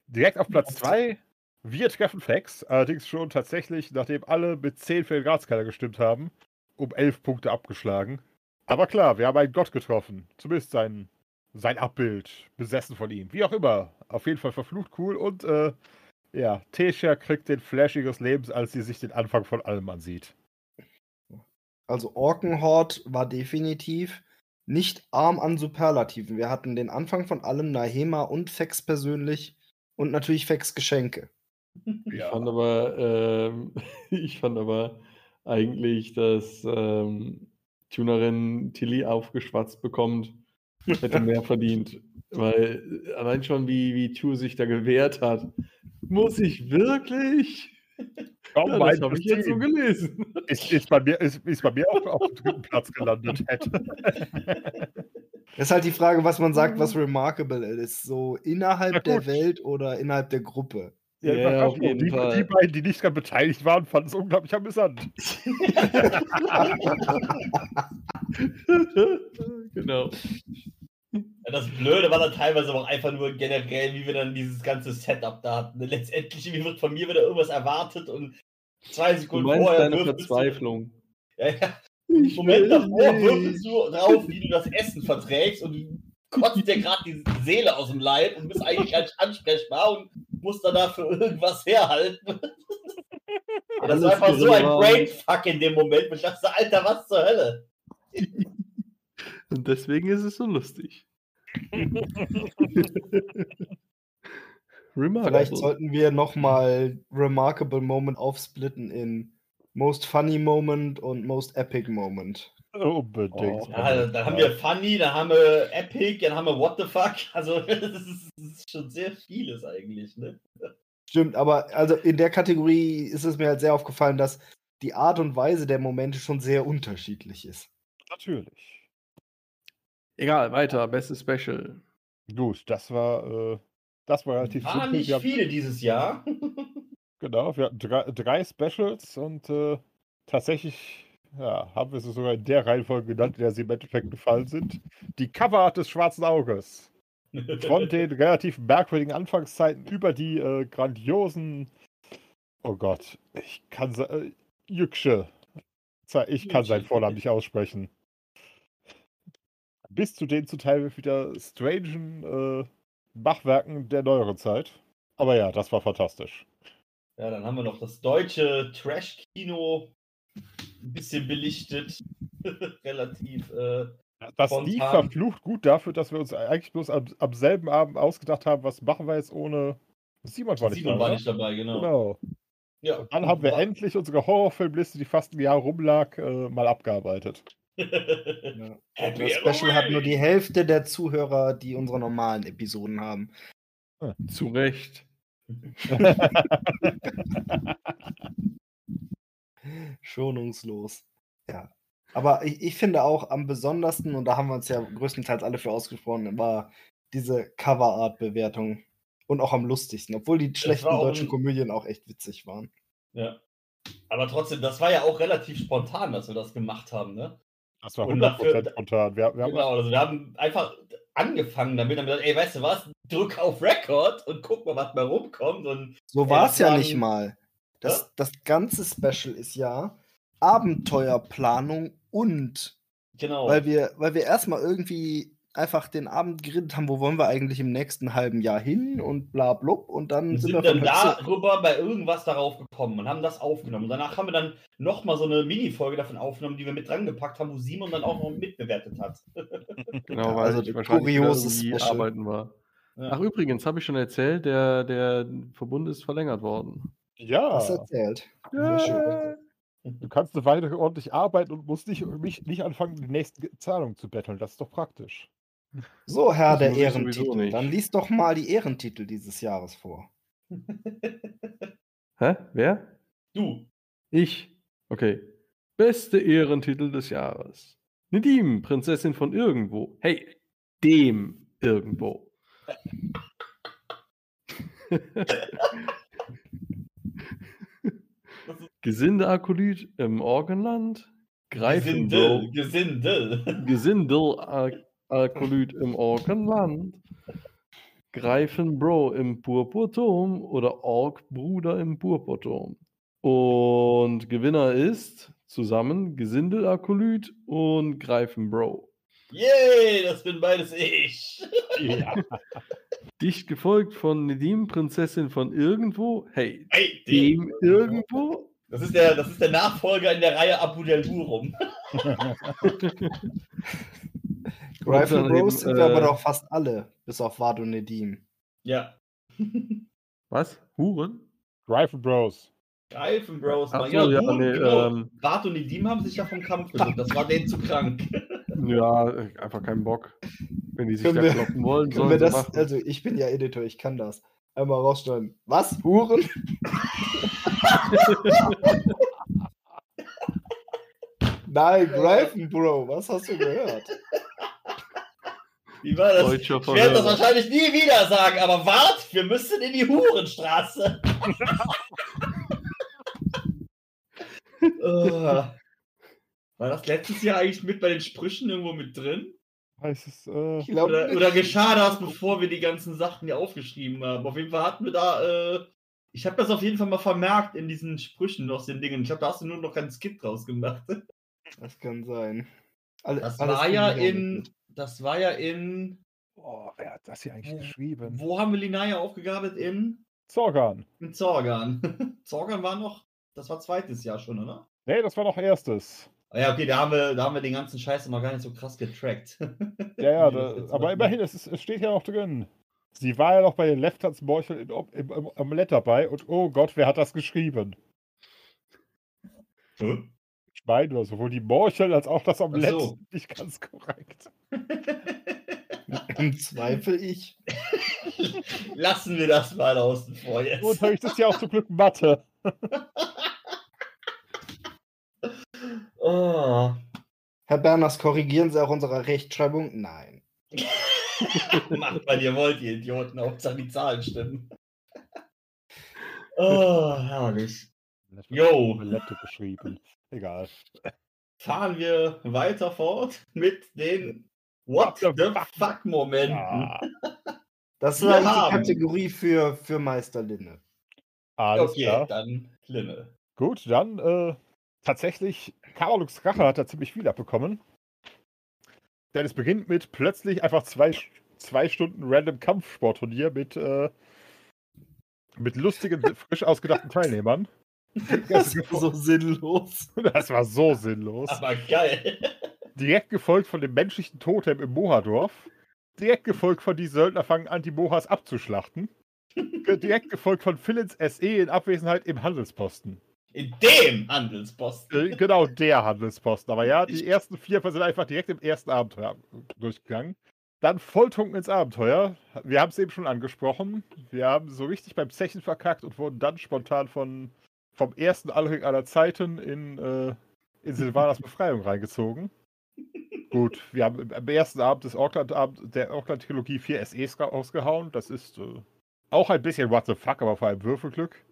Direkt auf Platz 2, wir treffen Fax. Allerdings schon tatsächlich, nachdem alle mit 10 für den Ratskeller gestimmt haben, um 11 Punkte abgeschlagen. Aber klar, wir haben einen Gott getroffen. Zumindest sein, sein Abbild, besessen von ihm. Wie auch immer. Auf jeden Fall verflucht cool und äh, ja, Tesha kriegt den Flash ihres Lebens, als sie sich den Anfang von allem ansieht. Also Orkenhort war definitiv nicht arm an Superlativen. Wir hatten den Anfang von allem, Nahema und Fex persönlich und natürlich Fex Geschenke. Ich fand aber, ähm, ich fand aber eigentlich, dass ähm, Tunerin Tilly aufgeschwatzt bekommt, hätte mehr verdient. Weil allein schon, wie, wie Tu sich da gewehrt hat, muss ich wirklich? Kaum Ja, das habe ich jetzt so gelesen. Ist, ist, bei mir, ist, ist bei mir auch auf dem dritten Platz gelandet hätte. Das ist halt die Frage, was man sagt, was remarkable ist. So innerhalb der. Welt oder innerhalb der Gruppe. Ja, sag auf jeden die, Fall. die beiden, die nicht daran beteiligt waren, fanden es unglaublich amüsant. genau. Ja, das Blöde war dann teilweise auch einfach nur generell, wie wir dann dieses ganze Setup da hatten. Letztendlich wie wird von mir wieder irgendwas erwartet und zwei Du Sekunden meinst vorher deine würfelst du- Verzweiflung. Ja, ja. Ich Moment davor würfelst du drauf, wie du das Essen verträgst und du kotzt dir gerade die Seele aus dem Leib und bist eigentlich gar nicht ansprechbar und musst dann dafür irgendwas herhalten. Das war einfach so ein. Brainfuck in dem Moment. Ich dachte, Alter, was zur Hölle? Und deswegen ist es so lustig. Remarkable. Vielleicht sollten wir nochmal Remarkable Moment aufsplitten in Most Funny Moment und Most Epic Moment. Unbedingt. Oh, Ja, dann haben wir Funny, dann haben wir Epic, dann haben wir What the fuck. Also, das ist, das ist schon sehr vieles eigentlich, ne? Stimmt, aber also in der Kategorie ist es mir halt sehr aufgefallen, dass die Art und Weise der Momente schon sehr unterschiedlich ist. Natürlich. Egal, weiter. Bestes Special. Gut, das war, äh, das war relativ Waren simpel. nicht Wir haben, viele dieses Jahr. genau, wir hatten drei, drei Specials und äh, tatsächlich ja, haben wir sie sogar in der Reihenfolge genannt, in der sie im Endeffekt gefallen sind. Die Coverart des Schwarzen Auges. Von den relativ merkwürdigen Anfangszeiten über die äh, grandiosen, oh Gott, ich kann se- äh, Yüksche. Ze- Ich kann seinen. Vornamen nicht aussprechen. Bis zu den zu Teil wieder strangen äh, Machwerken der neueren Zeit. Aber ja, das war fantastisch. Ja, dann haben wir noch das deutsche Trash-Kino. Ein bisschen belichtet. Relativ. Äh, Das Spontan. lief verflucht gut dafür, dass wir uns eigentlich bloß am, am selben Abend ausgedacht haben, was machen wir jetzt ohne. Simon war nicht Simon da. war oder? nicht dabei, genau. Genau. Ja, Dann haben wir endlich unsere Horrorfilmliste, die fast ein Jahr rumlag, äh, mal abgearbeitet. Ja. Happy Das Special hat nur die Hälfte der Zuhörer, die unsere normalen Episoden haben. Zu Recht. Schonungslos. Ja. Aber ich, ich finde auch am besondersten, und da haben wir uns ja größtenteils alle für ausgesprochen, war diese Coverart-Bewertung. Und auch am lustigsten, obwohl die schlechten deutschen ein- Komödien auch echt witzig waren. Ja. Aber trotzdem, das war ja auch relativ spontan, dass wir das gemacht haben, ne? Das war Und 100% dafür- spontan. Wir, wir haben Genau, also wir haben einfach angefangen damit, haben gesagt, ey, weißt du was, drück auf Record und guck mal, was mal rumkommt. Und So war es ja waren- nicht mal. Das, Ja? das ganze Special ist ja Abenteuerplanung und genau. weil wir, weil wir erstmal irgendwie einfach den Abend geredet haben, wo wollen wir eigentlich im nächsten halben Jahr hin und bla blub und dann und sind, sind wir dann darüber bei irgendwas darauf gekommen und haben das aufgenommen. Und danach haben wir dann nochmal so eine Mini-Folge davon aufgenommen, die wir mit dran gepackt haben, wo Simon dann auch noch mitbewertet hat. Genau, Ja, weil also ich kurioses arbeiten war. Ja. Ach, übrigens, habe ich schon erzählt, der, der Verbund ist verlängert worden. ja, was erzählt. Sehr schön. ja. Du kannst eine Weile ordentlich arbeiten und musst nicht, nicht, nicht anfangen, die nächsten Zahlungen zu betteln. Das ist doch praktisch. So, Herr der Ehrentitel. Dann lies doch mal die Ehrentitel dieses Jahres vor. Hä? Wer? Du. Ich. Okay. Beste Ehrentitel des Jahres. Nedim, Prinzessin von irgendwo. Hey, dem irgendwo. Gesindeakolyt im Orgenland. Gesindel, Greifenbro. Gesindel. Gesindelakolyt im Orgenland. Greifenbro im Purpurturm oder Orkbruder im Purpurturm. Und Gewinner ist zusammen Gesindelakolyt und Greifenbro. Yay, das bin beides ich. Ja. Dicht gefolgt von Nedim, Prinzessin von irgendwo. Hey, Hey, dem irgendwo? Das ist, der, das ist der Nachfolger in der Reihe Abu del Hurum. Rifle Bros sind wir aber äh, doch fast alle, bis auf Vado Nedim. Ja. Was? Huren? Rifle Bros. Reifen Bros. Ach ja, Huren, nee, genau. ähm, Bart und Nedim haben sich ja vom Kampf gedrückt. Das war denen zu krank. Ja, einfach keinen Bock. Wenn die sich Können da wir- kloppen wollen, Können sollen wir sie das, machen. also ich bin ja Editor, ich kann das. Einmal rausschneiden. Was? Huren? Nein, Greifen, Bro, was hast du gehört? Wie war das? Deutscher Ich werde das wahrscheinlich nie wieder sagen, aber wart, wir müssen in die Hurenstraße. Äh, War das letztes Jahr eigentlich mit bei den Sprüchen irgendwo mit drin? Heißt es, äh, Ich Oder, oder geschah das, bevor wir die ganzen Sachen hier aufgeschrieben haben? Auf jeden Fall hatten wir da, äh, ich habe das auf jeden Fall mal vermerkt in diesen Sprüchen aus den Dingen. Ich glaube, da hast du nur noch keinen Skip draus gemacht. Das kann sein. Alle- Das war ja in, mit. Das war ja in, oh, wer hat das hier eigentlich Wo- geschrieben? wo haben wir Linaya aufgegabelt? In, Zorgan. in Zorgan. Zorgan war noch, das war zweites Jahr schon, oder? Nee, das war noch erstes. Ah Ja, okay, da haben wir, da haben wir den ganzen Scheiß noch gar nicht so krass getrackt. Ja, ja, da, aber machen. immerhin, es, ist, es steht ja noch drin. Sie war ja noch bei den Leftanz-Morcheln im, im, im Omelett dabei und oh Gott, wer hat das geschrieben? Hm? Ich meine nur, sowohl die Morcheln als auch das Omelett so. nicht ganz korrekt. Im Zweifel ich. Lassen wir das mal außen vor jetzt. Unterricht ist ja auch zum Glück Mathe. Oh. Herr Berners, korrigieren Sie auch unsere Rechtschreibung? Nein. Macht, was ihr wollt, ihr Idioten. Hauptsache die Zahlen stimmen. Oh, herrlich. Jo. Omelette geschrieben. Egal. Fahren wir weiter fort mit den What What the the fuck? fuck Momenten. Ah, Das war die haben- Kategorie für, für Meister Linne. alles okay, klar. dann Klinne. Gut, dann äh, tatsächlich, Karolux Rache hat da ziemlich viel abbekommen. Denn es beginnt mit plötzlich einfach zwei, zwei Stunden random Kampfsportturnier mit, äh, mit lustigen, frisch ausgedachten Teilnehmern. Das war so sinnlos. Das war so sinnlos. Aber geil. Direkt gefolgt von dem menschlichen Totem im Mohadorf. Direkt gefolgt von die Söldner fangen an, die Mohas abzuschlachten. Direkt gefolgt von Philins SE in Abwesenheit im Handelsposten. In dem Handelsposten. Äh, Genau der Handelsposten. Aber ja, die ersten vier sind einfach direkt im ersten Abenteuer durchgegangen. Dann Volltunken ins Abenteuer. Wir haben es eben schon angesprochen. Wir haben so richtig beim Zechen verkackt und wurden dann spontan von, vom ersten Allring aller Zeiten in, äh, in Silvanas Befreiung reingezogen. Gut, wir haben am ersten Abend des Auckland der Auckland-Trilogie vier SEs ausgehauen. Das ist äh, auch ein bisschen what the fuck, aber vor allem Würfelglück.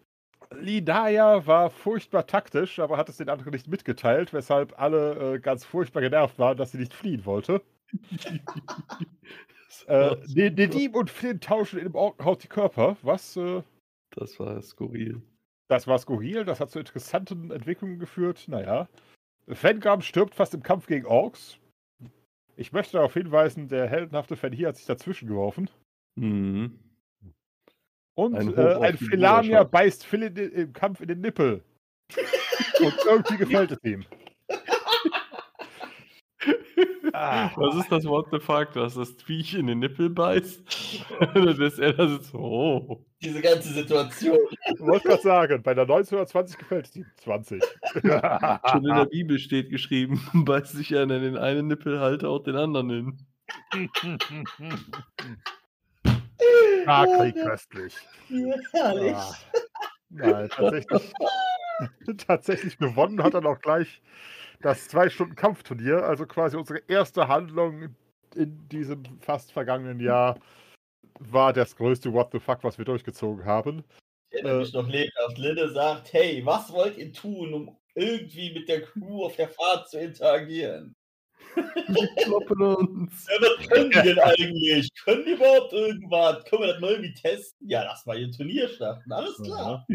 Lidaya war furchtbar taktisch, aber hat es den anderen nicht mitgeteilt, weshalb alle äh, ganz furchtbar genervt waren, dass sie nicht fliehen wollte. Äh, Ne- Nedim und Flynn tauschen im Orkenhaus die Körper. Was? Äh, Das war skurril. Das war skurril, das hat zu interessanten Entwicklungen geführt. Naja. Fengam stirbt fast im Kampf gegen Orks. Ich möchte darauf hinweisen, der heldenhafte Fenhir hat sich dazwischen geworfen. Mhm. Und Ein äh, ein Felania beißt Phil in den, im Kampf in den Nippel. Und irgendwie gefällt es ihm. Ah. Was ist das What the fuck, dass das Viech in den Nippel beißt? Dass er da sitzt, oh. Diese ganze Situation. Ich wollte gerade sagen, bei der 1920 gefällt es ihm. 20. Schon in der Bibel steht geschrieben, beißt sich einer in den einen Nippel, halte auch den anderen hin. ah, Krieg köstlich. Herrlich. Ah. Nein, tatsächlich, tatsächlich gewonnen hat er auch gleich das zwei Stunden Kampfturnier, also quasi unsere erste Handlung in diesem fast vergangenen Jahr war das größte What the fuck, was wir durchgezogen haben. Der Äh. nämlich noch lebhaft. Linde sagt, hey, was wollt ihr tun, um irgendwie mit der Crew auf der Fahrt zu interagieren? Wir kloppen uns. Ja, was können die denn eigentlich? Können die überhaupt irgendwas? Können wir das mal irgendwie testen? Ja, lass mal ihr Turnier starten. Alles klar.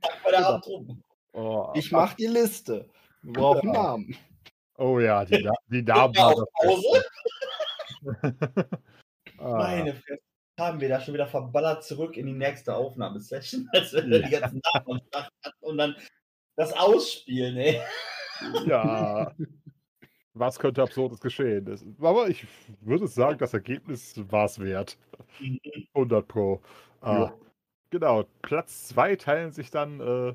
Pack mal der Abend rum. Oh, Ich mach die Liste. Wir brauchen Ja. Namen. Oh ja, die, Na- die. Beste. Ah, Meine Fresse. Haben wir da schon wieder verballert zurück in die nächste Aufnahmesession, als wir die ganzen Namen am Start hatten und dann das Ausspielen, ey. Ja. Was könnte absurdes geschehen? Das- Aber ich würde sagen, das Ergebnis war es wert. 100 Pro. Ah, Ja. Genau. Platz 2 teilen sich dann äh,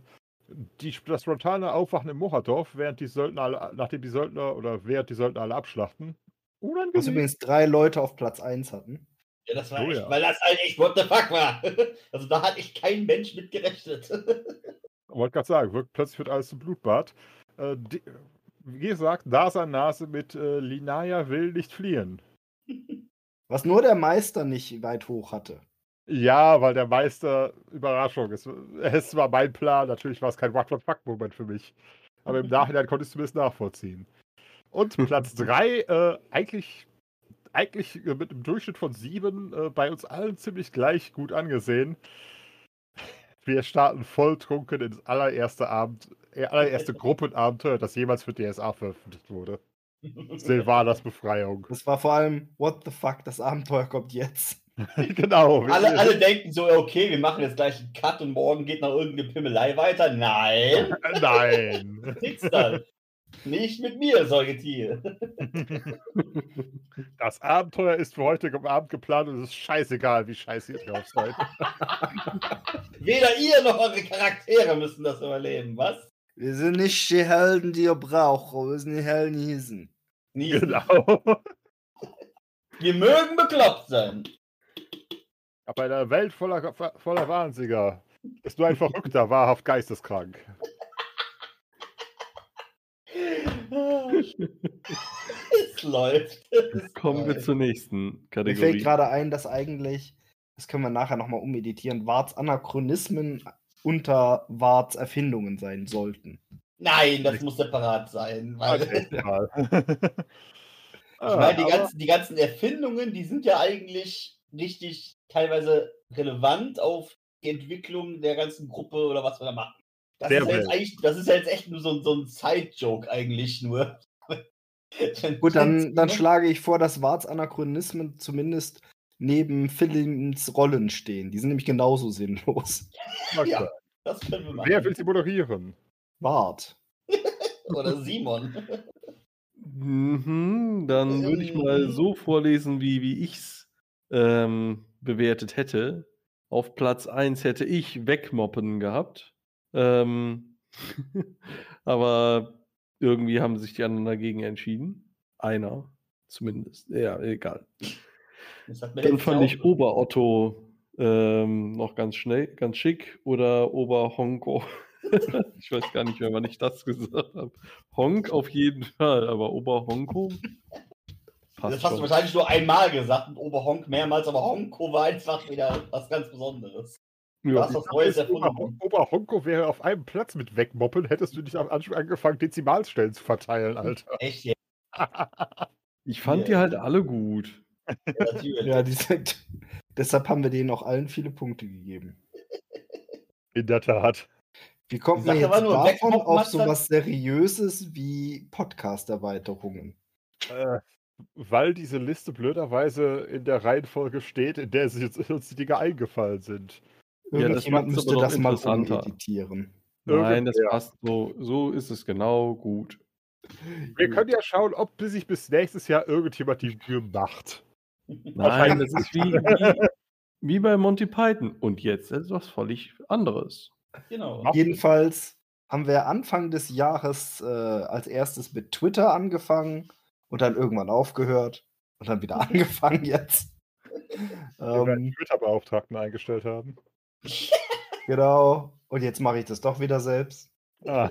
die, das spontane Aufwachen im Mocherdorf, während die Söldner alle, nachdem die Söldner oder während die Söldner alle abschlachten. Was Unangenehm. übrigens drei Leute auf Platz 1 hatten. Ja, das war Oh echt, ja. weil das halt echt what the fuck war. Also da hat echt kein Mensch mit gerechnet. wollte gerade sagen, plötzlich wird alles zum Blutbad. Äh, die, wie gesagt, Nase Nase mit äh, Linaya will nicht fliehen. Was nur der Meister nicht weit hoch hatte. Ja, weil der Meister, Überraschung, es, es war mein Plan, natürlich war es kein What-the-fuck-Moment für mich. Aber im Nachhinein konnte ich es zumindest nachvollziehen. Und Platz 3, äh, eigentlich, eigentlich äh, mit einem Durchschnitt von 7 äh, bei uns allen ziemlich gleich gut angesehen. Wir starten volltrunken ins allererste Abend, äh, allererste Gruppenabenteuer, das jemals für DSA veröffentlicht wurde. Silvanas Befreiung. Das war vor allem, what the fuck, das Abenteuer kommt jetzt. genau. alle, alle denken so, okay, wir machen jetzt gleich einen Cut und morgen geht noch irgendeine Pimmelei weiter. Nein, Nein. nix dann. Nicht mit mir, Säugetier. Das Abenteuer ist für heute am Abend geplant und es ist scheißegal, wie scheiße ihr drauf seid. Weder ihr noch eure Charaktere müssen das überleben, was? Wir sind nicht die Helden, die ihr braucht. Wir sind die Helden, die hier sind. Nie. Genau. Wir mögen bekloppt sein. Aber in einer Welt voller, voller Wahnsinniger ist nur ein Verrückter wahrhaft geisteskrank. es läuft. Es Kommen wir läuft. zur nächsten Mir fällt Kategorie. gerade ein, dass eigentlich, das können wir nachher nochmal umeditieren, Warts Anachronismen unter Warts Erfindungen sein sollten. Nein, das muss separat sein. Weil, Okay, ich meine, die, Aber- ganzen, die ganzen Erfindungen, die sind ja eigentlich richtig teilweise relevant auf die Entwicklung der ganzen Gruppe oder was wir da machen. Das, Sehr ist, ja jetzt eigentlich, das ist ja jetzt echt nur so, ein- so ein Side-Joke eigentlich nur. Gut, dann, dann schlage ich vor, dass Warts Anachronismen zumindest neben Philims Rollen stehen. Die sind nämlich genauso sinnlos. Ja. Das können wir machen. Wer will sie moderieren? Wart. Oder Simon. Mhm, dann würde ich mal so vorlesen, wie, wie ich es ähm, bewertet hätte. Auf Platz 1 hätte ich Wegmoppen gehabt. Ähm, aber irgendwie haben sich die anderen dagegen entschieden. Einer zumindest. Ja, egal. Dann fand ich Ober-Otto ähm, noch ganz schnell, ganz schick. Oder Ober-Honko. ich weiß gar nicht mehr, wann ich das gesagt habe. Honk auf jeden Fall, aber Ober-Honko passt Das hast du schon. wahrscheinlich nur einmal gesagt und Oberhonk mehrmals, aber Honko war einfach wieder was ganz Besonderes. Du Ja, hast was Neues Ober, erfunden. Oberhonko wäre auf einem Platz mit Wegmoppen, hättest du nicht am Anfang angefangen, Dezimalstellen zu verteilen, Alter. Echt, ja, ich fand Ja. die halt alle gut. natürlich. Ja, die sind, deshalb haben wir denen auch allen viele Punkte gegeben. In der Tat. Wie kommt man jetzt davon auf sowas Seriöses wie Podcast-Erweiterungen? Äh, weil diese Liste blöderweise in der Reihenfolge steht, in der sie jetzt uns die Dinge eingefallen sind. Ja, das Irgendjemand macht's müsste das mal umeditieren. Nein, das passt so. So ist es genau gut. Wir können ja schauen, ob sich bis nächstes Jahr irgendjemand die Mühe macht. Nein, das ist wie, wie, wie bei Monty Python. Und jetzt etwas völlig anderes. Genau. Jedenfalls haben wir Anfang des Jahres äh, als erstes mit Twitter angefangen und dann irgendwann aufgehört und dann wieder angefangen jetzt. Wir werden ähm, einen Twitter-Beauftragten eingestellt haben. genau. Und jetzt mache ich das doch wieder selbst. Ah,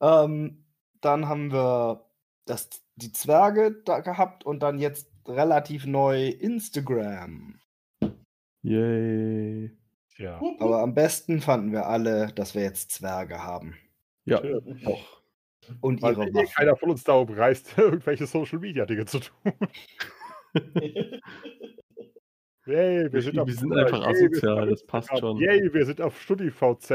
Ähm, dann haben wir das, die Zwerge da gehabt und dann jetzt relativ neu Instagram. Yay. Ja. Aber am besten fanden wir alle, dass wir jetzt Zwerge haben. Ja, auch. Und Weil ihre eh Waffen. keiner von uns darum reißt, irgendwelche Social Media Dinge zu tun. Yay, wir Wir- sind, wir auf sind einfach Yay, asozial, das passt schon. Yay, wir sind auf StudiVZ.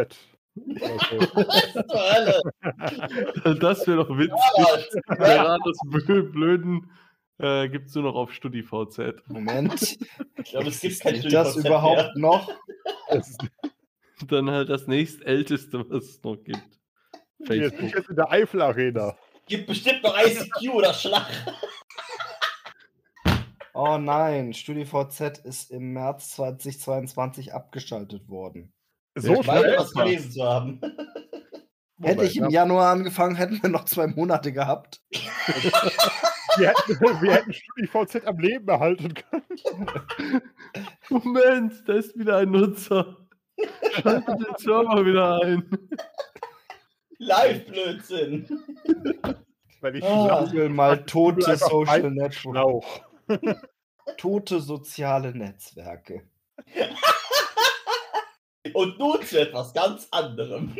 Hölle? Das wäre doch witzig. Des Blö- Blöden äh, gibt es nur noch auf StudiVZ. Moment. Ich glaube, es gibt kein Ist das StudiVZ überhaupt noch? Das ist Dann halt das nächstälteste, was es noch gibt. Jetzt Facebook. jetzt in der Eifel Arena. Gibt bestimmt noch ICQ oder Schlag. Oh nein, StudiVZ ist im März 2022 abgeschaltet worden. So Ich Meine schnell. was gelesen zu haben. Hätte ich im Moment, Januar angefangen, hätten wir noch zwei Monate gehabt. wir, hätten, wir hätten StudiVZ am Leben erhalten können. Moment, da ist wieder ein Nutzer. Schaltet den Server wieder ein. Live-Blödsinn. Wenn ich Ah. mal tote Social mein Network. Schlauch. Tote soziale Netzwerke. Und nun zu etwas ganz anderem.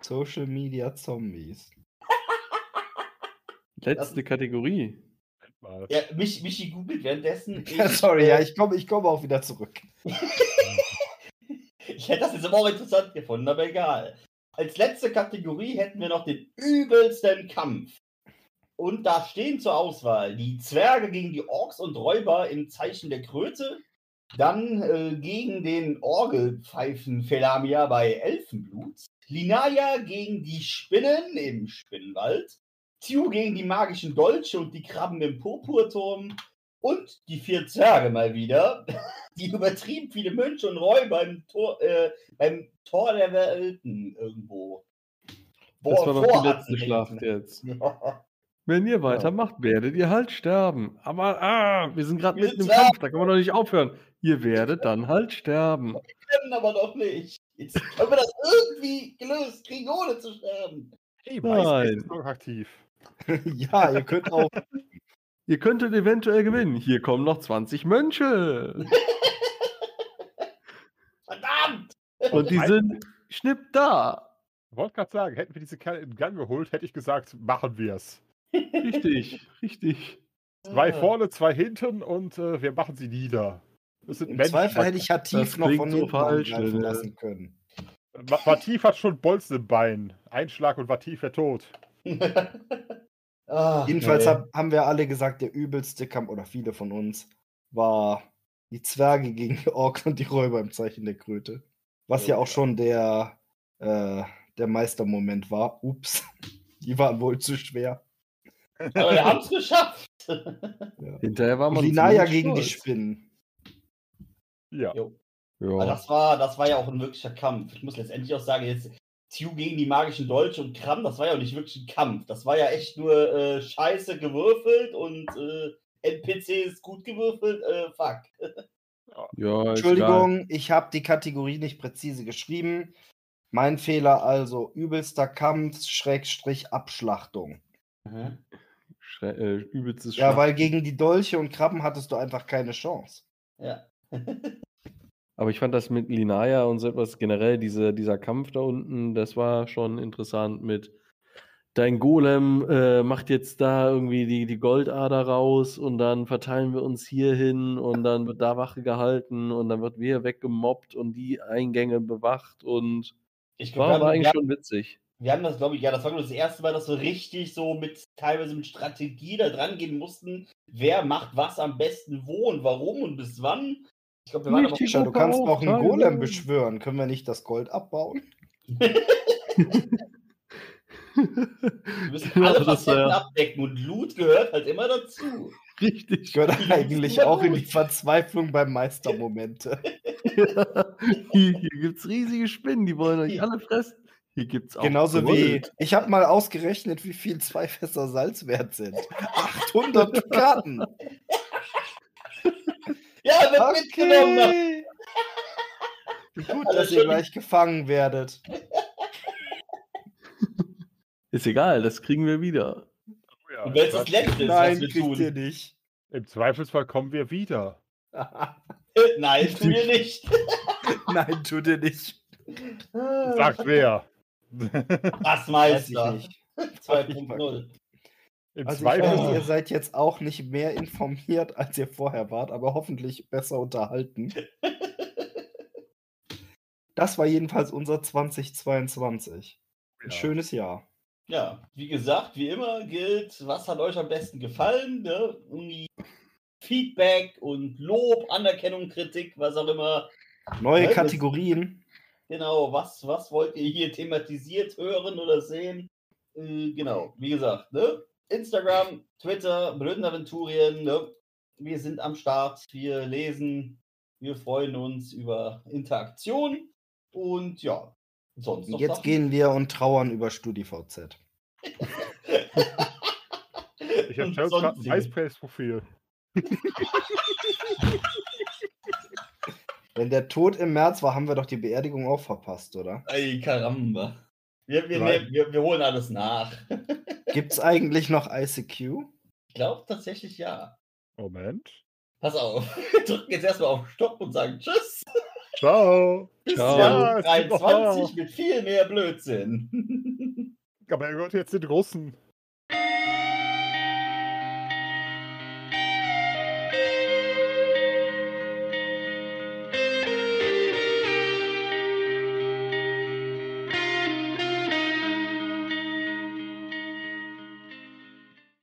Social Media Zombies. Letzte Kategorie. Ja, mich, Michi googelt währenddessen. Sorry, äh, ja, ich komme ich komm auch wieder zurück. Ich hätte das jetzt aber auch interessant gefunden, aber egal. Als letzte Kategorie hätten wir noch den übelsten Kampf. Und da stehen zur Auswahl die Zwerge gegen die Orks und Räuber im Zeichen der Kröte. Dann äh, gegen den Orgelpfeifen Felamia bei Elfenblut. Linaya gegen die Spinnen im Spinnenwald. Tiu gegen die magischen Dolche und die Krabben im Purpurturm. Und die vier Zwerge mal wieder, die übertrieben viele Mönche und Räuber im Tor, äh, beim Tor der Welten irgendwo. Das war doch die letzte Schlacht jetzt. Wenn ihr weitermacht, werdet ihr halt sterben. Aber ah, wir sind gerade Wir mitten im Kampf, da kann man doch nicht aufhören. Ihr werdet dann halt sterben. können aber doch nicht. Jetzt können wir das irgendwie gelöst kriegen, ohne zu sterben. Hey, Nein. Ist noch aktiv. ja, ihr könnt auch. Ihr könntet eventuell gewinnen. Hier kommen noch 20 Mönche. Verdammt! Und die sind schnipp da. Ich wollte gerade sagen, hätten wir diese Kerle in Gang geholt, hätte ich gesagt, machen wir es. Richtig, richtig. Zwei Ah. vorne, zwei hinten und äh, wir machen sie nieder. Das sind Im Menschen. Zweifel hätte ich Hatif noch von so hinten falsch, ne? lassen können. Ma- Matif hat schon Bolzen im Bein. Einschlag und Matif wäre tot. Ach, Jedenfalls nee. hab, haben wir alle gesagt, der übelste Kampf, oder viele von uns, war die Zwerge gegen die Orks und die Räuber im Zeichen der Kröte. Was ja Ja. auch schon der, äh, der Meistermoment war. Ups, die waren wohl zu schwer. Aber wir haben es geschafft. Hinterher war Und man Linaya gegen die stolz. Spinnen. Ja. Jo. Ja. Das war, das war ja auch ein wirklicher Kampf. Ich muss letztendlich auch sagen, jetzt Tiu gegen die magischen Dolche und Kram, das war ja auch nicht wirklich ein Kampf. Das war ja echt nur äh, scheiße gewürfelt und äh, NPCs gut gewürfelt. Äh, fuck. ja, ist Entschuldigung, ich habe die Kategorie nicht präzise geschrieben. Mein Fehler also übelster Kampf, Schrägstrich Abschlachtung. egal. Schrä äh, übelstes Ja, weil gegen die Dolche und Krabben hattest du einfach keine Chance. Ja. Aber ich fand das mit Linaya und so etwas generell, diese, dieser Kampf da unten, das war schon interessant mit dein Golem äh, macht jetzt da irgendwie die, die Goldader raus und dann verteilen wir uns hier hin und dann wird da Wache gehalten und dann wird wir weggemobbt und die Eingänge bewacht und Ich glaub, war, haben, eigentlich schon witzig. wir haben das, glaube ich, ja, das war das erste Mal, dass wir richtig so mit teilweise mit Strategie da dran gehen mussten. Wer macht was am besten wo und warum und bis wann. Ich glaube, wir waren aber Richtig. Tja, du kannst auch einen. Golem beschwören. Können wir nicht das Gold abbauen? Wir müssen Ja, alle Facetten ja- abdecken und Loot gehört halt immer dazu. Ich gehöre eigentlich auch in die Verzweiflung beim Meistermomente. hier hier gibt es riesige Spinnen, die wollen euch alle fressen. Hier gibt es auch Genauso wie, ich habe mal ausgerechnet, wie viel zwei Fässer Salz wert sind. 800 Dukaten. Ja, wird mitgenommen. Okay. Gut, Also dass ihr gleich gefangen werdet. Ist egal, das kriegen wir wieder. Ja, Und wenn es das im Letzte ist, Nein, was wir kriegt ihr tun. nicht. Im Zweifelsfall kommen wir wieder. Nein, tu dir nicht. Nein, tut ihr nicht. Sagt wer? Was Weiß Meister. ich nicht. 2.0. Im Also ich Zweifel. weiß, ihr seid jetzt auch nicht mehr informiert, als ihr vorher wart, aber hoffentlich besser unterhalten. Das war jedenfalls unser 2022. Ein Ja. schönes Jahr. Ja, wie gesagt, wie immer gilt, was hat euch am besten gefallen? Ne? Feedback und Lob, Anerkennung, Kritik, was auch immer. Neue das- Kategorien. Genau, was, was wollt ihr hier thematisiert hören oder sehen? Äh, genau, wie gesagt, ne? Instagram, Twitter, Blödenaventurien, ne? Wir sind am Start, wir lesen, wir freuen uns über Interaktion und ja, sonst noch Jetzt Sachen? gehen wir und trauern über StudiVZ. Ich habe gerade ein. MySpace-Profil. Wenn der Tod im März war, haben wir doch die Beerdigung auch verpasst, oder? Ey, Karamba. Wir, wir, wir, wir holen alles nach. Gibt's eigentlich noch ICQ? Ich glaube tatsächlich ja. Moment. Pass auf, wir drücken jetzt erstmal auf Stopp und sagen Tschüss. Ciao. Bis Ciao. Ja, es gibt noch 2023 mit viel mehr Blödsinn. Aber er gehört jetzt den Russen.